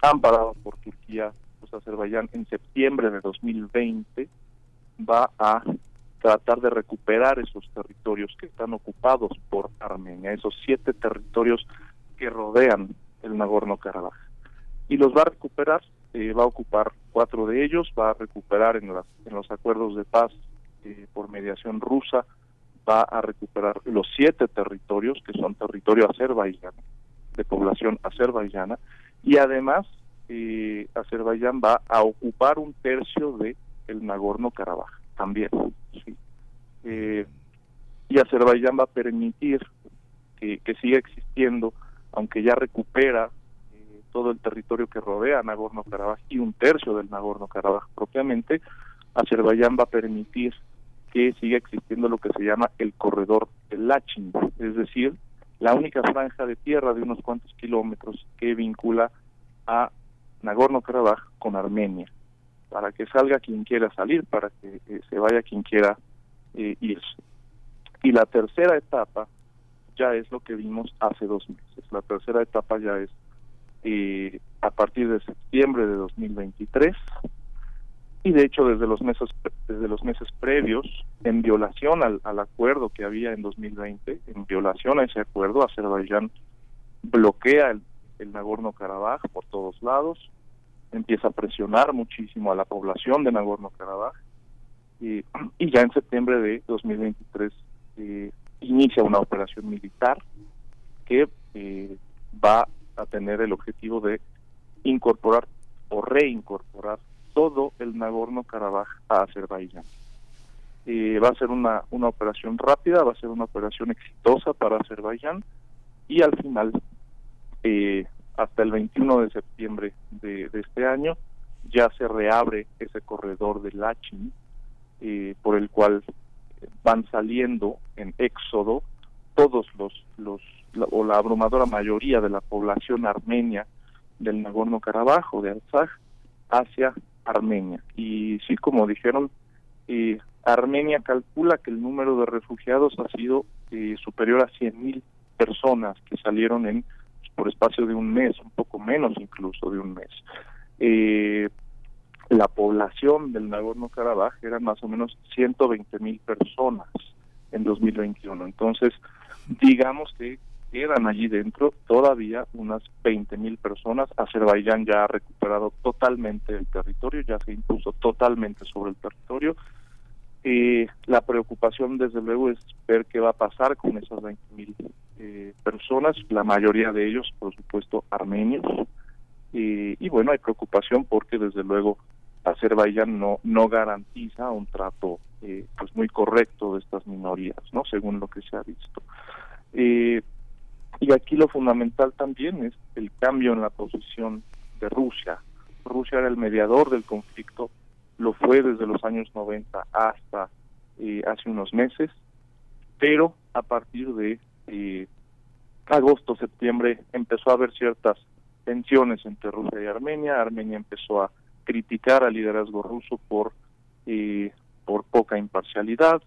Speaker 9: amparado por Turquía, pues Azerbaiyán en septiembre de 2020 va a tratar de recuperar esos territorios que están ocupados por Armenia, esos siete territorios que rodean el Nagorno-Karabaj. Y los va a recuperar, eh, va a ocupar cuatro de ellos, va a recuperar en, las, en los acuerdos de paz eh, por mediación rusa, va a recuperar los siete territorios que son territorio azerbaiyano, de población azerbaiyana, y además eh, Azerbaiyán va a ocupar un tercio de el Nagorno-Karabaj también. Eh, y Azerbaiyán va a permitir que, siga existiendo, aunque ya recupera todo el territorio que rodea Nagorno-Karabaj y un tercio del Nagorno-Karabaj propiamente, Azerbaiyán va a permitir que siga existiendo lo que se llama el corredor del Lachin, es decir, la única franja de tierra de unos cuantos kilómetros que vincula a Nagorno-Karabaj con Armenia para que salga quien quiera salir, para que eh, se vaya quien quiera eh, irse. Y la tercera etapa ya es lo que vimos hace dos meses. La tercera etapa ya es eh, a partir de septiembre de 2023 y de hecho desde los meses desde los meses previos en violación al, acuerdo que había en 2020 en violación a ese acuerdo Azerbaiyán bloquea el, Nagorno Karabaj por todos lados empieza a presionar muchísimo a la población de Nagorno-Karabaj y, ya en septiembre de 2023 eh, inicia una operación militar que eh, va a tener el objetivo de incorporar o reincorporar todo el Nagorno-Karabaj a Azerbaiyán. Eh, va a ser una, una operación rápida, va a ser una operación exitosa para Azerbaiyán y al final eh, hasta el 21 de septiembre de, este año ya se reabre ese corredor de Lachin eh, por el cual van saliendo en éxodo todos los los o la abrumadora mayoría de la población armenia del Nagorno Karabaj o de Artsaj hacia Armenia y sí como dijeron eh, Armenia calcula que el número de refugiados ha sido eh, superior a 100.000 personas que salieron en por espacio de un mes, un poco menos incluso de un mes. Eh, la población del Nagorno-Karabaj era más o menos 120 mil personas en 2021. Entonces, digamos que quedan allí dentro todavía unas 20 mil personas. Azerbaiyán ya ha recuperado totalmente el territorio, ya se impuso totalmente sobre el territorio. Eh, la preocupación, desde luego, es ver qué va a pasar con esas 20 mil eh, personas, la mayoría de ellos, por supuesto, armenios. y bueno, hay preocupación porque desde luego Azerbaiyán no no garantiza un trato eh, pues muy correcto de estas minorías, no, según lo que se ha visto. Eh, y aquí lo fundamental también es el cambio en la posición de Rusia. Rusia era el mediador del conflicto, lo fue desde los años 90 hasta eh, hace unos meses, pero a partir de eh, agosto, septiembre, empezó a haber ciertas tensiones entre Rusia y Armenia. Armenia empezó a criticar al liderazgo ruso por, eh, por poca imparcialidad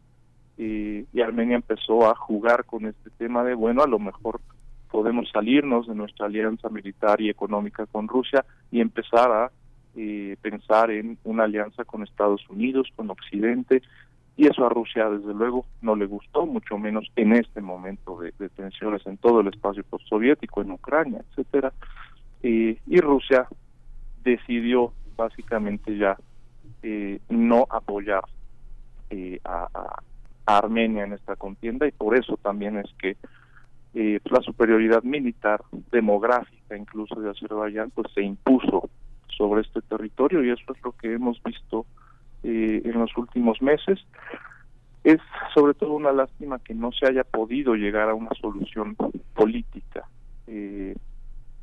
Speaker 9: y Armenia empezó a jugar con este tema de, bueno, a lo mejor podemos salirnos de nuestra alianza militar y económica con Rusia y empezar a eh, pensar en una alianza con Estados Unidos, con Occidente, y eso a Rusia desde luego no le gustó, mucho menos en este momento de, tensiones en todo el espacio postsoviético, en Ucrania, etcétera. y Rusia decidió básicamente ya eh, no apoyar eh, a, Armenia en esta contienda y por eso también es que eh, la superioridad militar demográfica incluso de Azerbaiyán pues se impuso sobre este territorio y eso es lo que hemos visto eh, en los últimos meses. Es sobre todo una lástima que no se haya podido llegar a una solución política eh,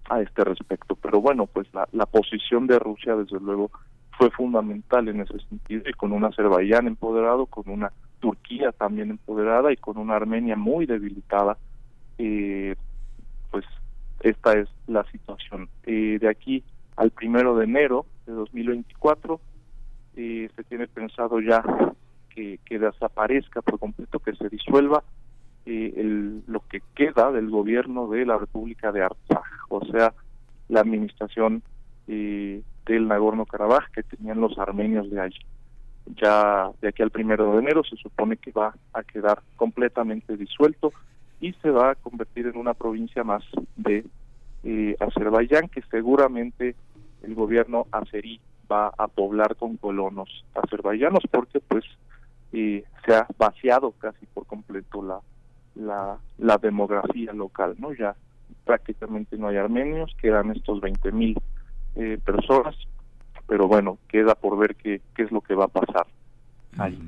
Speaker 9: a este respecto. Pero bueno, pues la, la posición de Rusia desde luego fue fundamental en ese sentido y con un Azerbaiyán empoderado, con una Turquía también empoderada y con una Armenia muy debilitada, eh, pues esta es la situación. Eh, de aquí al primero de enero de 2024 eh, se tiene pensado ya que, desaparezca por completo, que se disuelva eh, el, lo que queda del gobierno de la República de Artsaj, o sea, la administración eh, del Nagorno-Karabaj que tenían los armenios de allí. Ya de aquí al primero de enero se supone que va a quedar completamente disuelto y se va a convertir en una provincia más de eh, Azerbaiyán que seguramente el gobierno azerí va a poblar con colonos azerbaiyanos porque pues eh, se ha vaciado casi por completo la, la, la demografía local, ¿no? Ya prácticamente no hay armenios, quedan estos 20 mil eh, personas, pero bueno, queda por ver qué, qué es lo que va a pasar ahí.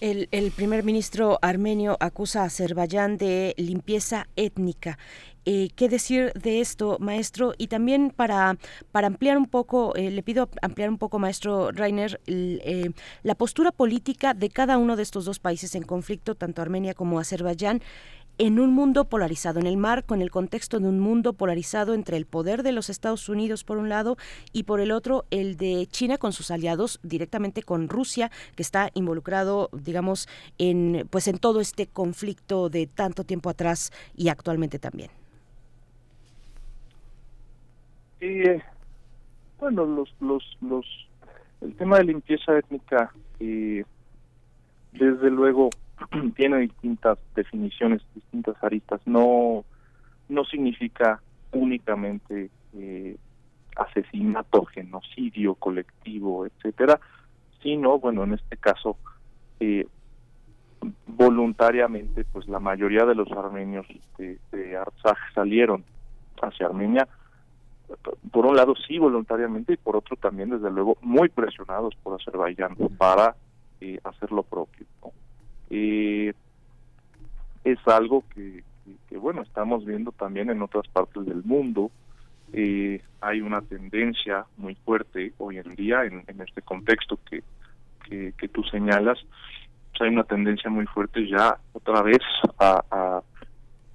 Speaker 2: El, el, primer ministro armenio acusa a Azerbaiyán de limpieza étnica. Eh, ¿Qué decir de esto, maestro? Y también para, para ampliar un poco, eh, le pido ampliar un poco, maestro Rainer, eh, la postura política de cada uno de estos dos países en conflicto, tanto Armenia como Azerbaiyán, en un mundo polarizado, en el marco, en el contexto de un mundo polarizado entre el poder de los Estados Unidos por un lado y por el otro el de China con sus aliados, directamente con Rusia, que está involucrado, digamos, en pues en todo este conflicto de tanto tiempo atrás y actualmente también.
Speaker 9: Sí, bueno, los, los, los, el tema de limpieza étnica, eh, desde luego tiene distintas definiciones, distintas aristas. No, no significa únicamente eh, asesinato, genocidio colectivo, etcétera, sino, bueno, en este caso, eh, voluntariamente, pues la mayoría de los armenios de, de Artsaj salieron hacia Armenia, por un lado sí voluntariamente y por otro también, desde luego, muy presionados por Azerbaiyán para eh, hacer lo propio. ¿no? Eh, es algo que, bueno, estamos viendo también en otras partes del mundo. Eh, hay una tendencia muy fuerte hoy en día en, este contexto que, que, tú señalas. Hay una tendencia muy fuerte ya otra vez a, a,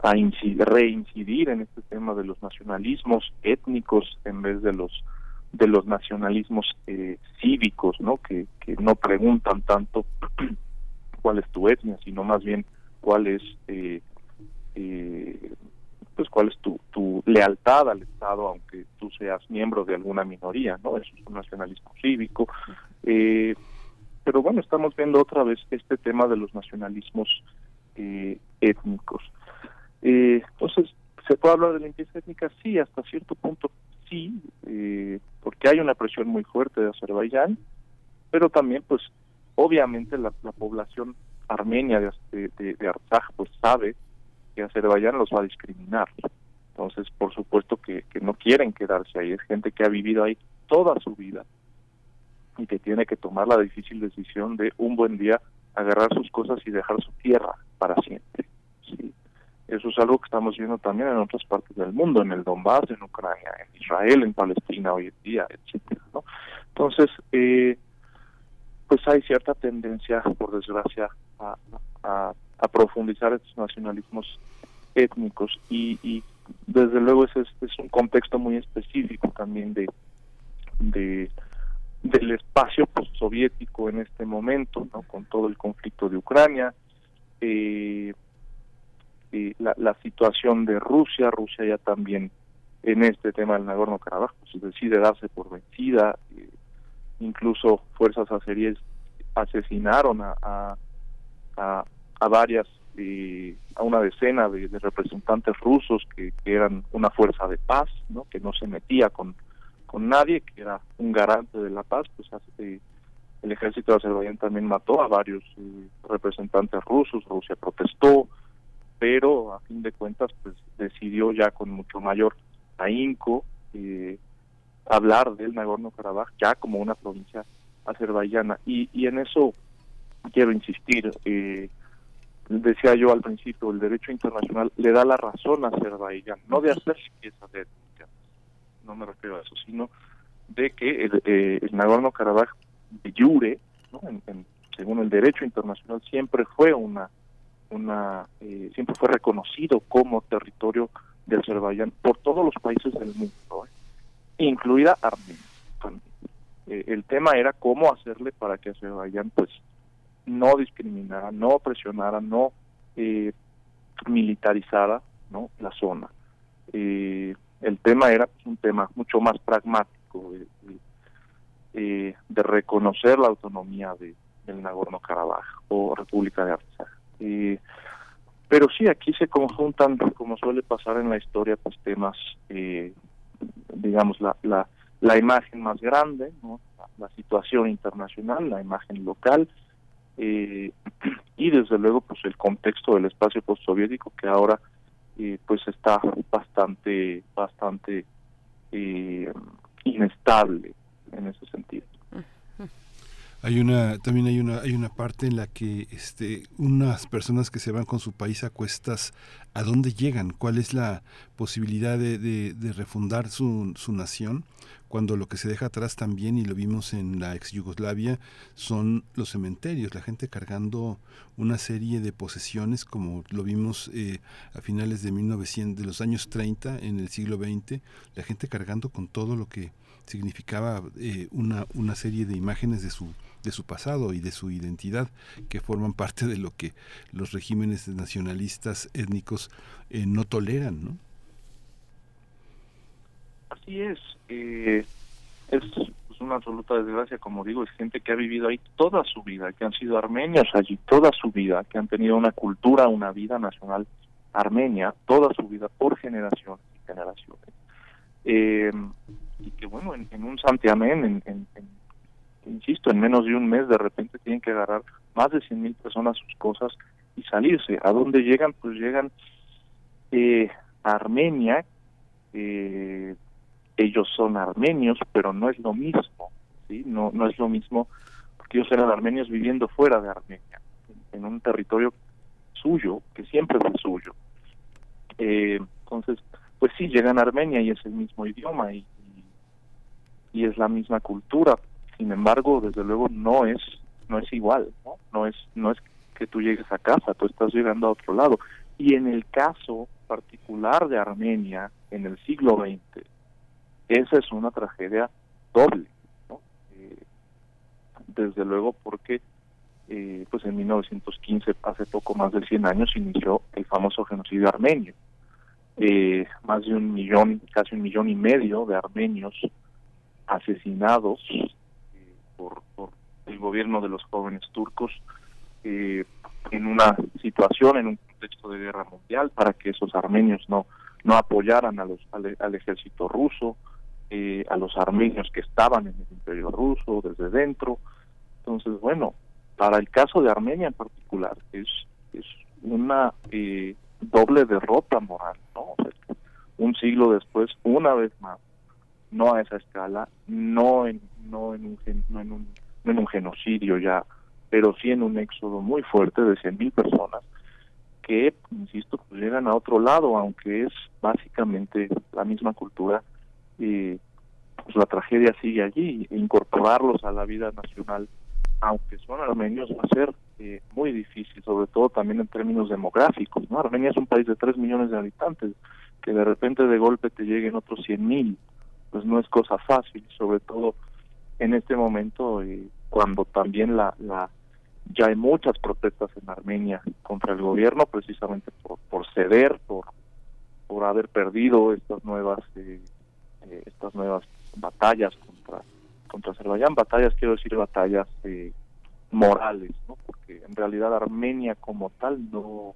Speaker 9: a incidir, reincidir en este tema de los nacionalismos étnicos en vez de los de los nacionalismos eh, cívicos, ¿no? Que no preguntan tanto cuál es tu etnia, sino más bien cuál es eh, eh, pues cuál es tu, lealtad al Estado, aunque tú seas miembro de alguna minoría, ¿no? Eso es un nacionalismo cívico. Eh, pero bueno, estamos viendo otra vez este tema de los nacionalismos étnicos. Entonces, ¿se puede hablar de limpieza étnica? Sí, hasta cierto punto sí, porque hay una presión muy fuerte de Azerbaiyán, pero también pues obviamente la, la población armenia de, de, de Artsaj pues sabe que Azerbaiyán los va a discriminar. Entonces, por supuesto que, que no quieren quedarse ahí. Es gente que ha vivido ahí toda su vida y que tiene que tomar la difícil decisión de un buen día agarrar sus cosas y dejar su tierra para siempre. ¿sí? Eso es algo que estamos viendo también en otras partes del mundo, en el Donbass, en Ucrania, en Israel, en Palestina hoy en día, etcétera, ¿no? Entonces, eh, pues hay cierta tendencia, por desgracia, a, profundizar estos nacionalismos étnicos y, y desde luego ese es, un contexto muy específico también de, de del espacio postsoviético en este momento, ¿no? con todo el conflicto de Ucrania, eh, la, la, situación de Rusia, Rusia ya también en este tema del Nagorno-Karabaj pues, decide darse por vencida, incluso fuerzas azeríes asesinaron a, a, a, varias, eh, a una decena de, representantes rusos que, que, eran una fuerza de paz, ¿no? que no se metía con, con nadie, que era un garante de la paz, pues eh, el ejército de Azerbaiyán también mató a varios eh, representantes rusos, Rusia protestó, pero a fin de cuentas pues decidió ya con mucho mayor ahínco eh, hablar del Nagorno-Karabaj ya como una provincia azerbaiyana. Y, y en eso quiero insistir. Eh, decía yo al principio, el derecho internacional le da la razón a Azerbaiyán, no de hacer limpieza étnica, no me refiero a eso, sino de que el, eh, el Nagorno-Karabaj de Yure, según el derecho internacional, siempre fue una, una eh, siempre fue reconocido como territorio de Azerbaiyán por todos los países del mundo, ¿eh? Incluida Armenia. Eh, el tema era cómo hacerle para que Azerbaiyán pues no discriminara, no presionara, no eh, militarizara ¿no? la zona. Eh, el tema era pues, un tema mucho más pragmático de, de reconocer la autonomía de, del Nagorno-Karabaj o República de Artsaj. pero sí, aquí se conjuntan, como suele pasar en la historia, pues temas, digamos, la, la la imagen más grande, la, situación internacional, la imagen local eh, y desde luego pues el contexto del espacio postsoviético que ahora eh, pues está bastante bastante eh, inestable en ese sentido.
Speaker 1: Hay una, también hay una, hay una parte en la que este, unas personas que se van con su país a cuestas, ¿a dónde llegan? ¿Cuál es la posibilidad de, refundar su, su, nación? Cuando lo que se deja atrás también, y lo vimos en la ex Yugoslavia, son los cementerios, la gente cargando una serie de posesiones, como lo vimos eh, a finales de 1900, de los años 30, en el siglo XX, la gente cargando con todo lo que significaba eh, una, una serie de imágenes de su de su pasado y de su identidad, que forman parte de lo que los regímenes nacionalistas étnicos eh, no toleran, ¿no?
Speaker 9: Así es. Eh, es pues, una absoluta desgracia, como digo, es gente que ha vivido ahí toda su vida, que han sido armenios allí toda su vida, que han tenido una cultura, una vida nacional armenia toda su vida por generaciones y generaciones. Eh, y que bueno, en, un santiamén, en, en, insisto, en menos de un mes de repente tienen que agarrar más de 100 mil personas sus cosas y salirse. ¿A dónde llegan? Pues llegan eh, a Armenia, eh, ellos son armenios, pero no es lo mismo, ¿sí? No, no es lo mismo, porque ellos eran armenios viviendo fuera de Armenia, en un territorio suyo, que siempre fue suyo. Eh, entonces, pues sí, llegan a Armenia y es el mismo idioma y, y es la misma cultura, sin embargo desde luego no es no es igual no es no es que tú llegues a casa tú estás llegando a otro lado. Y en el caso particular de Armenia en el siglo XX esa es una tragedia doble ¿no? Eh, desde luego porque eh, pues en 1915 hace poco más de 100 años inició el famoso genocidio armenio. Eh, más de un millón casi un millón y medio de armenios asesinados por, el gobierno de los jóvenes turcos eh, en una situación, en un contexto de guerra mundial, para que esos armenios no, no apoyaran a los, al, ejército ruso, eh, a los armenios que estaban en el imperio ruso desde dentro. Entonces, bueno, para el caso de Armenia en particular, es, es una eh, doble derrota moral, ¿no? un siglo después, una vez más, no a esa escala, no en, no en, un, no en, un, en un genocidio ya, pero sí en un éxodo muy fuerte de 100.000 personas que, insisto, pues llegan a otro lado, aunque es básicamente la misma cultura, y pues la tragedia sigue allí, e incorporarlos a la vida nacional, aunque son armenios, va a ser eh, muy difícil, sobre todo también en términos demográficos, ¿no? Armenia es un país de 3 millones de habitantes, que de repente de golpe te lleguen otros 100.000 pues no es cosa fácil, sobre todo en este momento eh, cuando también la, la ya hay muchas protestas en Armenia contra el gobierno precisamente por, por ceder, por por haber perdido estas nuevas eh, eh, estas nuevas batallas contra contra Azerbaiyán, batallas quiero decir batallas morales, ¿no? Porque en realidad Armenia como tal no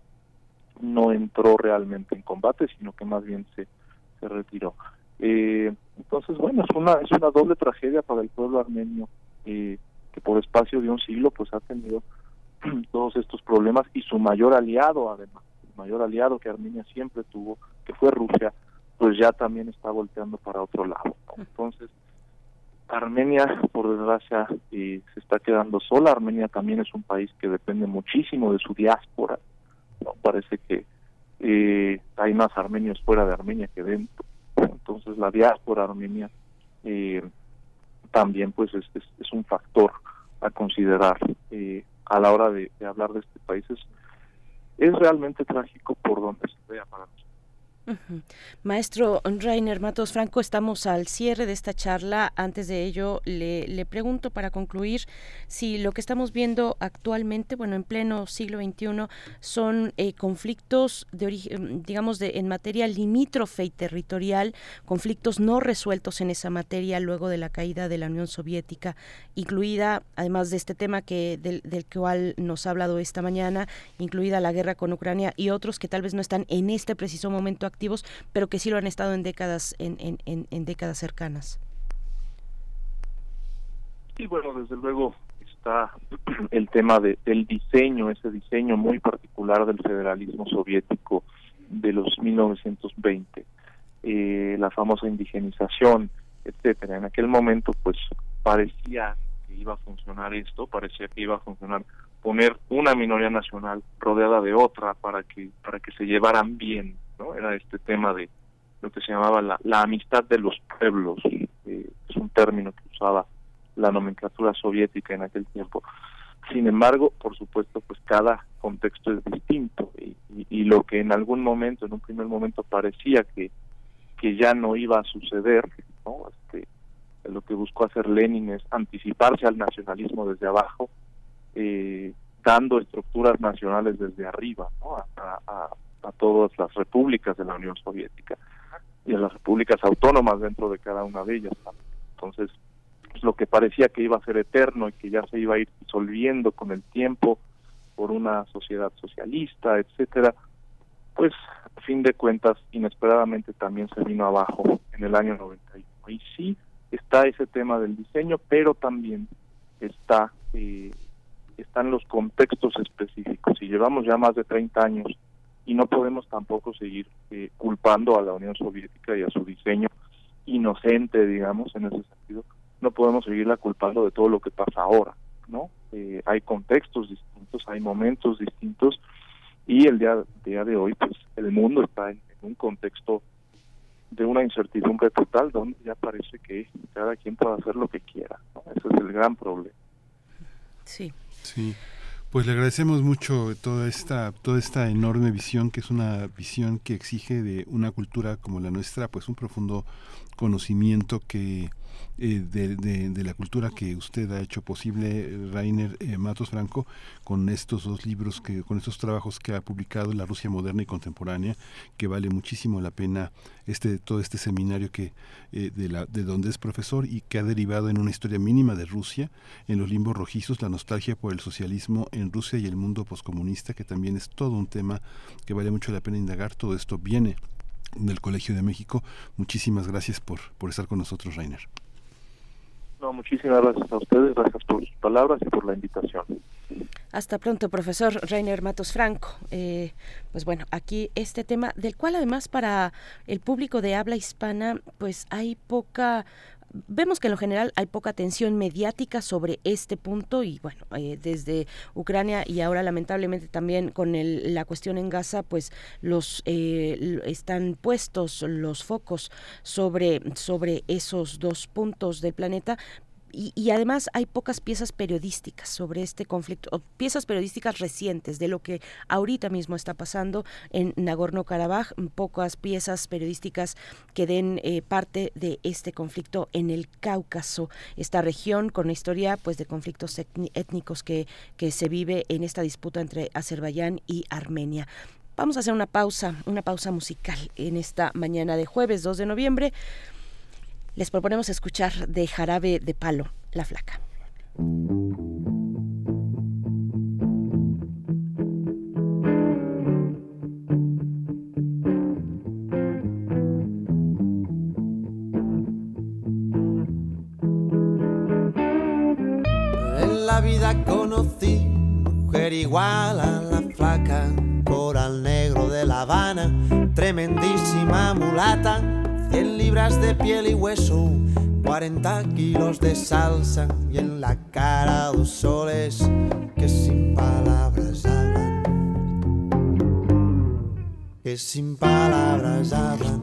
Speaker 9: no entró realmente en combate, sino que más bien se se retiró. Eh, entonces, bueno, es una, es una doble tragedia para el pueblo armenio, eh, que por espacio de un siglo pues ha tenido todos estos problemas y su mayor aliado, además, el mayor aliado que Armenia siempre tuvo, que fue Rusia, pues ya también está volteando para otro lado. Entonces, Armenia, por desgracia, eh, se está quedando sola. Armenia también es un país que depende muchísimo de su diáspora. ¿no? Parece que eh, hay más armenios fuera de Armenia que dentro. Entonces la diáspora armenia eh, también pues es, es, un factor a considerar eh, a la hora de, hablar de este país. Es, es realmente trágico por donde se vea para nosotros.
Speaker 2: Maestro Rainer Matos Franco, estamos al cierre de esta charla. Antes de ello, le, le, pregunto para concluir si lo que estamos viendo actualmente, bueno, en pleno siglo XXI, son eh, conflictos de origen, digamos, de, en materia limítrofe y territorial, conflictos no resueltos en esa materia luego de la caída de la Unión Soviética, incluida, además de este tema que del, del cual nos ha hablado esta mañana, incluida la guerra con Ucrania y otros que tal vez no están en este preciso momento actual pero que sí lo han estado en décadas, en, décadas cercanas.
Speaker 9: Sí, bueno, desde luego está el tema de, del diseño, ese diseño muy particular del federalismo soviético de los 1920, eh, la famosa indigenización, etcétera. En aquel momento, pues parecía que iba a funcionar esto, parecía que iba a funcionar poner una minoría nacional rodeada de otra para que para que se llevaran bien era este tema de lo que se llamaba la, amistad de los pueblos, es un término que usaba la nomenclatura soviética en aquel tiempo. Sin embargo, por supuesto, pues cada contexto es distinto y, lo que en algún momento, en un primer momento parecía que, que ya no iba a suceder, ¿no? Este, lo que buscó hacer Lenin es anticiparse al nacionalismo desde abajo, eh, dando estructuras nacionales desde arriba, ¿no? a todas las repúblicas de la Unión Soviética y a las repúblicas autónomas dentro de cada una de ellas. Entonces, pues, lo que parecía que iba a ser eterno y que ya se iba a ir disolviendo con el tiempo por una sociedad socialista, etcétera, pues a fin de cuentas inesperadamente también se vino abajo en el año 91. Y sí está ese tema del diseño, pero también está eh, están los contextos específicos. Y llevamos ya más de 30 años y no podemos tampoco seguir eh, culpando a la Unión Soviética y a su diseño inocente, digamos, en ese sentido. No podemos seguirla culpando de todo lo que pasa ahora, ¿no? Eh, hay contextos distintos, hay momentos distintos y el día, día de hoy, pues el mundo está en, un contexto de una incertidumbre total donde ya parece que cada quien puede hacer lo que quiera. ¿no? Ese es el gran problema.
Speaker 2: Sí.
Speaker 1: Sí. Pues le agradecemos mucho toda esta, toda esta enorme visión, que es una visión que exige de una cultura como la nuestra, pues un profundo conocimiento que eh, de, la cultura que usted ha hecho posible, Rainer eh, Matos Franco, con estos dos libros, que con estos trabajos que ha publicado, La Rusia Moderna y Contemporánea, que vale muchísimo la pena este todo este seminario que eh, de, la, de donde es profesor y que ha derivado en una historia mínima de Rusia, en los limbos rojizos, la nostalgia por el socialismo en Rusia y el mundo poscomunista, que también es todo un tema que vale mucho la pena indagar. Todo esto viene del Colegio de México. Muchísimas gracias por, por estar con nosotros, Rainer.
Speaker 9: No, muchísimas gracias a ustedes, gracias por sus palabras y por la invitación.
Speaker 2: Hasta pronto, profesor Rainer Matos Franco. Eh, pues bueno, aquí este tema, del cual además para el público de habla hispana, pues hay poca vemos que en lo general hay poca atención mediática sobre este punto y bueno, eh, desde Ucrania y ahora lamentablemente también con el, la cuestión en Gaza, pues los eh, están puestos los focos sobre, sobre esos dos puntos del planeta, y, además hay pocas piezas periodísticas sobre este conflicto, o piezas periodísticas recientes de lo que ahorita mismo está pasando en Nagorno-Karabaj, pocas piezas periodísticas que den eh, parte de este conflicto en el Cáucaso, esta región con la historia pues de conflictos étnicos que, que se vive en esta disputa entre Azerbaiyán y Armenia. Vamos a hacer una pausa, una pausa musical en esta mañana de jueves 2 de noviembre les proponemos escuchar de Jarabe de Palo, La Flaca.
Speaker 10: En la vida conocí mujer igual a la flaca, coral negro de La Habana, tremendísima mulata 100 libras de piel y hueso, 40 kilos de salsa y en la cara dos soles que sin palabras hablan, que sin palabras hablan.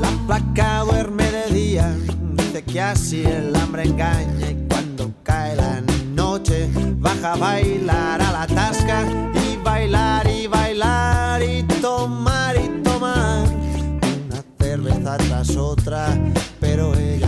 Speaker 10: La vaca duerme de día, dice que así el hambre engaña y cuando cae la noche baja a bailar a la tasca y bailar tras otra, pero ella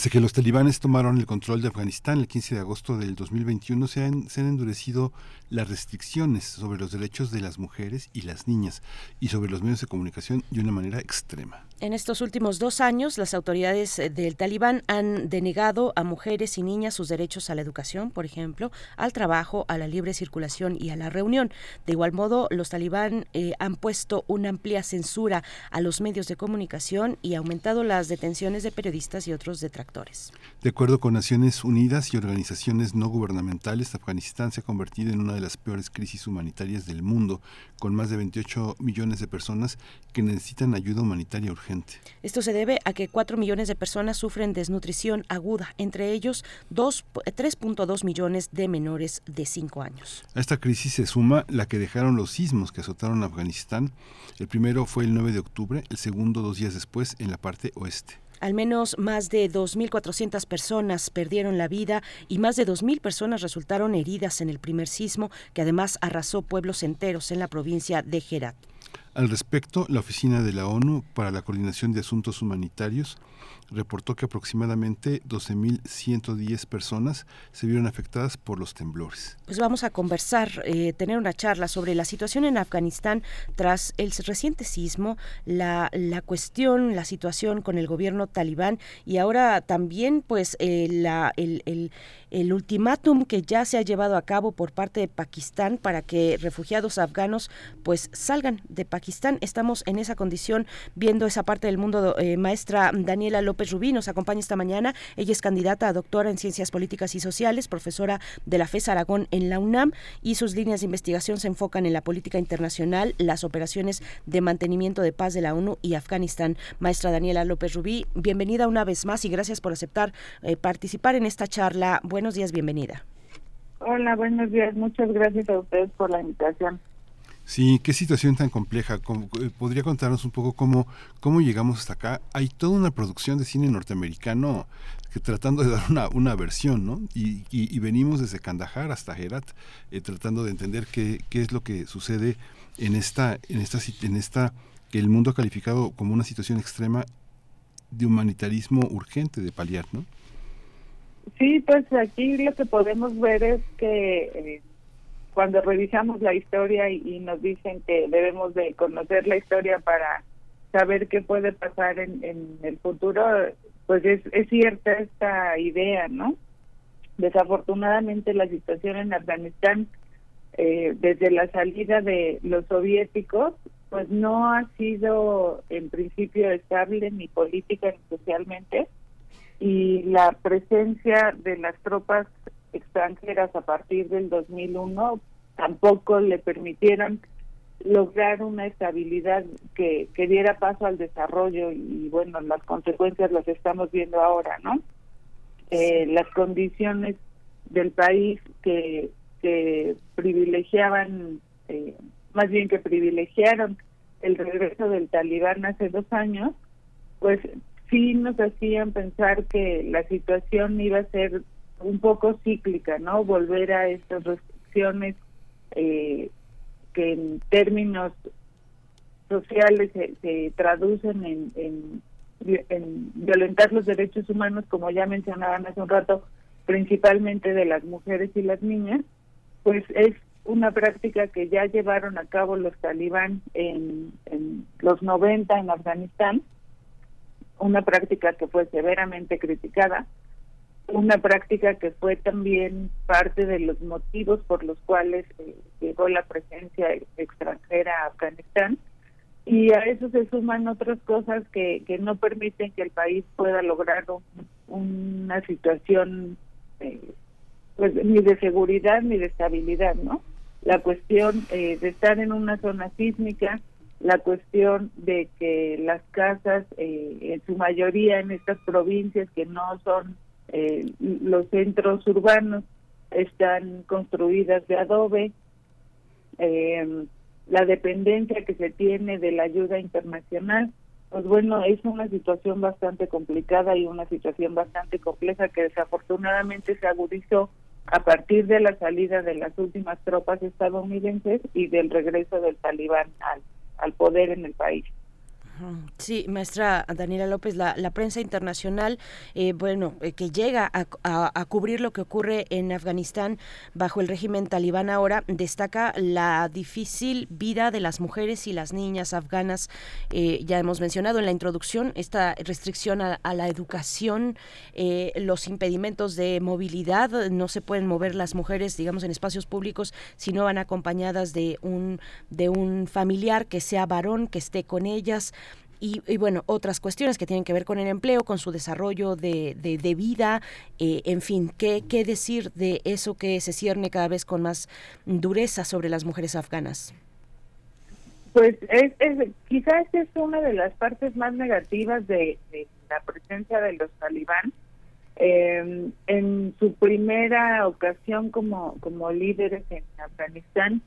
Speaker 1: Desde que los talibanes tomaron el control de Afganistán el 15 de agosto del 2021 se han, se han endurecido las restricciones sobre los derechos de las mujeres y las niñas y sobre los medios de comunicación de una manera extrema.
Speaker 2: En estos últimos dos años, las autoridades eh, del Talibán han denegado a mujeres y niñas sus derechos a la educación, por ejemplo, al trabajo, a la libre circulación y a la reunión. De igual modo, los talibán eh, han puesto una amplia censura a los medios de comunicación y aumentado las detenciones de periodistas y otros detractores.
Speaker 1: De acuerdo con Naciones Unidas y organizaciones no gubernamentales, Afganistán se ha convertido en una de las peores crisis humanitarias del mundo, con más de 28 millones de personas que necesitan ayuda humanitaria urgente.
Speaker 2: Esto se debe a que 4 millones de personas sufren desnutrición aguda, entre ellos 3.2 millones de menores de 5 años.
Speaker 1: A esta crisis se suma la que dejaron los sismos que azotaron Afganistán. El primero fue el 9 de octubre, el segundo dos días después en la parte oeste.
Speaker 2: Al menos más de 2.400 personas perdieron la vida y más de 2.000 personas resultaron heridas en el primer sismo, que además arrasó pueblos enteros en la provincia de Herat.
Speaker 1: Al respecto, la Oficina de la ONU para la Coordinación de Asuntos Humanitarios reportó que aproximadamente 12.110 personas se vieron afectadas por los temblores.
Speaker 2: Pues vamos a conversar, eh, tener una charla sobre la situación en Afganistán tras el reciente sismo, la, la cuestión, la situación con el gobierno talibán y ahora también pues eh, la, el, el, el ultimátum que ya se ha llevado a cabo por parte de Pakistán para que refugiados afganos pues salgan de Pakistán. Estamos en esa condición viendo esa parte del mundo. Eh, maestra Daniela López Rubí nos acompaña esta mañana. Ella es candidata a doctora en Ciencias Políticas y Sociales, profesora de la FES Aragón en la UNAM y sus líneas de investigación se enfocan en la política internacional, las operaciones de mantenimiento de paz de la ONU y Afganistán. Maestra Daniela López Rubí, bienvenida una vez más y gracias por aceptar eh, participar en esta charla buenos días, bienvenida.
Speaker 11: Hola, buenos días. Muchas gracias a ustedes por la invitación.
Speaker 1: Sí, qué situación tan compleja. Eh, ¿Podría contarnos un poco cómo, cómo llegamos hasta acá? Hay toda una producción de cine norteamericano que tratando de dar una, una versión, ¿no? Y, y, venimos desde Kandahar hasta Herat eh, tratando de entender qué, qué es lo que sucede en esta, en esta, en esta, que el mundo ha calificado como una situación extrema de humanitarismo urgente de paliar, ¿no?
Speaker 11: Sí, pues aquí lo que podemos ver es que eh, cuando revisamos la historia y, nos dicen que debemos de conocer la historia para saber qué puede pasar en, en el futuro, pues es, cierta esta idea, ¿no? Desafortunadamente la situación en Afganistán eh, desde la salida de los soviéticos pues no ha sido en principio estable ni política ni socialmente y la presencia de las tropas extranjeras a partir del 2001 tampoco le permitieron lograr una estabilidad que, que diera paso al desarrollo y bueno, las consecuencias las estamos viendo ahora, ¿no? Eh, las condiciones del país que, que privilegiaban, eh, más bien que privilegiaron el regreso del talibán hace dos años, pues sí nos hacían pensar que la situación iba a ser un poco cíclica, ¿no? Volver a estas restricciones eh, que en términos sociales se, traducen en, en, en, violentar los derechos humanos, como ya mencionaban hace un rato, principalmente de las mujeres y las niñas, pues es una práctica que ya llevaron a cabo los talibán en, en los 90 en Afganistán una práctica que fue severamente criticada, una práctica que fue también parte de los motivos por los cuales eh, llegó la presencia extranjera a Afganistán y a eso se suman otras cosas que, que no permiten que el país pueda lograr una situación eh, pues ni de seguridad ni de estabilidad, ¿no? La cuestión eh, de estar en una zona sísmica, la cuestión de que las casas, eh, en su mayoría en estas provincias que no son eh, los centros urbanos, están construidas de adobe, eh, la dependencia que se tiene de la ayuda internacional, pues bueno, es una situación bastante complicada y una situación bastante compleja que desafortunadamente se agudizó a partir de la salida de las últimas tropas estadounidenses y del regreso del talibán al al poder en el país.
Speaker 2: Sí, maestra Daniela López, la, prensa internacional, eh, bueno, eh, que llega a, cubrir lo que ocurre en Afganistán bajo el régimen talibán ahora, destaca la difícil vida de las mujeres y las niñas afganas. Eh, ya hemos mencionado en la introducción esta restricción a, la educación, los impedimentos de movilidad, no se pueden mover las mujeres, digamos, en espacios públicos si no van acompañadas de un, de un familiar que sea varón, que esté con ellas y, bueno, otras cuestiones que tienen que ver con el empleo, con su desarrollo de, de, vida, eh, en fin, ¿qué, ¿qué decir de eso que se cierne cada vez con más dureza sobre las mujeres afganas?
Speaker 11: Pues es, es, quizás es una de las partes más negativas de, la presencia de los talibán. Eh, en su primera ocasión como, como líderes en Afganistán,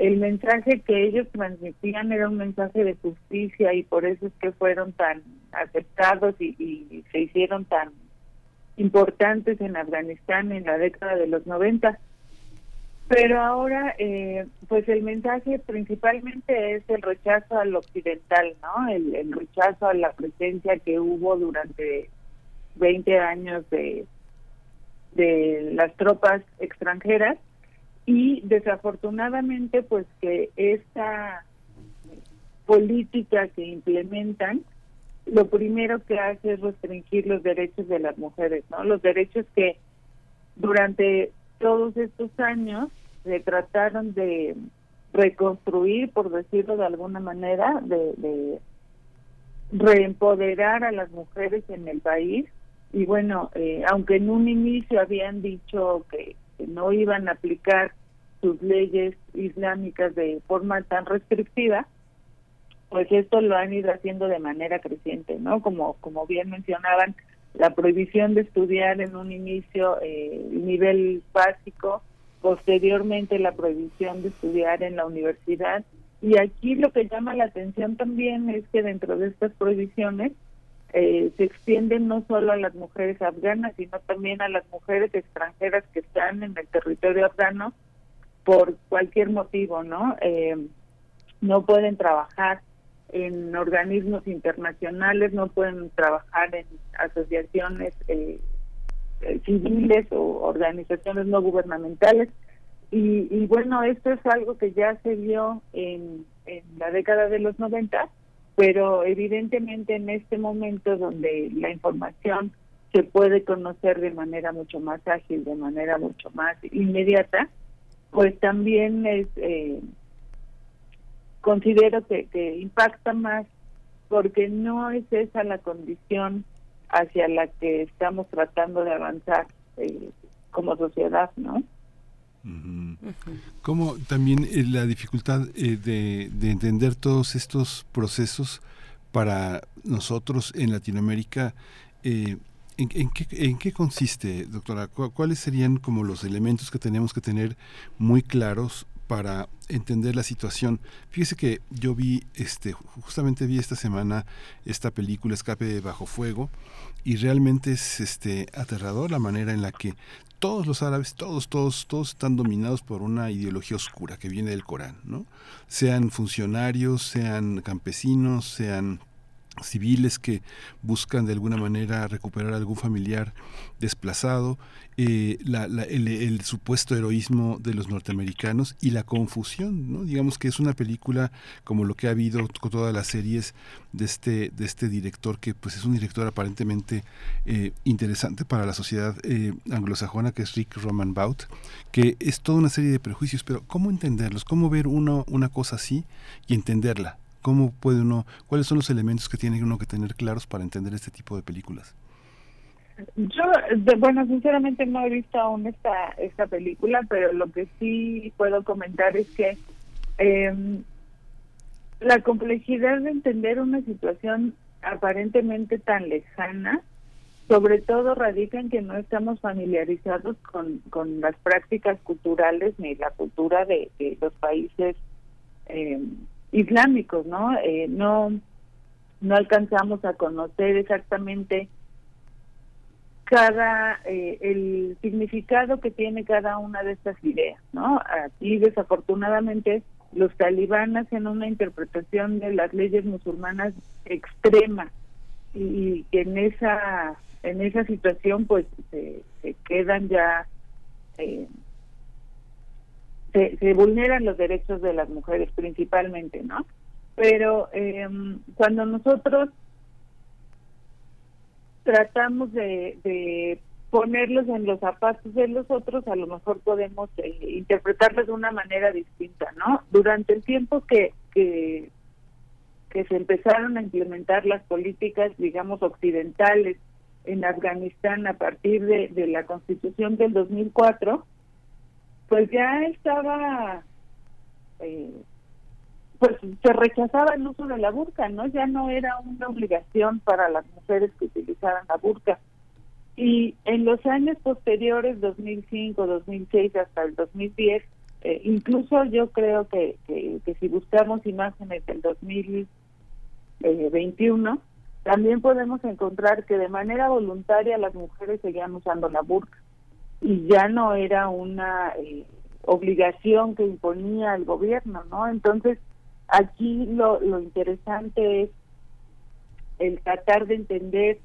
Speaker 11: el mensaje que ellos transmitían era un mensaje de justicia y por eso es que fueron tan aceptados y, se hicieron tan importantes en Afganistán en la década de los 90. Pero ahora, eh, pues el mensaje principalmente es el rechazo al occidental, ¿no? El, el rechazo a la presencia que hubo durante 20 años de, de las tropas extranjeras y desafortunadamente pues que esta política que implementan lo primero que hace es restringir los derechos de las mujeres, ¿no? Los derechos que durante todos estos años se trataron de reconstruir, por decirlo de alguna manera, de, de reempoderar a las mujeres en el país. Y bueno, eh, aunque en un inicio habían dicho que, que no iban a aplicar sus leyes islámicas de forma tan restrictiva, pues esto lo han ido haciendo de manera creciente, ¿no? Como, como bien mencionaban, la prohibición de estudiar en un inicio eh, nivel básico, posteriormente la prohibición de estudiar en la universidad. Y aquí lo que llama la atención también es que dentro de estas prohibiciones eh, se extienden no solo a las mujeres afganas, sino también a las mujeres extranjeras que están en el territorio afgano por cualquier motivo, ¿no? Eh, no pueden trabajar en organismos internacionales, no pueden trabajar en asociaciones eh, eh, civiles o organizaciones no gubernamentales. Y, y, bueno, esto es algo que ya se vio en, en la década de los 90, pero evidentemente en este momento donde la información se puede conocer de manera mucho más ágil, de manera mucho más inmediata, pues también es eh, considero que, impacta más porque no es esa la condición hacia la que estamos tratando de avanzar eh, como sociedad, ¿no?
Speaker 1: Como también eh, la dificultad eh, de, de, entender todos estos procesos para nosotros en Latinoamérica, eh, ¿en, qué, ¿en, qué, consiste, doctora? ¿Cuáles serían como los elementos que tenemos que tener muy claros para entender la situación. Fíjese que yo vi, este, justamente vi esta semana esta película Escape bajo fuego y realmente es este aterrador la manera en la que todos los árabes, todos, todos, todos están dominados por una ideología oscura que viene del Corán, ¿no? Sean funcionarios, sean campesinos, sean civiles que buscan de alguna manera recuperar algún familiar desplazado, eh, la, la, el, el, supuesto heroísmo de los norteamericanos y la confusión, ¿no? digamos que es una película como lo que ha habido con todas las series de este, de este director que pues es un director aparentemente eh, interesante para la sociedad eh, anglosajona que es Rick Roman Bout, que es toda una serie de prejuicios, pero ¿cómo entenderlos? ¿Cómo ver uno una cosa así y entenderla? ¿Cómo puede uno, cuáles son los elementos que tiene uno que tener claros para entender este tipo de películas?
Speaker 11: Yo, bueno, sinceramente no he visto aún esta, esta película, pero lo que sí puedo comentar es que eh, la complejidad de entender una situación aparentemente tan lejana, sobre todo radica en que no estamos familiarizados con, con las prácticas culturales ni la cultura de, de los países eh, islámicos, ¿no? Eh, no no alcanzamos a conocer exactamente cada eh, el significado que tiene cada una de estas ideas, ¿no? Aquí desafortunadamente los talibanes hacen una interpretación de las leyes musulmanas extrema y en esa en esa situación pues se, se quedan ya eh, se, se, vulneran los derechos de las mujeres principalmente, ¿no? Pero eh, cuando nosotros tratamos de, de, ponerlos en los zapatos de los otros, a lo mejor podemos eh, interpretarlos de una manera distinta, ¿no? Durante el tiempo que, que, que se empezaron a implementar las políticas, digamos, occidentales en Afganistán a partir de, la constitución del 2004, pues ya estaba, eh, pues se rechazaba el uso de la burka, ¿no? Ya no era una obligación para las mujeres que utilizaran la burka. Y en los años posteriores, 2005, 2006 hasta el 2010, eh, incluso yo creo que, que, que, si buscamos imágenes del 2021, también podemos encontrar que de manera voluntaria las mujeres seguían usando la burka y ya no era una eh, obligación que imponía el gobierno, ¿no? Entonces, aquí lo, lo interesante es el tratar de entender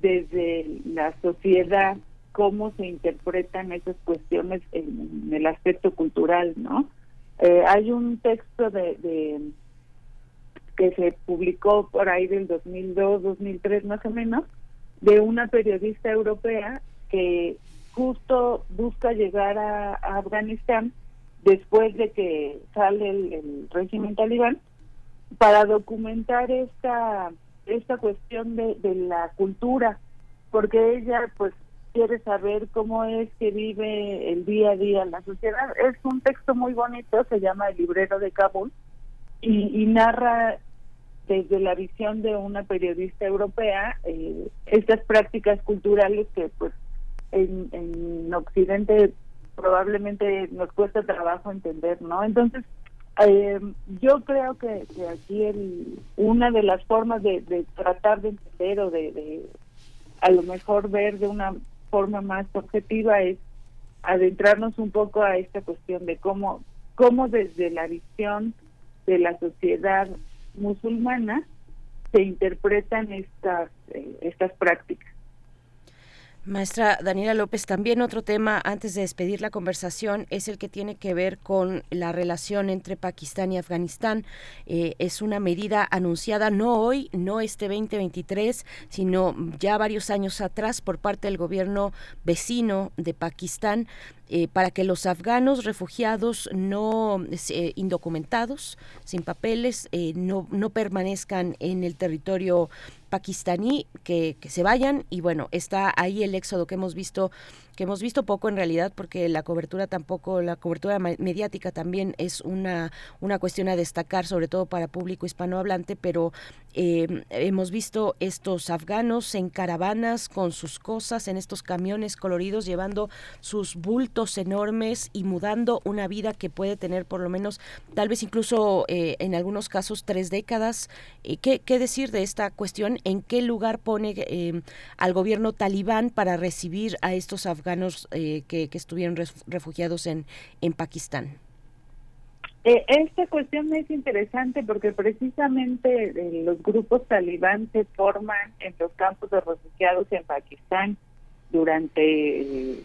Speaker 11: desde la sociedad cómo se interpretan esas cuestiones en, el aspecto cultural, ¿no? Eh, hay un texto de, que se publicó por ahí del 2002, 2003 más o menos, de una periodista europea que justo busca llegar a, Afganistán después de que sale el, régimen talibán para documentar esta esta cuestión de, de la cultura porque ella pues quiere saber cómo es que vive el día a día la sociedad. Es un texto muy bonito, se llama El librero de Kabul y, narra desde la visión de una periodista europea eh, estas prácticas culturales que pues en, en Occidente probablemente nos cuesta trabajo entender, ¿no? Entonces, eh, yo creo que, aquí el, una de las formas de, de tratar de entender o de, de, a lo mejor ver de una forma más objetiva es adentrarnos un poco a esta cuestión de cómo, cómo desde la visión de la sociedad musulmana se interpretan estas, eh, estas prácticas.
Speaker 2: Maestra Daniela López, también otro tema antes de despedir la conversación es el que tiene que ver con la relación entre Pakistán y Afganistán. Eh, es una medida anunciada no hoy, no este 2023, sino ya varios años atrás por parte del gobierno vecino de Pakistán eh, para que los afganos refugiados no eh, indocumentados, sin papeles, eh, no, no permanezcan en el territorio pakistaní, que, que, se vayan. Y bueno, está ahí el éxodo que hemos visto que hemos visto poco en realidad porque la cobertura tampoco, la cobertura mediática también es una, una cuestión a destacar, sobre todo para público hispanohablante, pero eh, hemos visto estos afganos en caravanas con sus cosas, en estos camiones coloridos, llevando sus bultos enormes y mudando una vida que puede tener por lo menos, tal vez incluso eh, en algunos casos, tres décadas. Eh, ¿qué, ¿Qué decir de esta cuestión? ¿En qué lugar pone al gobierno talibán para recibir a estos afganos? Afganos eh, que, estuvieron refugiados en, en Pakistán?
Speaker 11: Eh, esta cuestión es interesante porque precisamente eh, los grupos talibán se forman en los campos de refugiados en Pakistán durante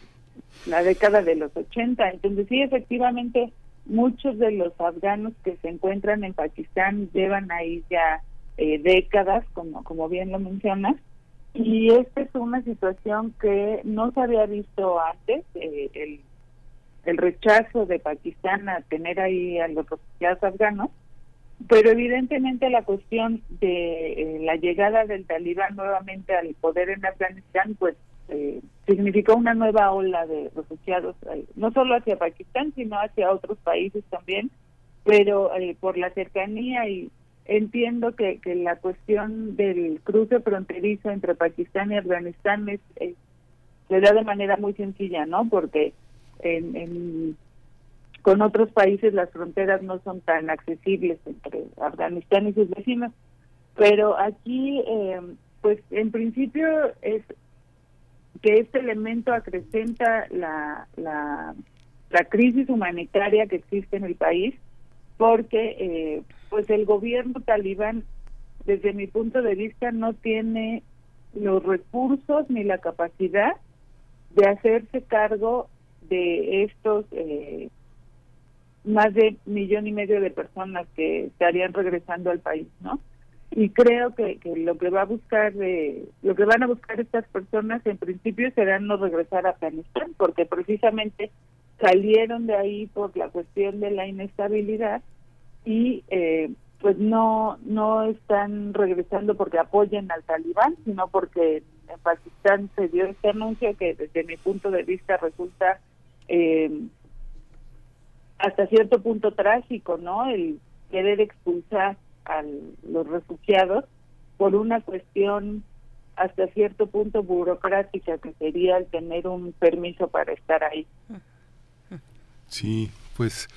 Speaker 11: la década de los 80. Entonces sí, efectivamente, muchos de los afganos que se encuentran en Pakistán llevan ahí ya décadas, como, como bien lo mencionas, y esta es una situación que no se había visto antes, eh, el, el rechazo de Pakistán a tener ahí a los refugiados afganos, pero evidentemente la cuestión de eh, la llegada del talibán nuevamente al poder en Afganistán, pues eh, significó una nueva ola de refugiados, no solo hacia Pakistán, sino hacia otros países también, pero por la cercanía y Entiendo que, que la cuestión del cruce fronterizo entre Pakistán y Afganistán es, se da de manera muy sencilla, ¿no? Porque en, con otros países las fronteras no son tan accesibles entre Afganistán y sus vecinos. Pero aquí, eh, pues en principio es que este elemento acrecenta la, la, la crisis humanitaria que existe en el país porque eh, pues el gobierno talibán desde mi punto de vista no tiene los recursos ni la capacidad de hacerse cargo de estos eh, más de millón y medio de personas que estarían regresando al país, ¿no? Y creo que, que lo que va a buscar, eh, lo que van a buscar estas personas en principio será no regresar a Afganistán, porque precisamente salieron de ahí por la cuestión de la inestabilidad y eh, pues no no están regresando porque apoyen al talibán, sino porque en Pakistán se dio este anuncio que desde mi punto de vista resulta eh, hasta cierto punto trágico, ¿no? El querer expulsar a los refugiados por una cuestión hasta cierto punto burocrática que sería el tener un permiso para estar ahí.
Speaker 1: Sí, pues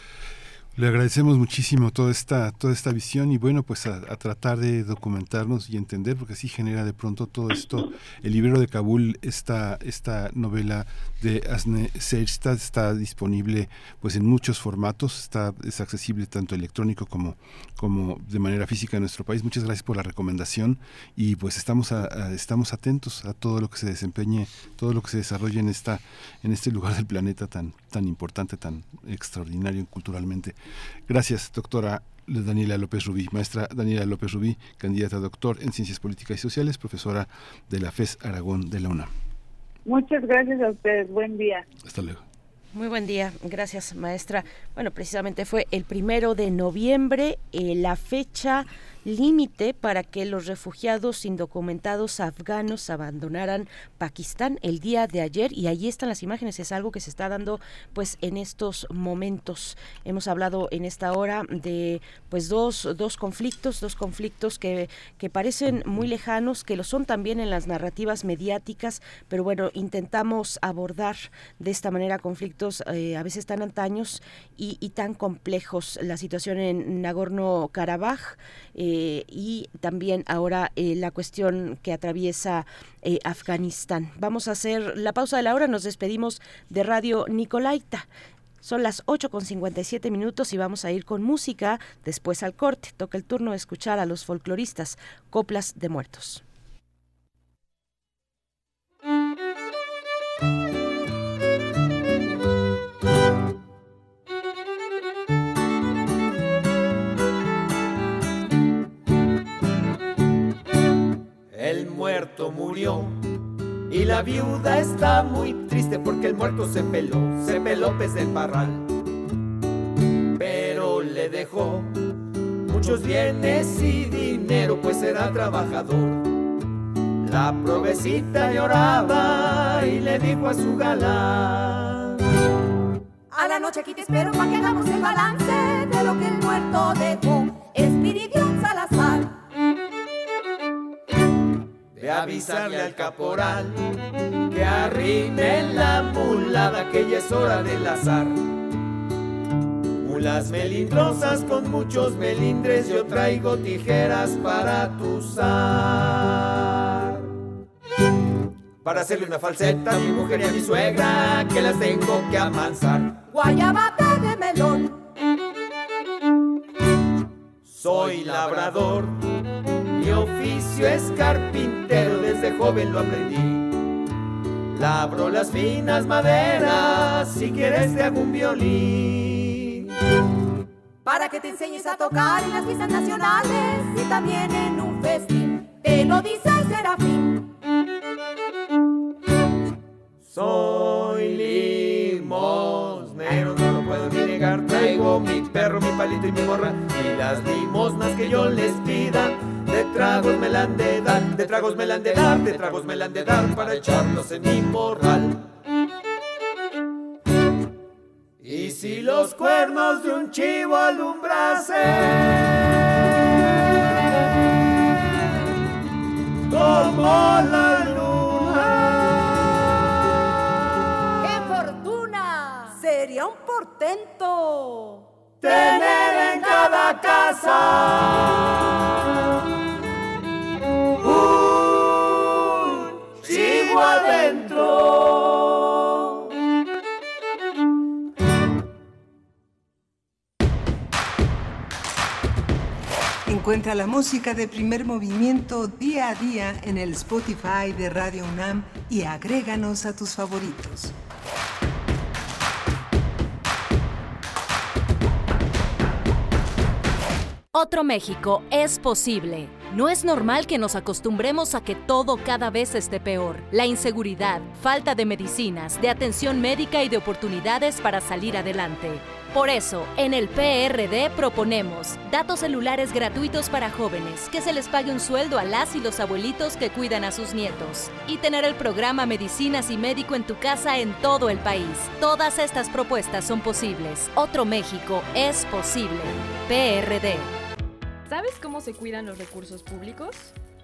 Speaker 1: Le agradecemos muchísimo toda esta, toda esta visión y bueno, pues a, tratar de documentarnos y entender, porque así genera de pronto todo esto. El libro de Kabul, esta, esta novela de Asne Serstad está disponible pues en muchos formatos, está, es accesible tanto electrónico como, como de manera física en nuestro país. Muchas gracias por la recomendación y pues estamos, estamos atentos a todo lo que se desempeñe, todo lo que se desarrolle en, esta, en este lugar del planeta tan, tan importante, tan extraordinario culturalmente. Gracias, doctora Daniela López Rubí, maestra Daniela López Rubí, candidata a doctor en Ciencias Políticas y Sociales, profesora de la FES Aragón de la UNAM.
Speaker 11: Muchas gracias a ustedes, buen día.
Speaker 1: Hasta luego.
Speaker 2: Muy buen día, gracias maestra. Bueno, precisamente fue el primero de noviembre, eh, la fecha límite para que los refugiados indocumentados afganos abandonaran Pakistán el día de ayer y allí están las imágenes, es algo que se está dando pues en estos momentos. Hemos hablado en esta hora de pues dos, dos conflictos, dos conflictos que, que parecen muy lejanos, que lo son también en las narrativas mediáticas, pero bueno, intentamos abordar de esta manera conflictos eh, a veces tan antaños y, y, tan complejos. La situación en Nagorno-Karabaj, eh, y también ahora eh, la cuestión que atraviesa eh, Afganistán. Vamos a hacer la pausa de la hora, nos despedimos de Radio Nicolaita. Son las 8 con 57 minutos y vamos a ir con música. Después al corte, toca el turno de escuchar a los folcloristas, Coplas de Muertos.
Speaker 12: Murió. Y la viuda está muy triste porque el muerto se peló, se peló pez del parral. Pero le dejó muchos bienes y dinero, pues era trabajador. La provecita lloraba y le dijo a su galán.
Speaker 13: A la noche aquí te espero para que hagamos el balance de lo que el muerto dejó. Espiridión Salazar
Speaker 12: de avisarle al caporal que arrime la mulada que ya es hora del azar. Mulas melindrosas con muchos melindres, yo traigo tijeras para tu zar. Para hacerle una falseta a mi mujer y a mi suegra, que las tengo que amansar.
Speaker 13: Guayabata de melón.
Speaker 12: Soy labrador mi oficio es carpintero, desde joven lo aprendí. Labro las finas maderas, si quieres te hago un violín.
Speaker 13: Para que te enseñes a tocar en las fiestas nacionales y también en un festín. Te lo dice el serafín.
Speaker 12: Soy limosnero, no lo puedo ni negar. Traigo mi perro, mi palito y mi morra. Y las limosnas que yo les pida tragos me la han de dar, de tragos me la han de dar, de tragos me la han de dar para echarlos en mi morral. Y si los cuernos de un chivo alumbrase, como la luna.
Speaker 13: ¡Qué fortuna! Sería un portento
Speaker 12: tener en cada casa
Speaker 7: Encuentra la música de primer movimiento día a día en el Spotify de Radio UNAM y agréganos a tus favoritos.
Speaker 14: Otro México es posible. No es normal que nos acostumbremos a que todo cada vez esté peor. La inseguridad, falta de medicinas, de atención médica y de oportunidades para salir adelante. Por eso, en el PRD proponemos datos celulares gratuitos para jóvenes, que se les pague un sueldo a las y los abuelitos que cuidan a sus nietos, y tener el programa Medicinas y Médico en tu casa en todo el país. Todas estas propuestas son posibles. Otro México es posible. PRD.
Speaker 15: ¿Sabes cómo se cuidan los recursos públicos?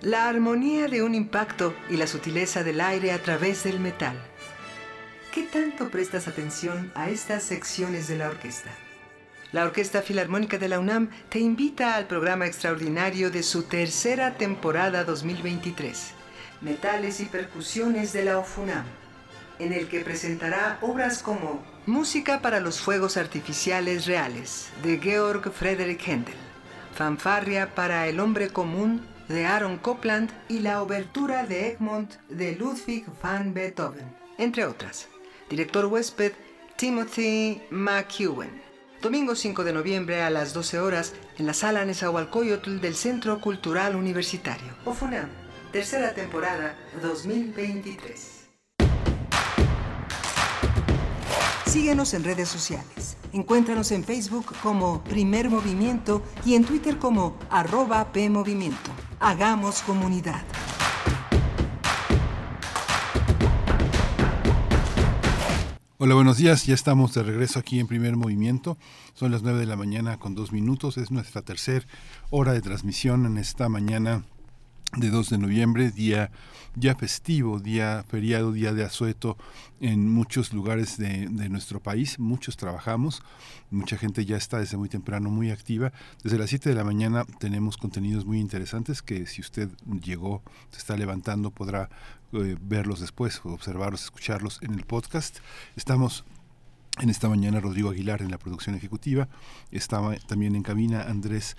Speaker 7: La armonía de un impacto y la sutileza del aire a través del metal. ¿Qué tanto prestas atención a estas secciones de la orquesta? La Orquesta Filarmónica de la UNAM te invita al programa extraordinario de su tercera temporada 2023, Metales y Percusiones de la OFUNAM, en el que presentará obras como Música para los Fuegos Artificiales Reales, de Georg Friedrich Händel, Fanfarria para el Hombre Común, de Aaron Copland, y la Obertura de Egmont, de Ludwig van Beethoven, entre otras. Director huésped, Timothy McEwen. Domingo 5 de noviembre a las 12 horas en la sala Nezahualcóyotl del Centro Cultural Universitario. OFUNAM, tercera temporada 2023. Síguenos en redes sociales. Encuéntranos en Facebook como Primer Movimiento y en Twitter como arroba PMovimiento. Hagamos comunidad.
Speaker 1: Hola, buenos días. Ya estamos de regreso aquí en primer movimiento. Son las 9 de la mañana con dos minutos. Es nuestra tercera hora de transmisión en esta mañana de 2 de noviembre, día ya festivo, día feriado, día de asueto en muchos lugares de, nuestro país. Muchos trabajamos, mucha gente ya está desde muy temprano muy activa. Desde las 7 de la mañana tenemos contenidos muy interesantes que si usted llegó, se está levantando, podrá eh, verlos después, observarlos, escucharlos en el podcast. Estamos en esta mañana Rodrigo Aguilar en la producción ejecutiva, estaba también en cabina Andrés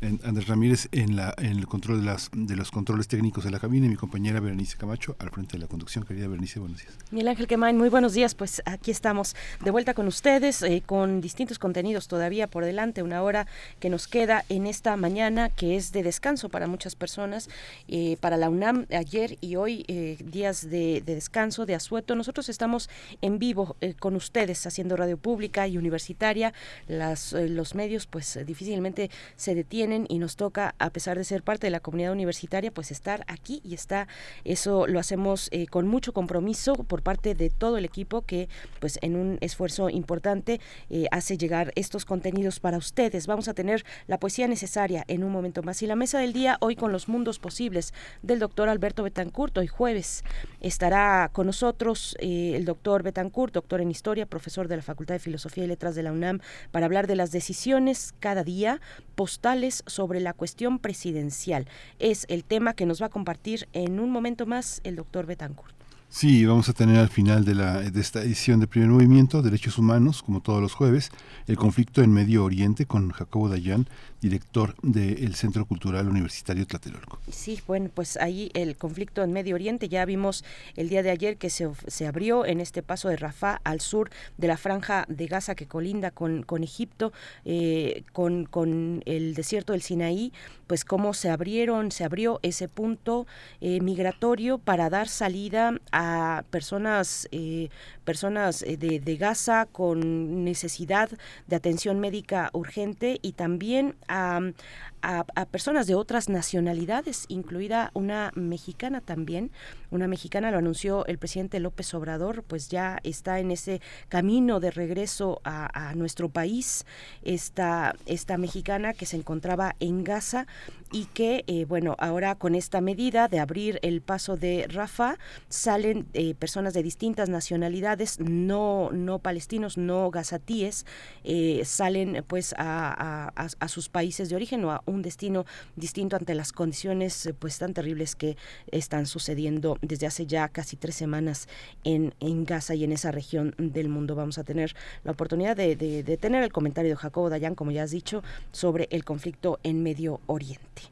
Speaker 1: Andrés Ramírez en, la, en el control de, los controles técnicos de la cabina y mi compañera Berenice Camacho al frente de la conducción. Querida Berenice, buenos días.
Speaker 2: Miguel Ángel Quemain, muy buenos días. Pues aquí estamos de vuelta con ustedes eh, con distintos contenidos todavía por delante, una hora que nos queda en esta mañana que es de descanso para muchas personas, eh, para la UNAM ayer y hoy eh, días de, de, descanso, de asueto. Nosotros estamos en vivo con ustedes haciendo radio pública y universitaria. Los medios pues difícilmente se detienen y nos toca, a pesar de ser parte de la comunidad universitaria, pues estar aquí y está, eso lo hacemos eh, con mucho compromiso por parte de todo el equipo que pues en un esfuerzo importante eh, hace llegar estos contenidos para ustedes. Vamos a tener la poesía necesaria en un momento más y la mesa del día hoy con los mundos posibles del doctor Alberto Betancourt. Hoy jueves estará con nosotros eh, el doctor Betancourt, doctor en historia, profesor de la Facultad de Filosofía y Letras de la UNAM, para hablar de las decisiones cada día postales sobre la cuestión presidencial. Es el tema que nos va a compartir en un momento más el doctor Betancourt.
Speaker 1: Sí, vamos a tener al final de, la, de esta edición de Primer Movimiento, Derechos Humanos, como todos los jueves, el conflicto en Medio Oriente con Jacobo Dayan, director del Centro Cultural Universitario Tlatelolco.
Speaker 2: Sí, bueno, pues ahí el conflicto en Medio Oriente, ya vimos el día de ayer que se, se abrió en este paso de Rafah al sur de la franja de Gaza que colinda con, con Egipto, eh, con, con el desierto del Sinaí, pues cómo se abrieron, se abrió ese punto eh, migratorio para dar salida a personas, eh, personas de, de Gaza con necesidad de atención médica urgente y también Um, a, a, personas de otras nacionalidades, incluida una mexicana también. Una mexicana lo anunció el presidente López Obrador, pues ya está en ese camino de regreso a, nuestro país. Esta, esta mexicana que se encontraba en Gaza y que, eh, bueno, ahora con esta medida de abrir el paso de Rafa, salen eh, personas de distintas nacionalidades, no, no palestinos, no gazatíes, eh, salen pues a, a, sus países de origen o a un destino distinto ante las condiciones eh, pues tan terribles que están sucediendo desde hace ya casi tres semanas en, en Gaza y en esa región del mundo. Vamos a tener la oportunidad de, de tener el comentario de Jacobo Dayan, como ya has dicho, sobre el conflicto en Medio Oriente.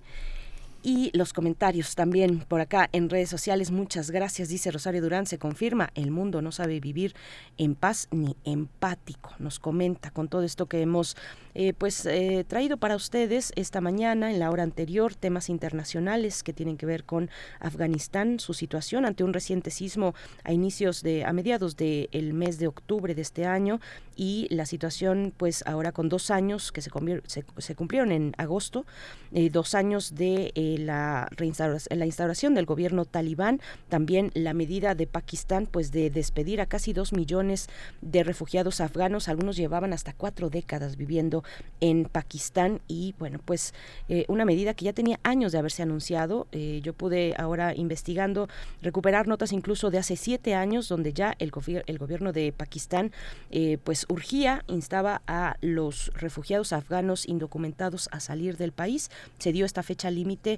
Speaker 2: Y los comentarios también por acá en redes sociales. Muchas gracias, dice Rosario Durán. Se confirma, el mundo no sabe vivir en paz ni empático. Nos comenta con todo esto que hemos eh, pues eh, traído para ustedes esta mañana, en la hora anterior, temas internacionales que tienen que ver con Afganistán, su situación ante un reciente sismo a inicios de, a mediados del mes de octubre de este año y la situación pues ahora con dos años que se, se, cumplieron en agosto, eh, dos años de la, reinstauración, la instauración del gobierno talibán, también la medida de Pakistán pues de despedir a casi dos millones de refugiados afganos, algunos llevaban hasta cuatro décadas viviendo en Pakistán y bueno, pues eh, una medida que ya tenía años de haberse anunciado. Eh, yo pude ahora investigando recuperar notas incluso de hace siete años donde ya el, el gobierno de Pakistán eh, pues urgía, instaba a los refugiados afganos indocumentados a salir del país. Se dio esta fecha límite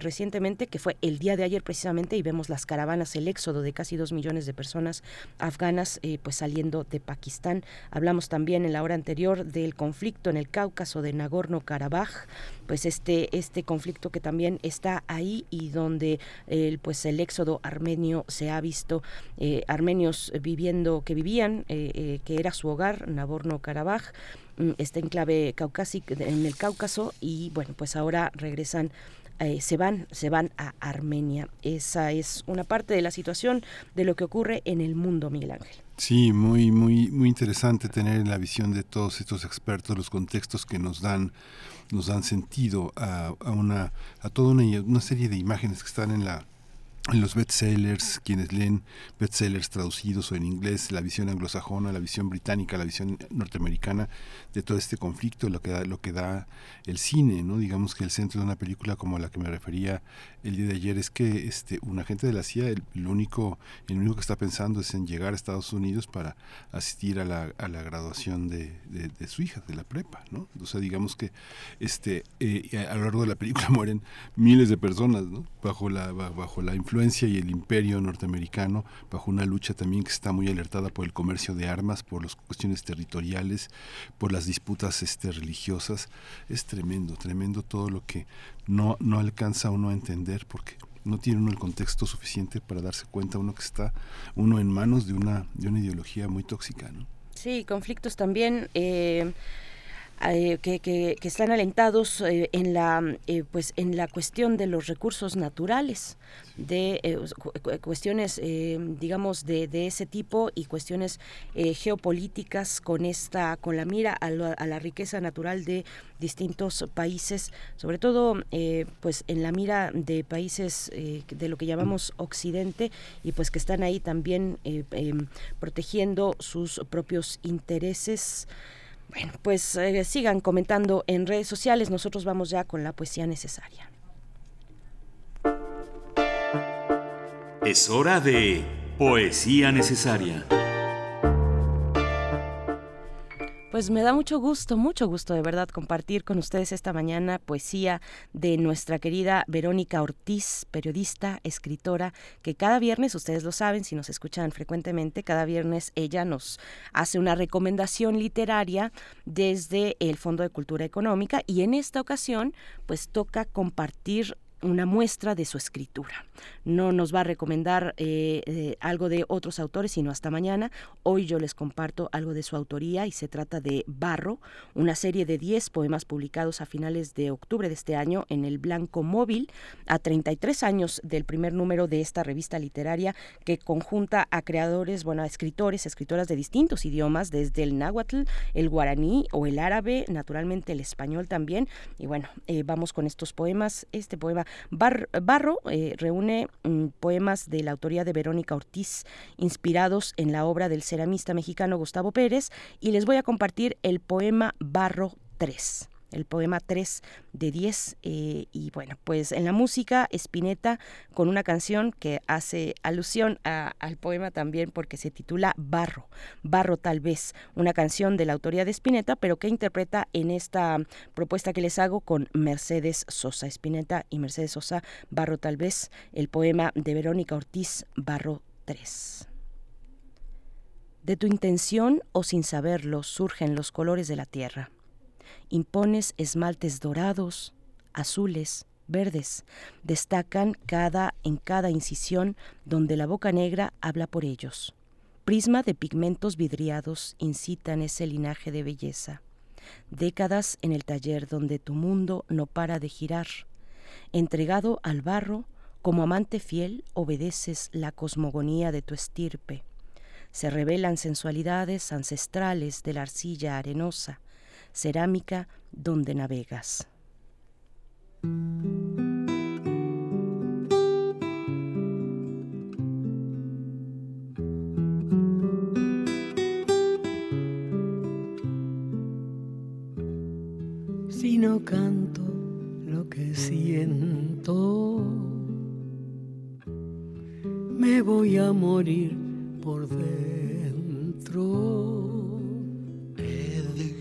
Speaker 2: recientemente que fue el día de ayer precisamente y vemos las caravanas, el éxodo de casi dos millones de personas afganas pues saliendo de Pakistán. Hablamos también en la hora anterior del conflicto en el Cáucaso de Nagorno-Karabaj, pues este, este conflicto que también está ahí y donde el, pues el éxodo armenio se ha visto, eh, armenios viviendo, que vivían, eh, eh, que era su hogar, Nagorno-Karabaj, mm, este enclave caucásico en el Cáucaso y bueno, pues ahora regresan se van, se van a Armenia. Esa es una parte de la situación de lo que ocurre en el mundo, Miguel Ángel.
Speaker 1: Sí, muy, muy, muy interesante tener la visión de todos estos expertos, los contextos que nos dan, nos dan sentido a, a una, a toda una, una serie de imágenes que están en la en los bestsellers, quienes leen bestsellers traducidos o en inglés, la visión anglosajona, la visión británica, la visión norteamericana de todo este conflicto, lo que da, lo que da el cine, ¿no? Digamos que el centro de una película como la que me refería el día de ayer es que este un agente de la CIA, el, único, el único que está pensando es en llegar a Estados Unidos para asistir a la, a la graduación de, de, su hija, de la prepa, ¿no? O sea, digamos que este eh, a lo largo de la película mueren miles de personas, ¿no? Bajo la bajo la influencia y el imperio norteamericano bajo una lucha también que está muy alertada por el comercio de armas, por las cuestiones territoriales, por las disputas este, religiosas. Es tremendo, tremendo todo lo que no, no alcanza uno a entender porque no tiene uno el contexto suficiente para darse cuenta uno que está uno en manos de una, de una ideología muy tóxica. ¿no?
Speaker 2: Sí, conflictos también. Eh, eh, que, que, están alentados eh, en la eh, pues en la cuestión de los recursos naturales de cuestiones digamos de, de, ese tipo y cuestiones geopolíticas con esta con la mira a la, riqueza natural de distintos países sobre todo pues en la mira de países de lo que llamamos occidente y pues que están ahí también em, protegiendo sus propios intereses bueno, pues eh, sigan comentando en redes sociales. Nosotros vamos ya con la poesía necesaria.
Speaker 5: Es hora de poesía necesaria.
Speaker 2: Pues me da mucho gusto, mucho gusto de verdad compartir con ustedes esta mañana poesía de nuestra querida Verónica Ortiz, periodista, escritora, que cada viernes, ustedes lo saben, si nos escuchan frecuentemente, cada viernes ella nos hace una recomendación literaria desde el Fondo de Cultura Económica y en esta ocasión pues toca compartir una muestra de su escritura. No nos va a recomendar eh, eh, algo de otros autores, sino hasta mañana. Hoy yo les comparto algo de su autoría y se trata de Barro, una serie de 10 poemas publicados a finales de octubre de este año en el Blanco Móvil, a 33 años del primer número de esta revista literaria que conjunta a creadores, bueno, a escritores, escritoras de distintos idiomas, desde el náhuatl, el guaraní o el árabe, naturalmente el español también. Y bueno, eh, vamos con estos poemas. Este poema Barro eh, reúne mm, poemas de la autoría de Verónica Ortiz, inspirados en la obra del ceramista mexicano Gustavo Pérez, y les voy a compartir el poema Barro 3 el poema 3 de 10. Eh, y bueno, pues en la música, Spinetta con una canción que hace alusión al poema también porque se titula Barro, Barro tal vez, una canción de la autoría de Spinetta, pero que interpreta en esta propuesta que les hago con Mercedes Sosa. Spinetta y Mercedes Sosa, Barro tal vez, el poema de Verónica Ortiz, Barro 3. De tu intención o sin saberlo surgen los colores de la tierra impones esmaltes dorados, azules, verdes. Destacan cada en cada incisión donde la boca negra habla por ellos. Prisma de pigmentos vidriados incitan ese linaje de belleza. Décadas en el taller donde tu mundo no para de girar. Entregado al barro, como amante fiel, obedeces la cosmogonía de tu estirpe. Se revelan sensualidades ancestrales de la arcilla arenosa, cerámica donde navegas.
Speaker 16: Si no canto lo que siento, me voy a morir por dentro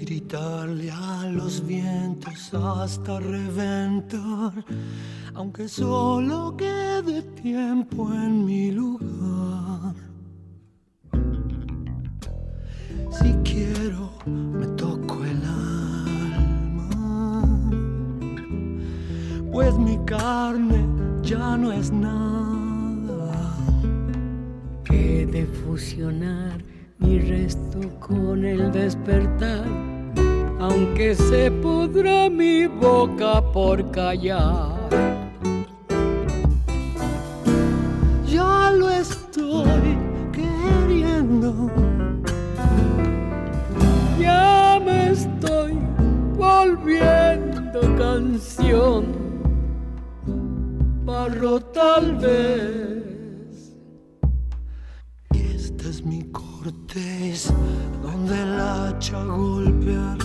Speaker 16: gritarle a los vientos hasta reventar, aunque solo quede tiempo en mi lugar. Si quiero, me toco el alma, pues mi carne ya no es nada. que de fusionar mi resto con el despertar aunque se pudra mi boca por callar. Ya lo estoy queriendo, ya me estoy volviendo canción, barro tal vez. Y esta es mi corteza donde el hacha golpeará,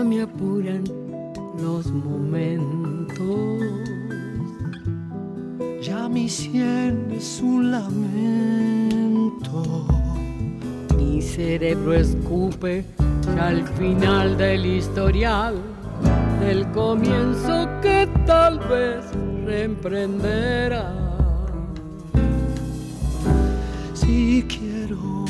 Speaker 16: Ya me apuran los momentos. Ya mi sien es un lamento. Mi cerebro escupe al final del historial, del comienzo que tal vez reemprenderá. Si quiero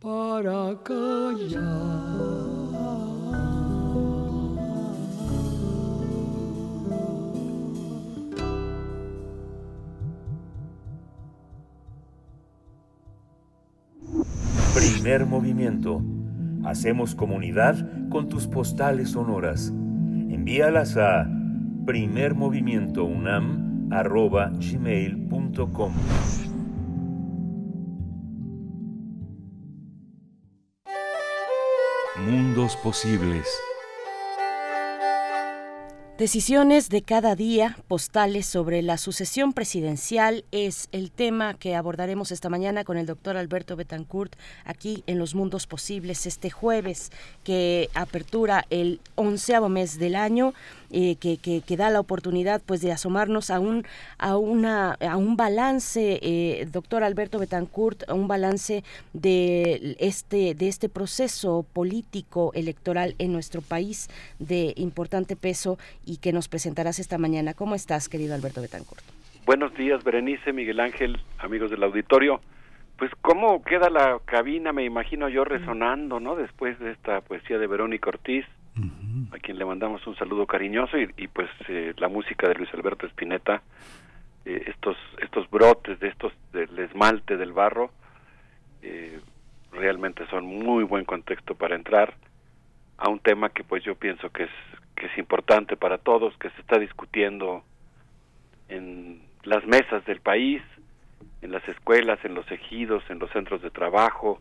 Speaker 16: para callar.
Speaker 5: Primer movimiento. Hacemos comunidad con tus postales sonoras. Envíalas a primermovimientounam.gmail.com Mundos posibles.
Speaker 2: Decisiones de cada día, postales sobre la sucesión presidencial es el tema que abordaremos esta mañana con el doctor Alberto Betancourt aquí en Los Mundos Posibles este jueves que apertura el onceavo mes del año eh, que, que, da la oportunidad pues de asomarnos a un, a una, a un balance, eh, doctor Alberto Betancourt, un balance de este, de este proceso político electoral en nuestro país de importante peso y que nos presentarás esta mañana. ¿Cómo estás, querido Alberto Betancourt?
Speaker 17: Buenos días, Berenice, Miguel Ángel, amigos del auditorio. Pues cómo queda la cabina, me imagino yo resonando, ¿no? Después de esta poesía de Verónica Ortiz, a quien le mandamos un saludo cariñoso y, pues eh, la música de Luis Alberto Spinetta, eh, estos estos brotes de estos del esmalte del barro, eh, realmente son muy buen contexto para entrar a un tema que pues yo pienso que es que es importante para todos, que se está discutiendo en las mesas del país, en las escuelas, en los ejidos, en los centros de trabajo,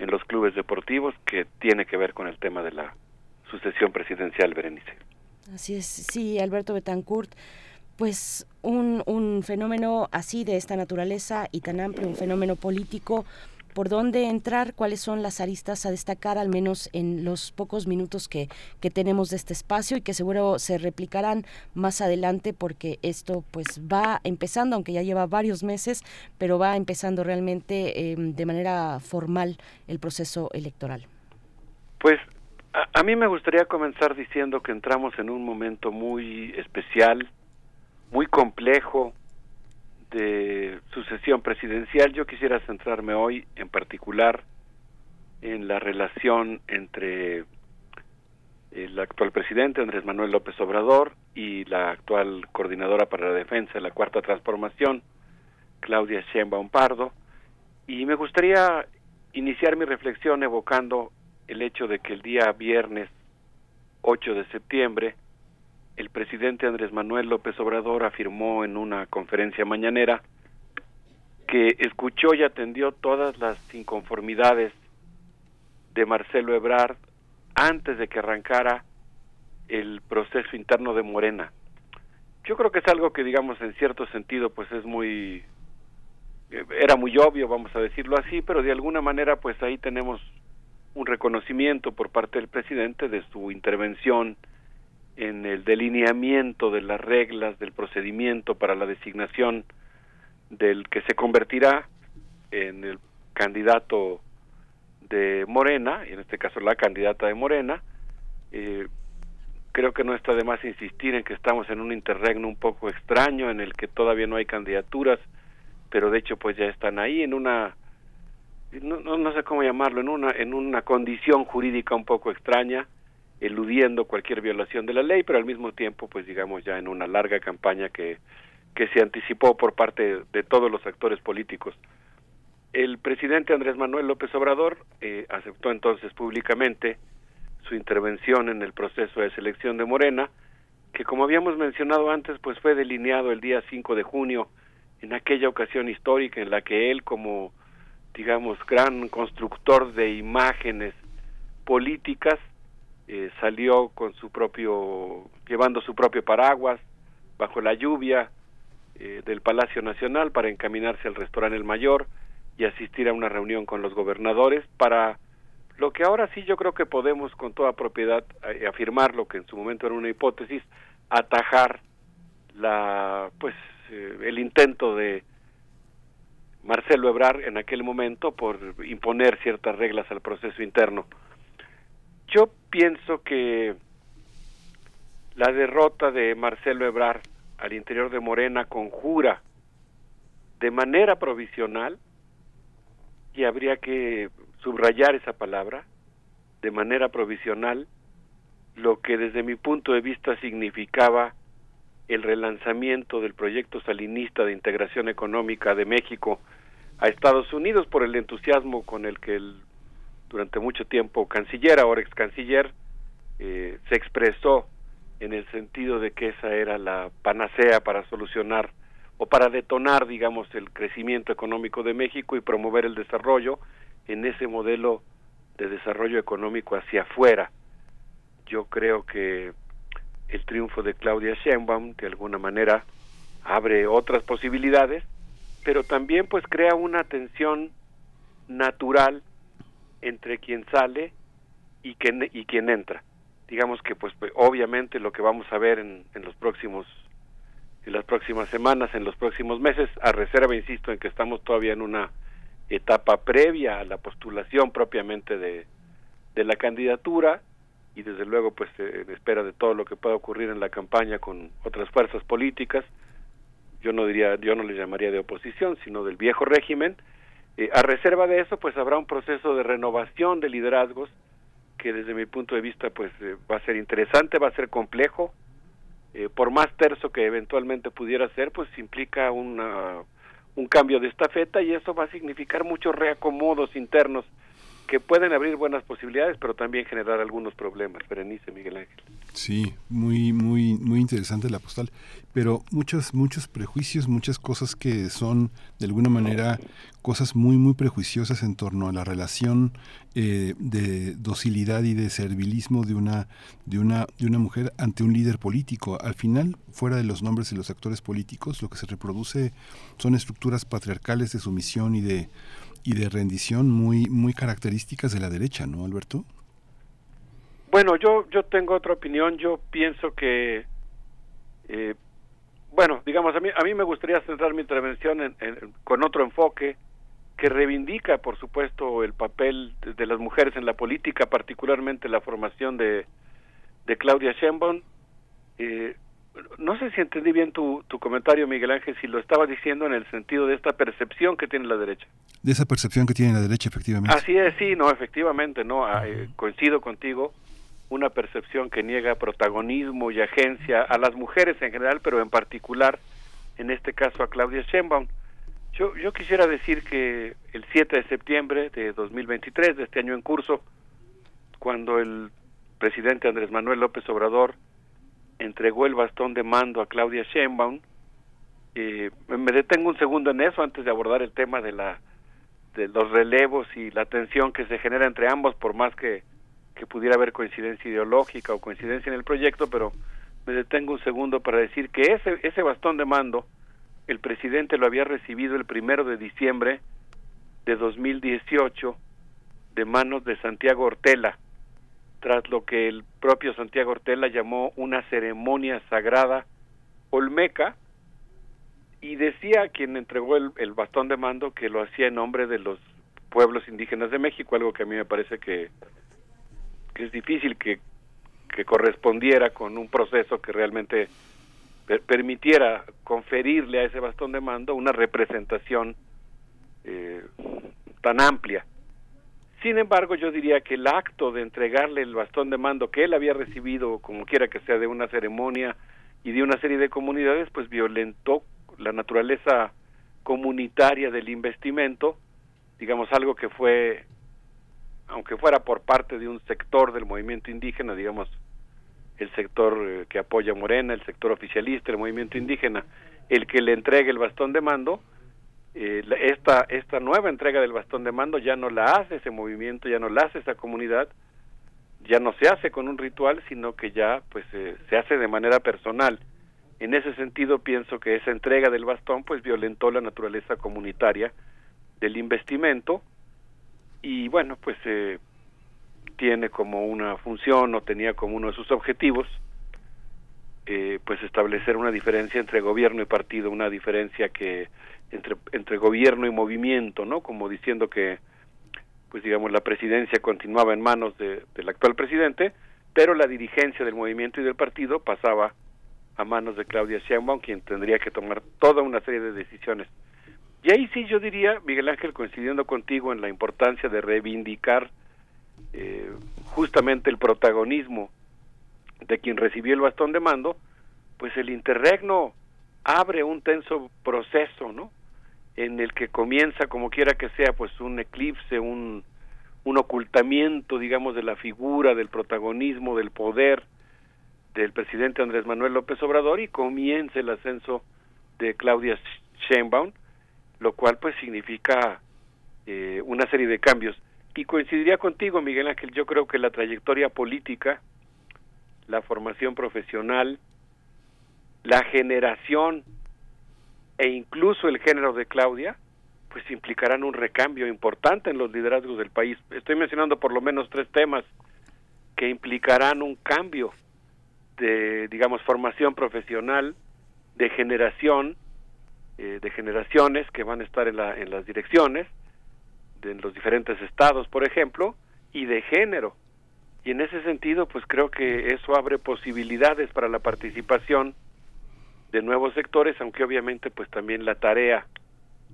Speaker 17: en los clubes deportivos, que tiene que ver con el tema de la sucesión presidencial, Berenice.
Speaker 2: Así es, sí, Alberto Betancourt. Pues un, un fenómeno así de esta naturaleza y tan amplio, un fenómeno político, por dónde entrar, cuáles son las aristas a destacar, al menos en los pocos minutos que, que tenemos de este espacio y que seguro se replicarán más adelante porque esto pues va empezando, aunque ya lleva varios meses, pero va empezando realmente em, de manera formal el proceso electoral.
Speaker 17: Pues a, mí me gustaría comenzar diciendo que entramos en un momento muy especial, muy complejo, de sucesión presidencial, yo quisiera centrarme hoy en particular en la relación entre el actual presidente Andrés Manuel López Obrador y la actual coordinadora para la defensa de la Cuarta Transformación, Claudia Sheinbaum Pardo, y me gustaría iniciar mi reflexión evocando el hecho de que el día viernes 8 de septiembre el presidente Andrés Manuel López Obrador afirmó en una conferencia mañanera que escuchó y atendió todas las inconformidades de Marcelo Ebrard antes de que arrancara el proceso interno de Morena. Yo creo que es algo que digamos en cierto sentido pues es muy era muy obvio, vamos a decirlo así, pero de alguna manera pues ahí tenemos un reconocimiento por parte del presidente de su intervención en el delineamiento de las reglas del procedimiento para la designación del que se convertirá en el candidato de Morena, y en este caso la candidata de Morena, eh, creo que no está de más insistir en que estamos en un interregno un poco extraño en el que todavía no hay candidaturas, pero de hecho pues ya están ahí en una no, no, no sé cómo llamarlo, en una en una condición jurídica un poco extraña eludiendo cualquier violación de la ley, pero al mismo tiempo, pues digamos ya en una larga campaña que, que se anticipó por parte de todos los actores políticos. El presidente Andrés Manuel López Obrador eh, aceptó entonces públicamente su intervención en el proceso de selección de Morena, que como habíamos mencionado antes, pues fue delineado el día 5 de junio, en aquella ocasión histórica en la que él como, digamos, gran constructor de imágenes políticas, eh, salió con su propio, llevando su propio paraguas, bajo la lluvia eh, del Palacio Nacional para encaminarse al restaurante El Mayor y asistir a una reunión con los gobernadores para lo que ahora sí yo creo que podemos con toda propiedad eh, afirmar lo que en su momento era una hipótesis, atajar la pues el intento de Marcelo Ebrar en aquel momento por imponer ciertas reglas al proceso interno. Yo pienso que la derrota de Marcelo Ebrard al interior de Morena conjura de manera provisional, y habría que subrayar esa palabra, de manera provisional, lo que desde mi punto de vista significaba el relanzamiento del proyecto salinista de integración económica de México a Estados Unidos por el entusiasmo con el que el durante mucho tiempo canciller, ahora ex canciller, eh, se expresó en el sentido de que esa era la panacea para solucionar o para detonar, digamos, el crecimiento económico de México y promover el desarrollo en ese modelo de desarrollo económico hacia afuera. Yo creo que el triunfo de Claudia Sheinbaum de alguna manera abre otras posibilidades, pero también pues crea una tensión natural entre quien sale y quien, y quien entra. digamos que pues, pues obviamente lo que vamos a ver en, en los próximos en las próximas semanas, en los próximos meses, a reserva, insisto, en que estamos todavía en una etapa previa a la postulación propiamente de, de la candidatura y desde luego pues en espera de todo lo que pueda ocurrir en la campaña con otras fuerzas políticas yo no diría yo no le llamaría de oposición sino del viejo régimen eh, a reserva de eso pues habrá un proceso de renovación de liderazgos que desde mi punto de vista pues eh, va a ser interesante va a ser complejo eh, por más terzo que eventualmente pudiera ser pues implica una un cambio de estafeta y eso va a significar muchos reacomodos internos que pueden abrir buenas posibilidades, pero también generar algunos problemas. Berenice, Miguel Ángel.
Speaker 1: Sí, muy, muy, muy interesante la postal, pero muchos, muchos prejuicios, muchas cosas que son de alguna manera cosas muy, muy prejuiciosas en torno a la relación eh, de docilidad y de servilismo de una, de una, de una mujer ante un líder político. Al final, fuera de los nombres de los actores políticos, lo que se reproduce son estructuras patriarcales de sumisión y de y de rendición muy muy características de la derecha, ¿no, Alberto?
Speaker 17: Bueno, yo yo tengo otra opinión. Yo pienso que, eh, bueno, digamos a mí a mí me gustaría centrar mi intervención en, con otro enfoque que reivindica, por supuesto, el papel de, las mujeres en la política, particularmente la formación de de Claudia Sheinbaum. Eh, no sé si entendí bien tu, tu comentario, Miguel Ángel, si lo estabas diciendo en el sentido de esta percepción que tiene la derecha.
Speaker 1: De esa percepción que tiene la derecha, efectivamente.
Speaker 17: Así es, sí, no, efectivamente, no, ah, eh, coincido contigo, una percepción que niega protagonismo y agencia a las mujeres en general, pero en particular, en este caso, a Claudia Sheinbaum. Yo, yo quisiera decir que el 7 de septiembre de 2023, de este año en curso, cuando el presidente Andrés Manuel López Obrador entregó el bastón de mando a Claudia Sheinbaum. Eh, me detengo un segundo en eso antes de abordar el tema de la de los relevos y la tensión que se genera entre ambos, por más que, que pudiera haber coincidencia ideológica o coincidencia en el proyecto, pero me detengo un segundo para decir que ese, ese bastón de mando el presidente lo había recibido el primero de diciembre de 2018 de manos de Santiago Ortela, tras lo que el propio Santiago Ortela llamó una ceremonia sagrada olmeca, y decía quien entregó el, bastón de mando que lo hacía en nombre de los pueblos indígenas de México, algo que a mí me parece que, es difícil que, que correspondiera con un proceso que realmente permitiera conferirle a ese bastón de mando una representación eh, tan amplia sin embargo, yo diría que el acto de entregarle el bastón de mando que él había recibido, como quiera que sea, de una ceremonia y de una serie de comunidades, pues violentó la naturaleza comunitaria del investimento, digamos algo que fue, aunque fuera por parte de un sector del movimiento indígena, digamos el sector eh, que apoya a Morena, el sector oficialista, el movimiento indígena, el que le entregue el bastón de mando, eh, esta, esta nueva entrega del bastón de mando ya no la hace ese movimiento, ya no la hace esa comunidad, ya no se hace con un ritual, sino que ya pues eh, se hace de manera personal. En ese sentido pienso que esa entrega del bastón pues violentó la naturaleza comunitaria del investimento y bueno pues eh, tiene como una función o tenía como uno de sus objetivos eh, pues establecer una diferencia entre gobierno y partido, una diferencia que entre, entre gobierno y movimiento, ¿no? Como diciendo que, pues digamos, la presidencia continuaba en manos de, del actual presidente, pero la dirigencia del movimiento y del partido pasaba a manos de Claudia Sheinbaum, quien tendría que tomar toda una serie de decisiones. Y ahí sí yo diría, Miguel Ángel, coincidiendo contigo en la importancia de reivindicar eh, justamente el protagonismo de quien recibió el bastón de mando, pues el interregno abre un tenso proceso, ¿no? En el que comienza, como quiera que sea, pues un eclipse, un, un ocultamiento, digamos, de la figura, del protagonismo, del poder del presidente Andrés Manuel López Obrador y comienza el ascenso de Claudia Sheinbaum, lo cual pues significa eh, una serie de cambios. Y coincidiría contigo, Miguel Ángel, yo creo que la trayectoria política, la formación profesional, la generación e incluso el género de Claudia, pues implicarán un recambio importante en los liderazgos del país. Estoy mencionando por lo menos tres temas que implicarán un cambio de, digamos, formación profesional, de generación, eh, de generaciones que van a estar en, la, en las direcciones, de, los diferentes estados, por ejemplo, y de género. Y en ese sentido, pues creo que eso abre posibilidades para la participación de nuevos sectores, aunque obviamente pues también la tarea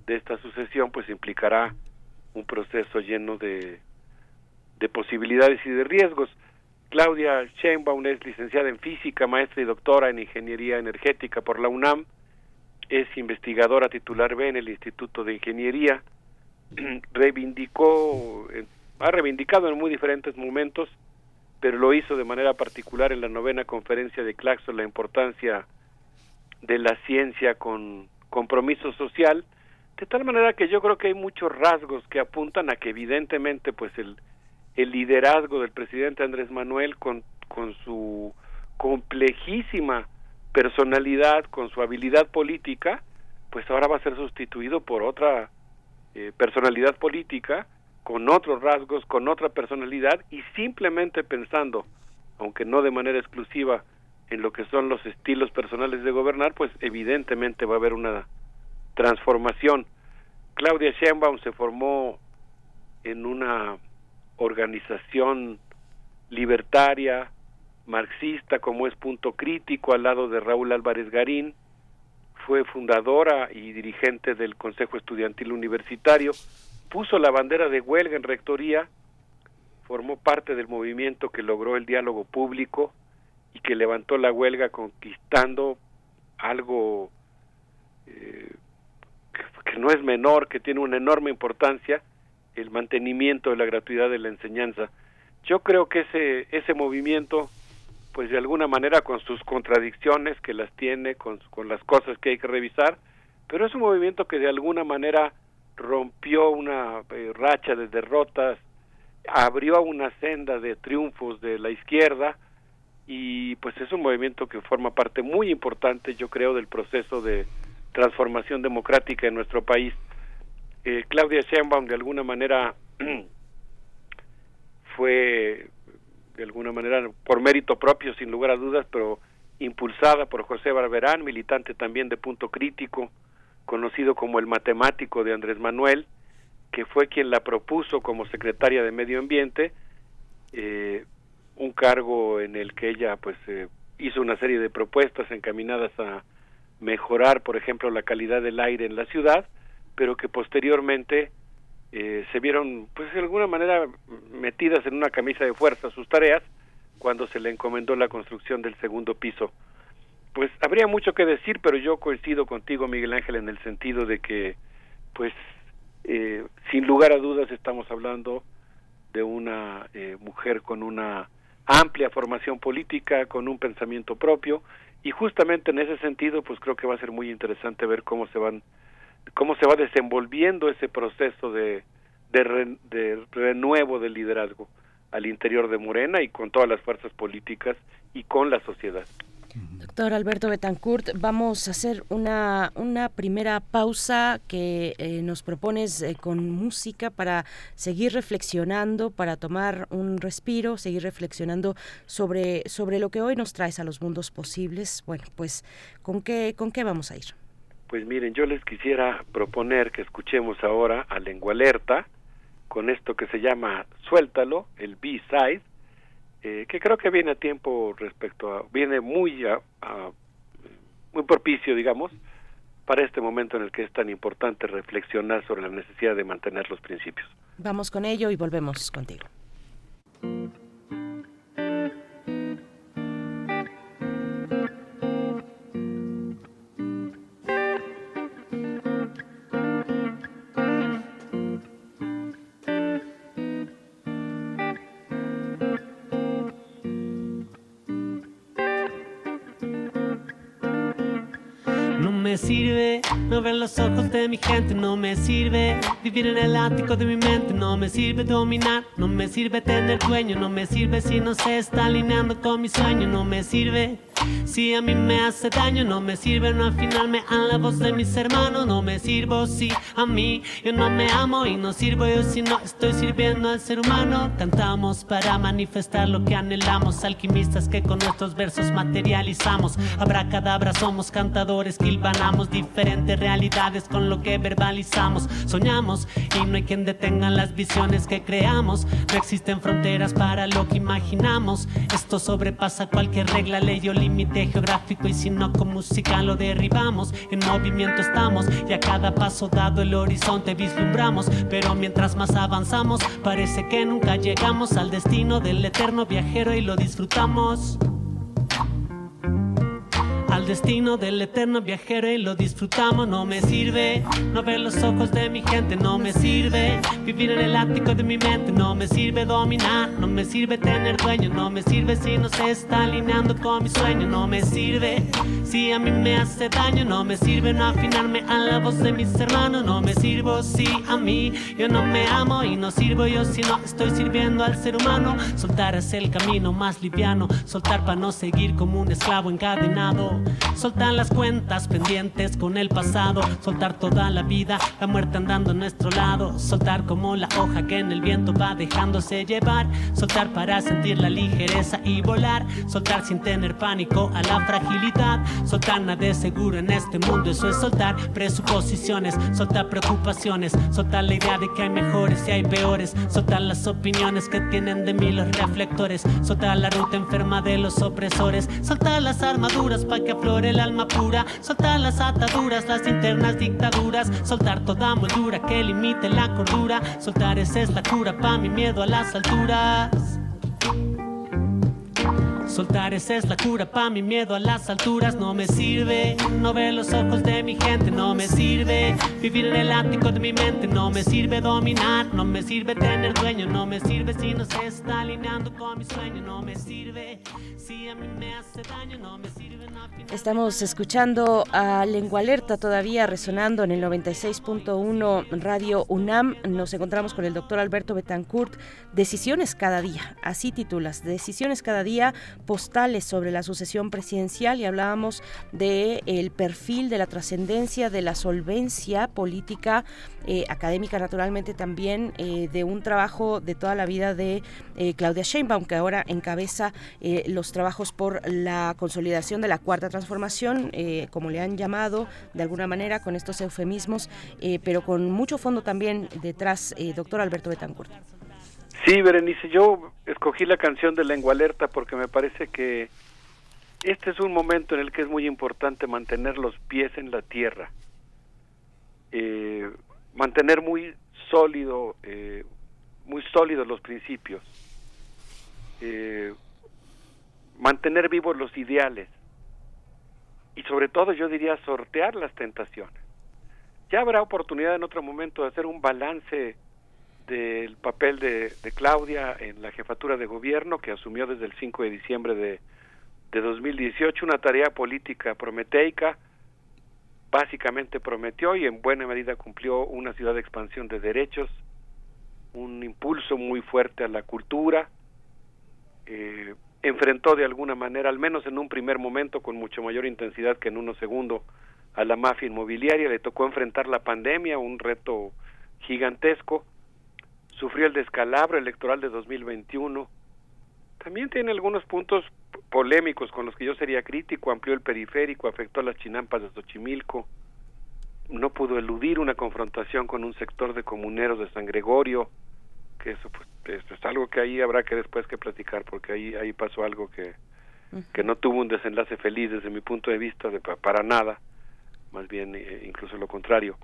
Speaker 17: de esta sucesión pues implicará un proceso lleno de, de posibilidades y de riesgos. Claudia Sheinbaum es licenciada en física, maestra y doctora en ingeniería energética por la UNAM, es investigadora titular B en el Instituto de Ingeniería, reivindicó, ha reivindicado en muy diferentes momentos, pero lo hizo de manera particular en la novena conferencia de Claxo la importancia de la ciencia con compromiso social, de tal manera que yo creo que hay muchos rasgos que apuntan a que evidentemente pues el, el liderazgo del presidente Andrés Manuel con, con su complejísima personalidad, con su habilidad política, pues ahora va a ser sustituido por otra eh, personalidad política, con otros rasgos, con otra personalidad y simplemente pensando, aunque no de manera exclusiva, en lo que son los estilos personales de gobernar, pues evidentemente va a haber una transformación. Claudia Sheinbaum se formó en una organización libertaria, marxista, como es Punto Crítico, al lado de Raúl Álvarez Garín, fue fundadora y dirigente del Consejo Estudiantil Universitario, puso la bandera de huelga en rectoría, formó parte del movimiento que logró el diálogo público y que levantó la huelga conquistando algo eh, que, no es menor, que tiene una enorme importancia, el mantenimiento de la gratuidad de la enseñanza. Yo creo que ese, ese movimiento, pues de alguna manera con sus contradicciones que las tiene, con, con las cosas que hay que revisar, pero es un movimiento que de alguna manera rompió una eh, racha de derrotas, abrió una senda de triunfos de la izquierda y pues es un movimiento que forma parte muy importante, yo creo, del proceso de transformación democrática en nuestro país. Eh, Claudia Sheinbaum de alguna manera fue de alguna manera por mérito propio sin lugar a dudas pero impulsada por José Barberán militante también de Punto Crítico conocido como el matemático de Andrés Manuel que fue quien la propuso como secretaria de Medio Ambiente eh, un cargo en el que ella pues eh, hizo una serie de propuestas encaminadas a mejorar por ejemplo la calidad del aire en la ciudad pero que posteriormente eh, se vieron, pues de alguna manera, metidas en una camisa de fuerza sus tareas cuando se le encomendó la construcción del segundo piso. Pues habría mucho que decir, pero yo coincido contigo, Miguel Ángel, en el sentido de que, pues, eh, sin lugar a dudas estamos hablando de una eh, mujer con una amplia formación política, con un pensamiento propio, y justamente en ese sentido, pues creo que va a ser muy interesante ver cómo se van cómo se va desenvolviendo ese proceso de, de, renuevo del liderazgo al interior de Morena y con todas las fuerzas políticas y con la sociedad.
Speaker 2: Doctor Alberto Betancourt, vamos a hacer una, una primera pausa que eh, nos propones eh, con música para seguir reflexionando, para tomar un respiro, seguir reflexionando sobre, sobre lo que hoy nos traes a los mundos posibles. Bueno, pues, ¿con qué, con qué vamos a ir?
Speaker 17: Pues miren, yo les quisiera proponer que escuchemos ahora a Lengua Alerta con esto que se llama Suéltalo, el B-Side, eh, que creo que viene a tiempo respecto a, viene muy, a, muy propicio, digamos, para este momento en el que es tan importante reflexionar sobre la necesidad de mantener los principios.
Speaker 2: Vamos con ello y volvemos contigo.
Speaker 18: Sirve no ver los ojos de mi gente, no me sirve vivir en el ático de mi mente, no me sirve dominar, no me sirve tener dueño, no me sirve si no se está alineando con mi sueño, no me sirve Si a mí me hace daño, no me sirve no afinarme a la voz de mis hermanos. No me sirvo si a mí yo no me amo y no sirvo yo si no estoy sirviendo al ser humano. Cantamos para manifestar lo que anhelamos, alquimistas que con nuestros versos materializamos. Habrá cadabra, somos cantadores que hilvanamos diferentes realidades con lo que verbalizamos. Soñamos y no hay quien detenga las visiones que creamos. No existen fronteras para lo que imaginamos. Esto sobrepasa cualquier regla, ley o límite geográfico y si no con música lo derribamos. En movimiento estamos y a cada paso dado el horizonte vislumbramos. Pero mientras más avanzamos, parece que nunca llegamos al destino del eterno viajero y lo disfrutamos destino del eterno viajero y lo disfrutamos. No me sirve no ver los ojos de mi gente, no me sirve vivir en el ático de mi mente, no me sirve dominar, no me sirve tener dueño, no me sirve si no se está alineando con mi sueño, no me sirve si a mí me hace daño, no me sirve no afinarme a la voz de mis hermanos, no me sirvo si a mí yo no me amo y no sirvo yo si no estoy sirviendo al ser humano. Soltar es el camino más liviano, soltar para no seguir como un esclavo encadenado. Soltar las cuentas pendientes con el pasado, soltar toda la vida, la muerte andando a nuestro lado, soltar como la hoja que en el viento va dejándose llevar, soltar para sentir la ligereza y volar, soltar sin tener pánico a la fragilidad, soltar nada de seguro en este mundo, eso es soltar presuposiciones, soltar preocupaciones, soltar la idea de que hay mejores y hay peores, soltar las opiniones que tienen de mí los reflectores, soltar la ruta enferma de los opresores, soltar las armaduras para que el alma pura, soltar las ataduras, las internas dictaduras, soltar toda moldura que limite la cordura, soltar es la cura pa' mi miedo a las alturas. Soltar esa es la cura pa' mi miedo a las alturas. No me sirve no ver los ojos de mi gente. No me sirve vivir en el ático de mi mente. No me sirve dominar. No me sirve tener dueño. No me sirve si no se está alineando con mi sueño. No me sirve si a mí me hace daño. No me sirve no
Speaker 2: Estamos escuchando a Lengua Alerta todavía resonando en el 96.1 Radio UNAM. Nos encontramos con el doctor Alberto Betancourt. Decisiones cada día. Así titulas. Decisiones cada día postales sobre la sucesión presidencial y hablábamos de el perfil de la trascendencia de la solvencia política eh, académica naturalmente también eh, de un trabajo de toda la vida de eh, Claudia Sheinbaum que ahora encabeza los trabajos por la consolidación de la cuarta transformación como le han llamado de alguna manera con estos eufemismos pero con mucho fondo también detrás doctor Alberto Betancourt.
Speaker 17: Sí, Berenice, yo escogí la canción de Lengua Alerta porque me parece que este es un momento en el que es muy importante mantener los pies en la tierra, eh, mantener muy sólido, eh, muy sólidos los principios, eh, mantener vivos los ideales y sobre todo yo diría sortear las tentaciones. Ya habrá oportunidad en otro momento de hacer un balance del papel de, Claudia en la jefatura de gobierno que asumió desde el 5 de diciembre de, de 2018, una tarea política prometeica, básicamente prometió y en buena medida cumplió una ciudad de expansión de derechos, un impulso muy fuerte a la cultura, eh, enfrentó de alguna manera, al menos en un primer momento, con mucho mayor intensidad que en uno segundo, a la mafia inmobiliaria, le tocó enfrentar la pandemia, un reto gigantesco, sufrió el descalabro electoral de 2021. También tiene algunos puntos polémicos con los que yo sería crítico, amplió el periférico, afectó a las chinampas de Xochimilco, no pudo eludir una confrontación con un sector de comuneros de San Gregorio, que eso pues, es algo que ahí habrá que después que platicar, porque ahí, ahí pasó algo que, que no tuvo un desenlace feliz desde mi punto de vista, de, para nada, más bien eh, incluso lo contrario.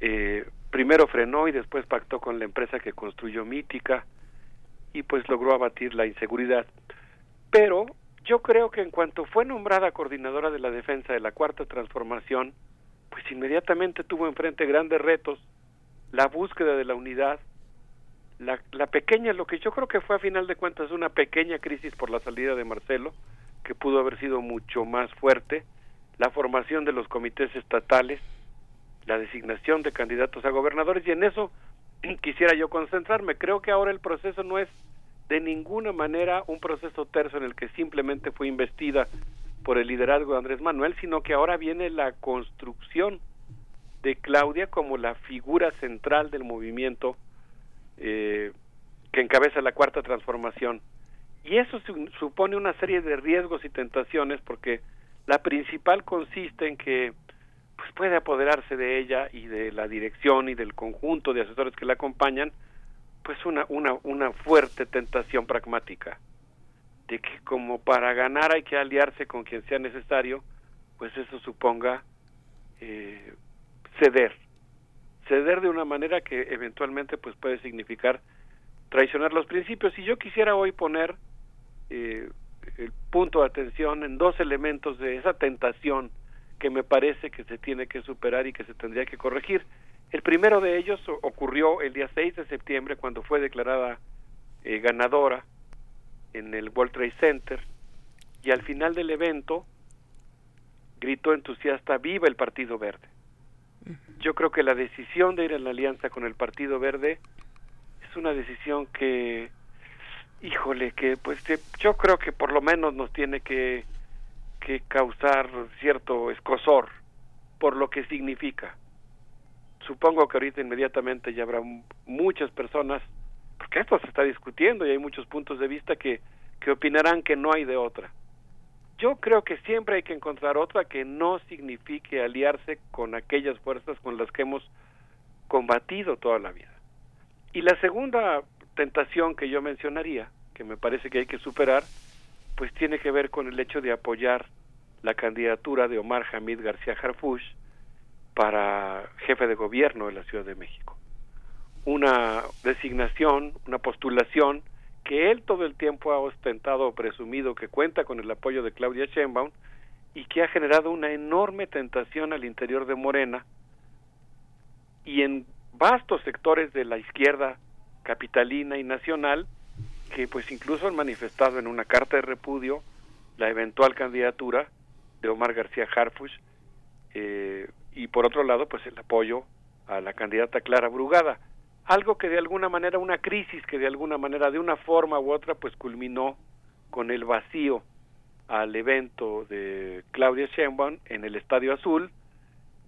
Speaker 17: Eh, primero frenó y después pactó con la empresa que construyó Mítica y pues logró abatir la inseguridad. Pero yo creo que en cuanto fue nombrada coordinadora de la defensa de la cuarta transformación, pues inmediatamente tuvo enfrente grandes retos, la búsqueda de la unidad, la, la pequeña, lo que yo creo que fue a final de cuentas una pequeña crisis por la salida de Marcelo, que pudo haber sido mucho más fuerte, la formación de los comités estatales, la designación de candidatos a gobernadores y en eso quisiera yo concentrarme. Creo que ahora el proceso no es de ninguna manera un proceso terso en el que simplemente fue investida por el liderazgo de Andrés Manuel, sino que ahora viene la construcción de Claudia como la figura central del movimiento eh, que encabeza la cuarta transformación. Y eso supone una serie de riesgos y tentaciones porque la principal consiste en que pues puede apoderarse de ella y de la dirección y del conjunto de asesores que la acompañan, pues una, una, una fuerte tentación pragmática de que como para ganar hay que aliarse con quien sea necesario, pues eso suponga eh, ceder, ceder de una manera que eventualmente pues puede significar traicionar los principios. Y yo quisiera hoy poner eh, el punto de atención en dos elementos de esa tentación que me parece que se tiene que superar y que se tendría que corregir. El primero de ellos ocurrió el día 6 de septiembre cuando fue declarada eh, ganadora en el World Trade Center y al final del evento gritó entusiasta viva el Partido Verde. Yo creo que la decisión de ir en la alianza con el Partido Verde es una decisión que híjole que pues yo creo que por lo menos nos tiene que que causar cierto escosor por lo que significa. Supongo que ahorita inmediatamente ya habrá muchas personas porque esto se está discutiendo y hay muchos puntos de vista que, que opinarán que no hay de otra. Yo creo que siempre hay que encontrar otra que no signifique aliarse con aquellas fuerzas con las que hemos combatido toda la vida. Y la segunda tentación que yo mencionaría, que me parece que hay que superar, pues tiene que ver con el hecho de apoyar la candidatura de Omar Hamid García Harfush para jefe de gobierno de la Ciudad de México. Una designación, una postulación que él todo el tiempo ha ostentado o presumido que cuenta con el apoyo de Claudia Sheinbaum y que ha generado una enorme tentación al interior de Morena y en vastos sectores de la izquierda capitalina y nacional que pues incluso han manifestado en una carta de repudio la eventual candidatura de Omar García Harfuch eh, y por otro lado pues el apoyo a la candidata Clara Brugada. Algo que de alguna manera, una crisis que de alguna manera, de una forma u otra, pues culminó con el vacío al evento de Claudia Sheinbaum en el Estadio Azul,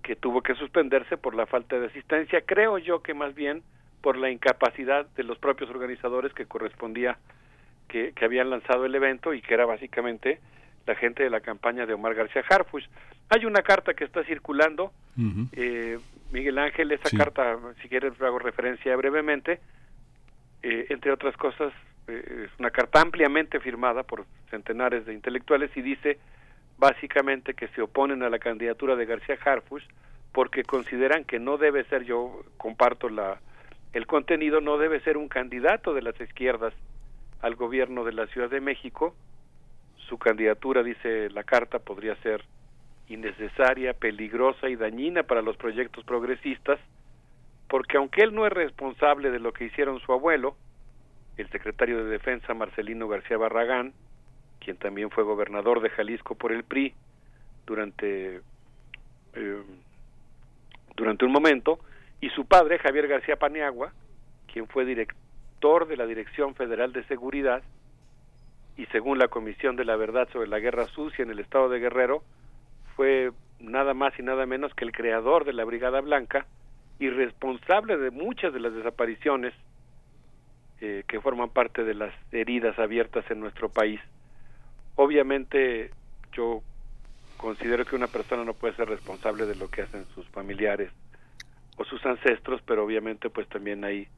Speaker 17: que tuvo que suspenderse por la falta de asistencia, creo yo que más bien por la incapacidad de los propios organizadores que correspondía que, que habían lanzado el evento y que era básicamente la gente de la campaña de Omar García Harfuch. Hay una carta que está circulando, eh, Miguel Ángel, esa carta, si quieres hago referencia brevemente, eh, entre otras cosas, eh, es una carta ampliamente firmada por centenares de intelectuales y dice básicamente que se oponen a la candidatura de García Harfuch porque consideran que no debe ser, yo comparto la, el contenido, no debe ser un candidato de las izquierdas al gobierno de la Ciudad de México, su candidatura, dice la carta, podría ser innecesaria, peligrosa y dañina para los proyectos progresistas, porque aunque él no es responsable de lo que hicieron su abuelo, el secretario de Defensa Marcelino García Barragán, quien también fue gobernador de Jalisco por el PRI durante eh, durante un momento, y su padre Javier García Paniagua, quien fue director de la Dirección Federal de Seguridad, y según la Comisión de la Verdad sobre la Guerra Sucia en el estado de Guerrero, fue nada más y nada menos que el creador de la Brigada Blanca y responsable de muchas de las desapariciones eh, que forman parte de las heridas abiertas en nuestro país. Obviamente yo considero que una persona no puede ser responsable de lo que hacen sus familiares o sus ancestros, pero obviamente pues también hay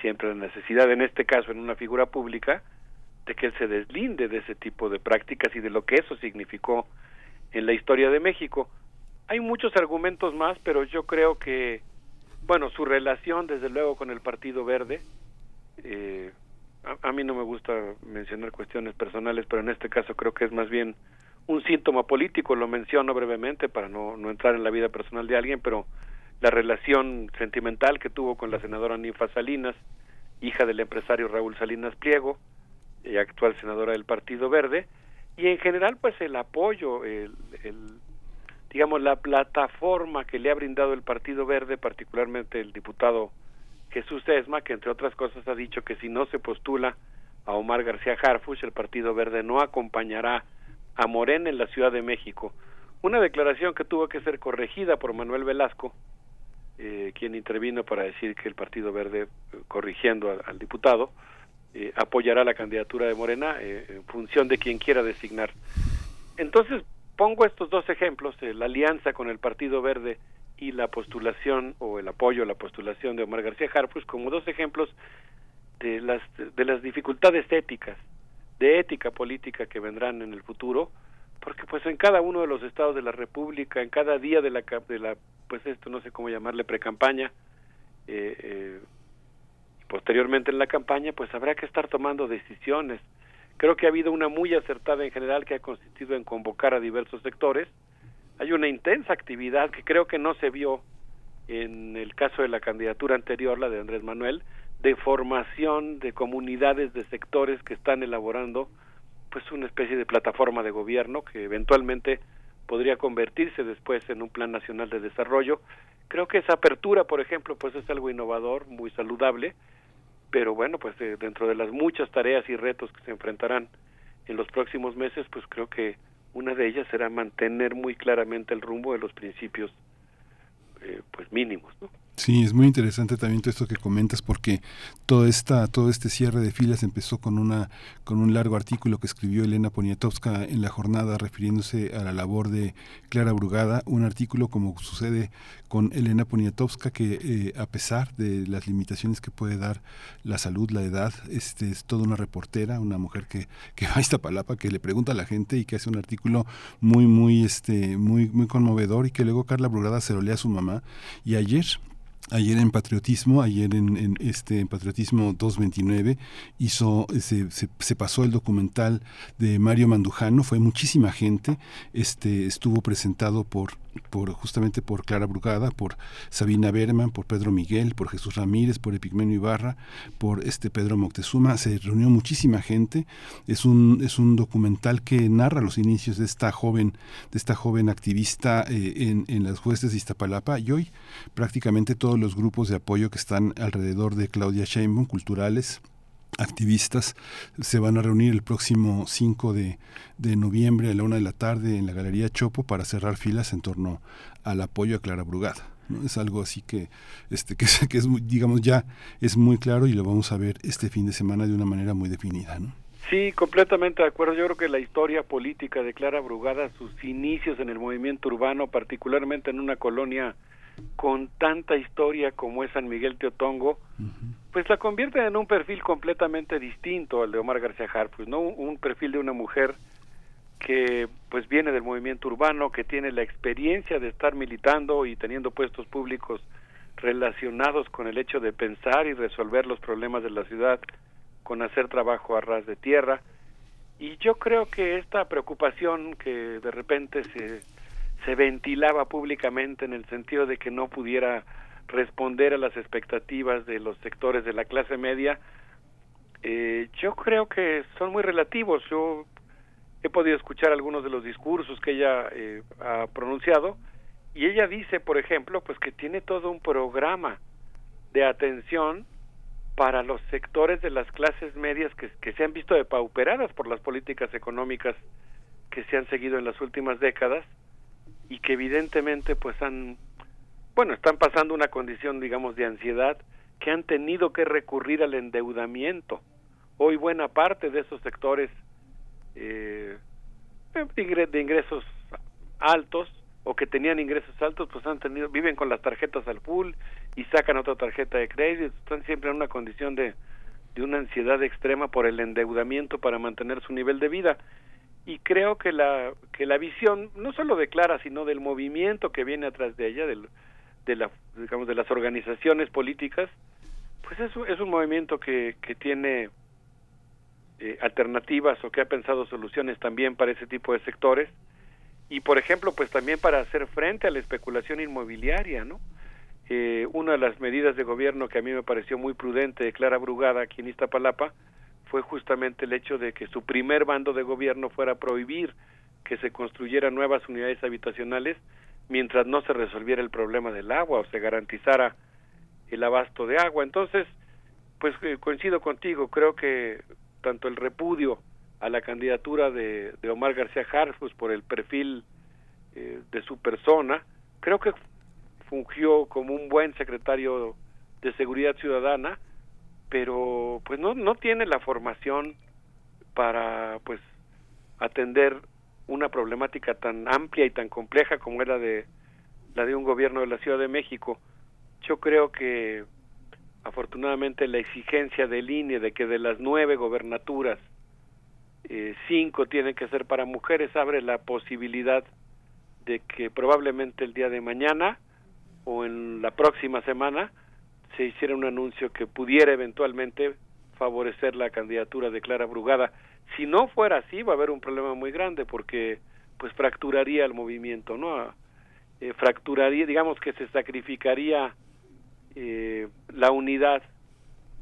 Speaker 17: siempre la necesidad, en este caso en una figura pública, de que él se deslinde de ese tipo de prácticas y de lo que eso significó en la historia de México. Hay muchos argumentos más, pero yo creo que, bueno, su relación desde luego con el Partido Verde, eh, a, mí no me gusta mencionar cuestiones personales, pero en este caso creo que es más bien un síntoma político, lo menciono brevemente para no, no entrar en la vida personal de alguien, pero la relación sentimental que tuvo con la senadora Ninfa Salinas, hija del empresario Raúl Salinas Pliego, y actual senadora del Partido Verde, y en general pues el apoyo, el, digamos la plataforma que le ha brindado el Partido Verde, particularmente el diputado Jesús Esma, que entre otras cosas ha dicho que si no se postula a Omar García Harfuch, el Partido Verde no acompañará a Morena en la Ciudad de México. Una declaración que tuvo que ser corregida por Manuel Velasco, eh, quien intervino para decir que el Partido Verde, eh, corrigiendo al, diputado, eh, apoyará la candidatura de Morena en función de quien quiera designar. Entonces, pongo estos dos ejemplos, la alianza con el Partido Verde y la postulación o el apoyo a la postulación de Omar García Harfuch como dos ejemplos de las de las dificultades éticas, de ética política que vendrán en el futuro, porque pues en cada uno de los estados de la República, en cada día de la de la pues esto no sé cómo llamarle precampaña eh, eh, posteriormente en la campaña, pues habrá que estar tomando decisiones. Creo que ha habido una muy acertada en general que ha consistido en convocar a diversos sectores hay una intensa actividad que creo que no se vio en el caso de la candidatura anterior, la de Andrés Manuel, de formación de comunidades, de sectores que están elaborando pues una especie de plataforma de gobierno que eventualmente podría convertirse después en un plan nacional de desarrollo. Creo que esa apertura, por ejemplo, pues es algo innovador, muy saludable, pero bueno, pues dentro de las muchas tareas y retos que se enfrentarán en los próximos meses, pues creo que una de ellas será mantener muy claramente el rumbo de los principios eh, pues mínimos, ¿no?
Speaker 1: Sí, es muy interesante también todo esto que comentas porque todo esta todo este cierre de filas empezó con una con un largo artículo que escribió Elena Poniatowska en la jornada refiriéndose a la labor de Clara Brugada, un artículo como sucede con Elena Poniatowska que eh, a pesar de las limitaciones que puede dar la salud, la edad, este es toda una reportera, una mujer que que va a esta palapa, que le pregunta a la gente y que hace un artículo muy muy este muy muy conmovedor y que luego Carla Brugada se lo lee a su mamá. Y ayer Ayer en Patriotismo, ayer en, este en Patriotismo 229 hizo se, se, pasó el documental de Mario Mandujano, fue muchísima gente, este estuvo presentado por por justamente por Clara Brugada, por Sabina Berman, por Pedro Miguel, por Jesús Ramírez, por Epigmenio Ibarra, por este Pedro Moctezuma, se reunió muchísima gente. Es un es un documental que narra los inicios de esta joven de esta joven activista eh, en, las jueces de Iztapalapa y hoy prácticamente todos los grupos de apoyo que están alrededor de Claudia Sheinbaum culturales activistas se van a reunir el próximo 5 de, de, noviembre a la una de la tarde en la Galería Chopo para cerrar filas en torno al apoyo a Clara Brugada. ¿no? Es algo así que, este, que, que es, digamos, ya es muy claro y lo vamos a ver este fin de semana de una manera muy definida. ¿no?
Speaker 17: Sí, completamente de acuerdo. Yo creo que la historia política de Clara Brugada, sus inicios en el movimiento urbano, particularmente en una colonia con tanta historia como es San Miguel Teotongo, pues la convierte en un perfil completamente distinto al de Omar García Harfuch, ¿no? Un, perfil de una mujer que pues viene del movimiento urbano, que tiene la experiencia de estar militando y teniendo puestos públicos relacionados con el hecho de pensar y resolver los problemas de la ciudad con hacer trabajo a ras de tierra. Y yo creo que esta preocupación que de repente se se ventilaba públicamente en el sentido de que no pudiera responder a las expectativas de los sectores de la clase media, eh, yo creo que son muy relativos. Yo he podido escuchar algunos de los discursos que ella eh, ha pronunciado y ella dice, por ejemplo, pues que tiene todo un programa de atención para los sectores de las clases medias que, que se han visto depauperadas por las políticas económicas que se han seguido en las últimas décadas y que evidentemente pues han, bueno, están pasando una condición, digamos, de ansiedad, que han tenido que recurrir al endeudamiento. Hoy buena parte de esos sectores eh, de ingresos altos o que tenían ingresos altos, pues han tenido, viven con las tarjetas al full y sacan otra tarjeta de crédito, están siempre en una condición de, de una ansiedad extrema por el endeudamiento para mantener su nivel de vida y creo que la que la visión no solo de Clara sino del movimiento que viene atrás de ella del, de la digamos de las organizaciones políticas pues es, es un movimiento que, que tiene eh, alternativas o que ha pensado soluciones también para ese tipo de sectores. Y por ejemplo pues también para hacer frente a la especulación inmobiliaria no eh, una de las medidas de gobierno que a mí me pareció muy prudente de Clara Brugada aquí en Iztapalapa fue justamente el hecho de que su primer bando de gobierno fuera prohibir que se construyeran nuevas unidades habitacionales mientras no se resolviera el problema del agua o se garantizara el abasto de agua. Entonces, pues eh, coincido contigo, creo que tanto el repudio a la candidatura de, de Omar García Harfuch pues, por el perfil eh, de su persona. Creo que fungió como un buen secretario de Seguridad Ciudadana, pero pues no, no tiene la formación para pues atender una problemática tan amplia y tan compleja como era de la de un gobierno de la Ciudad de México. Yo creo que afortunadamente la exigencia del INE de que de las nueve gobernaturas eh, cinco tienen que ser para mujeres abre la posibilidad de que probablemente el día de mañana o en la próxima semana se hiciera un anuncio que pudiera eventualmente favorecer la candidatura de Clara Brugada. Si no fuera así, va a haber un problema muy grande porque pues fracturaría el movimiento, ¿no? Eh, fracturaría, digamos que se sacrificaría eh, la unidad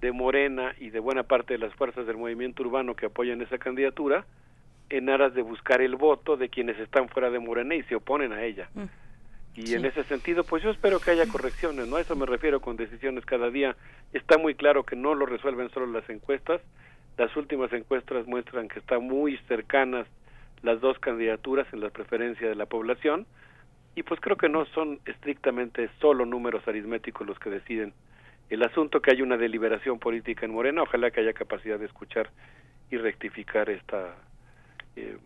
Speaker 17: de Morena y de buena parte de las fuerzas del movimiento urbano que apoyan esa candidatura en aras de buscar el voto de quienes están fuera de Morena y se oponen a ella. Mm. Y en ese sentido, pues yo espero que haya correcciones, ¿no? A eso me refiero con decisiones cada día. Está muy claro que no lo resuelven solo las encuestas. Las últimas encuestas muestran que están muy cercanas las dos candidaturas en la preferencia de la población. Y pues creo que no son estrictamente solo números aritméticos los que deciden el asunto que hay una deliberación política en Morena. Ojalá que haya capacidad de escuchar y rectificar esta eh,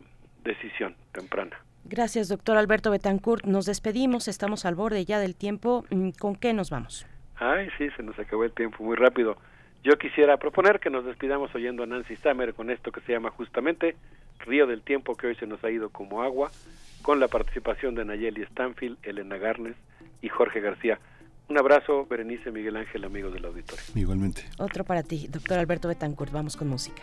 Speaker 17: decisión temprana.
Speaker 19: Gracias, doctor Alberto Betancourt. Nos despedimos, estamos al borde ya del tiempo. Mm, ¿Con qué nos vamos?
Speaker 17: Ay, sí, se nos acabó el tiempo muy rápido. Yo quisiera proponer que nos despidamos oyendo a Nancy Summer con esto que se llama justamente Río del Tiempo, que hoy se nos ha ido como agua, con la participación de Nayeli Stanfield, Elena Garnes y Jorge García. Un abrazo, Berenice Miguel Ángel, amigos del auditorio.
Speaker 1: Igualmente.
Speaker 19: Otro para ti, doctor Alberto Betancourt. Vamos con música.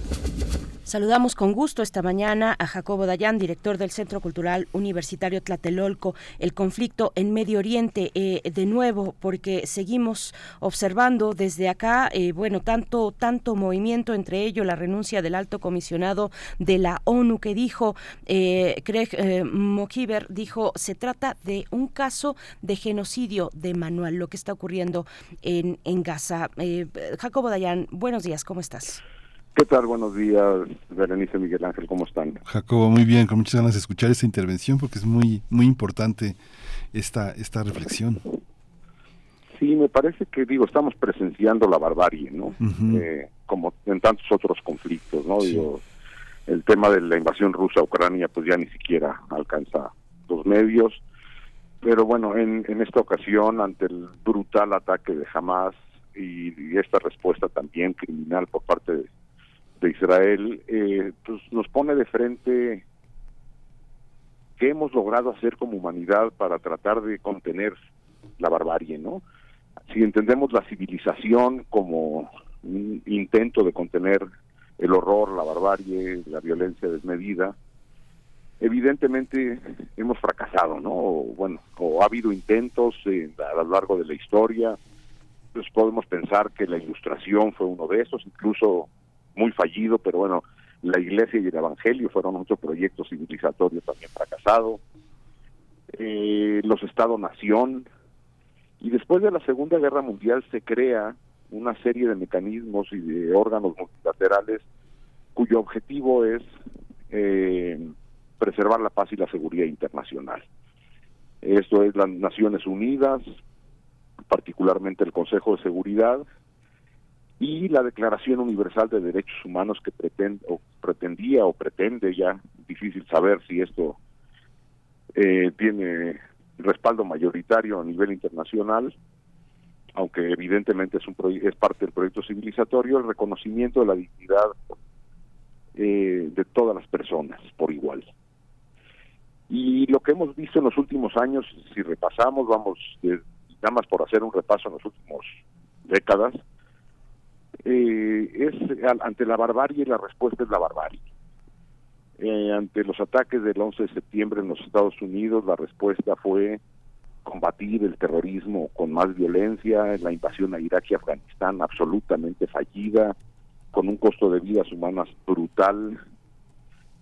Speaker 19: Saludamos con gusto esta mañana a Jacobo Dayan, director del Centro Cultural Universitario Tlatelolco, el conflicto en Medio Oriente, eh, de nuevo, porque seguimos observando desde acá, eh, bueno, tanto, tanto movimiento, entre ello la renuncia del alto comisionado de la ONU que dijo, eh, Craig eh, dijo, se trata de un caso de genocidio de manual, lo que está ocurriendo en, en Gaza. Jacobo Dayan, buenos días, ¿cómo estás?
Speaker 4: ¿Qué tal? Buenos días, Berenice Miguel Ángel, ¿cómo están?
Speaker 1: Jacobo, muy bien, con muchas ganas de escuchar esta intervención porque es muy muy importante esta esta reflexión.
Speaker 4: Sí, me parece que digo, estamos presenciando la barbarie, ¿no? Eh, como en tantos otros conflictos, ¿no? Digo, el tema de la invasión rusa a Ucrania pues ya ni siquiera alcanza los medios. Pero bueno, en, en esta ocasión, ante el brutal ataque de Hamas y, y esta respuesta también criminal por parte de, de Israel, eh, pues nos pone de frente qué hemos logrado hacer como humanidad para tratar de contener la barbarie, ¿no? Si entendemos la civilización como un intento de contener el horror, la barbarie, la violencia desmedida, evidentemente hemos fracasado, ¿no? O, bueno, o ha habido intentos a lo largo de la historia, pues podemos pensar que la ilustración fue uno de esos, incluso muy fallido, pero bueno, la iglesia y el evangelio fueron otro proyecto civilizatorio también fracasado, eh, los Estado-Nación, y después de la Segunda Guerra Mundial se crea una serie de mecanismos y de órganos multilaterales cuyo objetivo es eh, preservar la paz y la seguridad internacional. Esto es las Naciones Unidas, particularmente el Consejo de Seguridad, y la Declaración Universal de Derechos Humanos que pretende, o pretendía o pretende ya, difícil saber si esto eh, tiene respaldo mayoritario a nivel internacional, aunque evidentemente es, un es parte del proyecto civilizatorio, el reconocimiento de la dignidad eh, de todas las personas por igual. Y lo que hemos visto en los últimos años, si repasamos, vamos, nada más por hacer un repaso en las últimas décadas, eh, es ante la barbarie la respuesta es la barbarie. Eh, ante los ataques del 11 de septiembre en los Estados Unidos, la respuesta fue combatir el terrorismo con más violencia, la invasión a Irak y Afganistán absolutamente fallida, con un costo de vidas humanas brutal,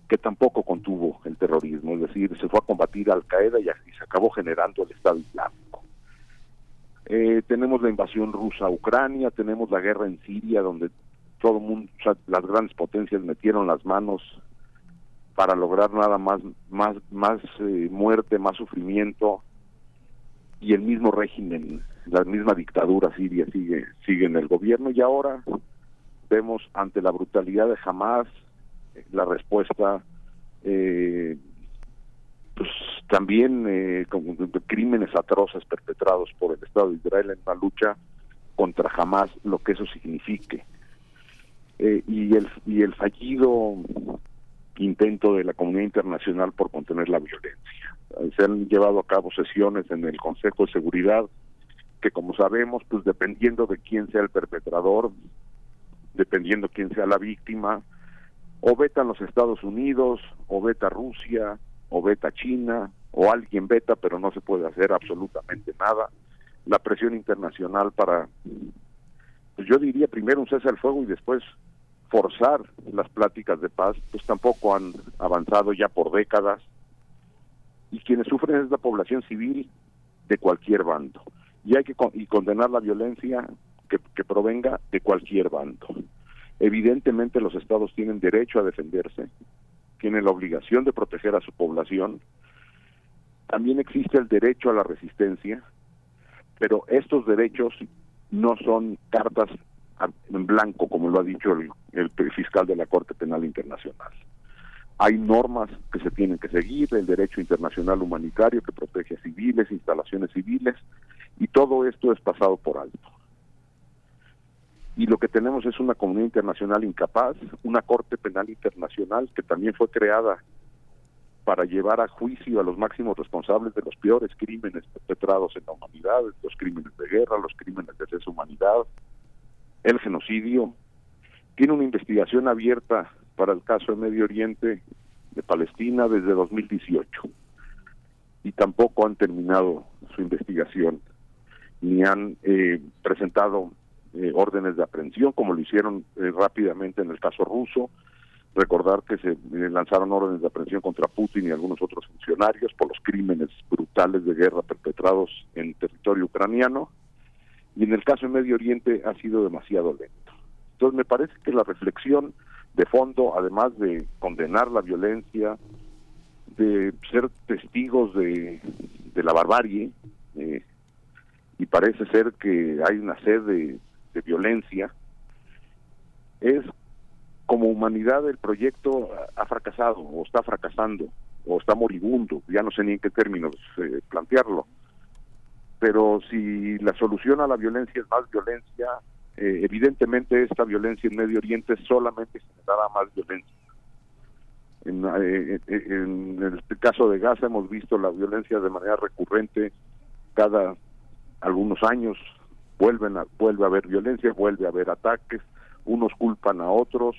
Speaker 4: que tampoco contuvo el terrorismo, es decir, se fue a combatir Al Qaeda y, y se acabó generando el Estado Islámico. Eh, tenemos la invasión rusa a Ucrania, tenemos la guerra en Siria, donde todo mundo, las grandes potencias metieron las manos para lograr nada más, más, más eh, muerte, más sufrimiento, y el mismo régimen, la misma dictadura siria sigue, sigue en el gobierno, y ahora vemos ante la brutalidad de Hamas la respuesta eh, pues también eh, con crímenes atroces perpetrados por el Estado de Israel en una lucha contra jamás lo que eso signifique. Eh, y, el, y el fallido intento de la comunidad internacional por contener la violencia. Eh, se han llevado a cabo sesiones en el Consejo de Seguridad que como sabemos, pues dependiendo de quién sea el perpetrador, dependiendo quién sea la víctima, o vetan los Estados Unidos, o veta Rusia, o veta China, o alguien veta, pero no se puede hacer absolutamente nada. La presión internacional para, pues yo diría primero un cese al fuego y después forzar las pláticas de paz, pues tampoco han avanzado ya por décadas. Y quienes sufren es la población civil de cualquier bando. Y hay que y condenar la violencia que provenga de cualquier bando. Evidentemente los estados tienen derecho a defenderse, tiene la obligación de proteger a su población. También existe el derecho a la resistencia, pero estos derechos no son cartas en blanco, como lo ha dicho el, fiscal de la Corte Penal Internacional. Hay normas que se tienen que seguir, el derecho internacional humanitario que protege a civiles, instalaciones civiles, y todo esto es pasado por alto y lo que tenemos es una comunidad internacional incapaz, una Corte Penal Internacional que también fue creada para llevar a juicio a los máximos responsables de los peores crímenes perpetrados en la humanidad, los crímenes de guerra, los crímenes de lesa humanidad, el genocidio. Tiene una investigación abierta para el caso de Medio Oriente de Palestina desde 2018 y tampoco han terminado su investigación ni han eh, presentado eh, órdenes de aprehensión, como lo hicieron eh, rápidamente en el caso ruso. Recordar que se eh, lanzaron órdenes de aprehensión contra Putin y algunos otros funcionarios por los crímenes brutales de guerra perpetrados en territorio ucraniano. Y en el caso de Medio Oriente ha sido demasiado lento. Entonces me parece que la reflexión de fondo, además de condenar la violencia, de ser testigos de, la barbarie, y parece ser que hay una sed de de violencia es como humanidad el proyecto ha fracasado o está fracasando o está moribundo, ya no sé ni en qué términos eh, plantearlo. Pero si la solución a la violencia es más violencia, eh, evidentemente esta violencia en Medio Oriente solamente generará más violencia. En, eh, en, el caso de Gaza hemos visto la violencia de manera recurrente cada algunos años vuelven a, vuelve a haber violencia, vuelve a haber ataques, unos culpan a otros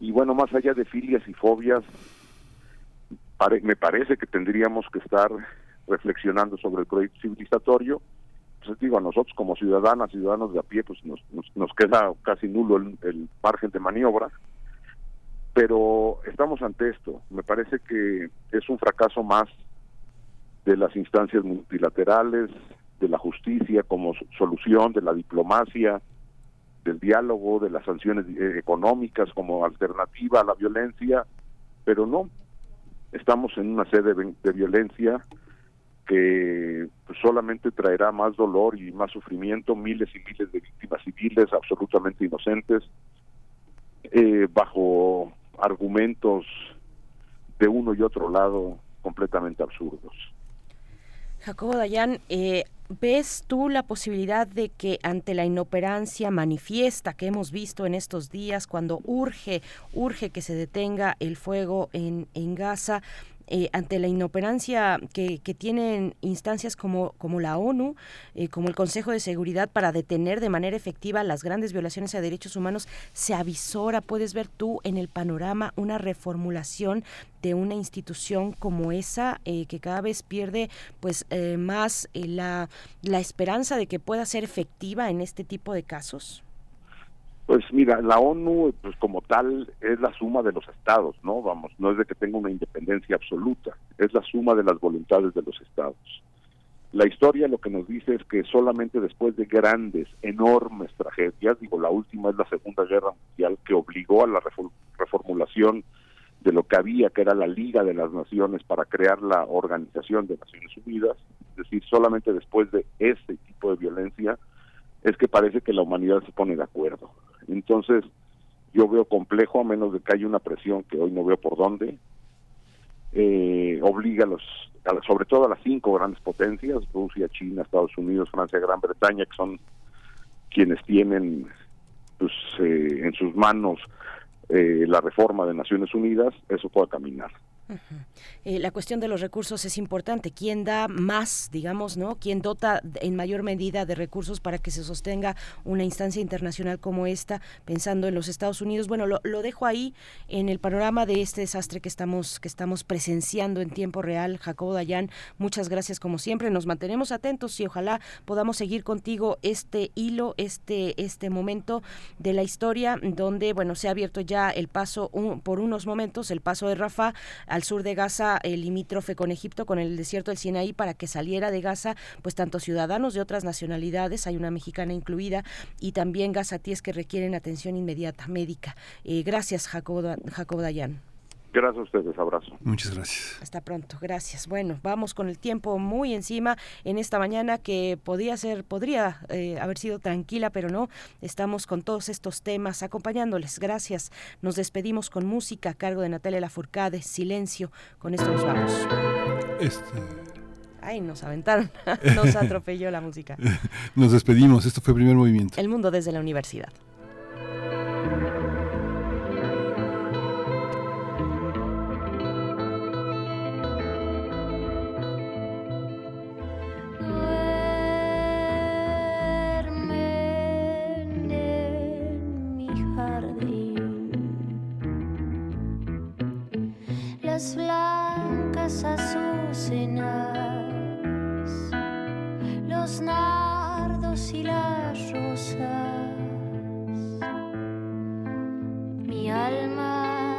Speaker 4: y bueno, más allá de filias y fobias, me parece que tendríamos que estar reflexionando sobre el proyecto civilizatorio. Pues digo, a nosotros como ciudadanas, ciudadanos de a pie, pues nos, nos, queda casi nulo el, margen de maniobra, pero estamos ante esto. Me parece que es un fracaso más de las instancias multilaterales, de la justicia como solución, de la diplomacia, del diálogo, de las sanciones eh, económicas como alternativa a la violencia, pero no, estamos en una sede de, violencia que pues, solamente traerá más dolor y más sufrimiento, miles y miles de víctimas civiles absolutamente inocentes, eh, bajo argumentos de uno y otro lado completamente absurdos.
Speaker 2: Jacobo Dayan, eh, ¿ves tú la posibilidad de que ante la inoperancia manifiesta que hemos visto en estos días, cuando urge, urge que se detenga el fuego en, en Gaza, eh, ante la inoperancia que, tienen instancias como, como la ONU, eh, como el Consejo de Seguridad para detener de manera efectiva las grandes violaciones a derechos humanos, se avisora, puedes ver tú en el panorama una reformulación de una institución como esa eh, que cada vez pierde pues más la, la esperanza de que pueda ser efectiva en este tipo de casos?
Speaker 4: Pues mira, la ONU, pues como tal, es la suma de los estados, ¿no? Vamos, no es de que tenga una independencia absoluta, es la suma de las voluntades de los estados. La historia lo que nos dice es que solamente después de grandes, enormes tragedias, digo, la última es la Segunda Guerra Mundial, que obligó a la reformulación de lo que había, que era la Liga de las Naciones, para crear la Organización de Naciones Unidas, es decir, solamente después de ese tipo de violencia, es que parece que la humanidad se pone de acuerdo. Entonces, yo veo complejo, a menos de que haya una presión que hoy no veo por dónde, eh, obliga a los, sobre todo a las cinco grandes potencias, Rusia, China, Estados Unidos, Francia, Gran Bretaña, que son quienes tienen pues, eh, en sus manos eh, la reforma de Naciones Unidas, eso pueda caminar.
Speaker 2: Eh, la cuestión de los recursos es importante. ¿Quién da más, digamos, no? ¿Quién dota en mayor medida de recursos para que se sostenga una instancia internacional como esta, pensando en los Estados Unidos? Bueno, lo, dejo ahí en el panorama de este desastre que estamos que estamos presenciando en tiempo real. Jacobo Dayan, muchas gracias como siempre. Nos mantenemos atentos y ojalá podamos seguir contigo este hilo, este este momento de la historia donde, bueno, se ha abierto ya el paso por unos momentos el paso de Rafa al sur de Gaza, el limítrofe con Egipto, con el desierto del Sinaí, para que saliera de Gaza, pues tanto ciudadanos de otras nacionalidades, hay una mexicana incluida, y también gazatíes que requieren atención inmediata médica. Eh, gracias, Jacobo, Jacobo Dayan.
Speaker 4: Gracias a ustedes, abrazo.
Speaker 1: Muchas gracias.
Speaker 2: Hasta pronto, gracias. Bueno, vamos con el tiempo muy encima en esta mañana que podría ser, podría eh, haber sido tranquila, pero no. Estamos con todos estos temas acompañándoles. Gracias. Nos despedimos con música a cargo de Natalia Lafourcade. Silencio. Con esto nos vamos.
Speaker 1: Este...
Speaker 2: Ay, nos aventaron, nos atropelló la música.
Speaker 1: Nos despedimos, esto fue el primer movimiento.
Speaker 2: El mundo desde la universidad.
Speaker 3: Blancas azucenas, los nardos y las rosas. Mi alma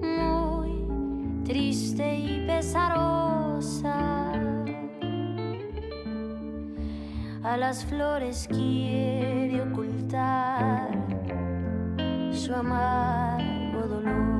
Speaker 3: muy triste y pesarosa. A las flores quiere ocultar su amargo dolor.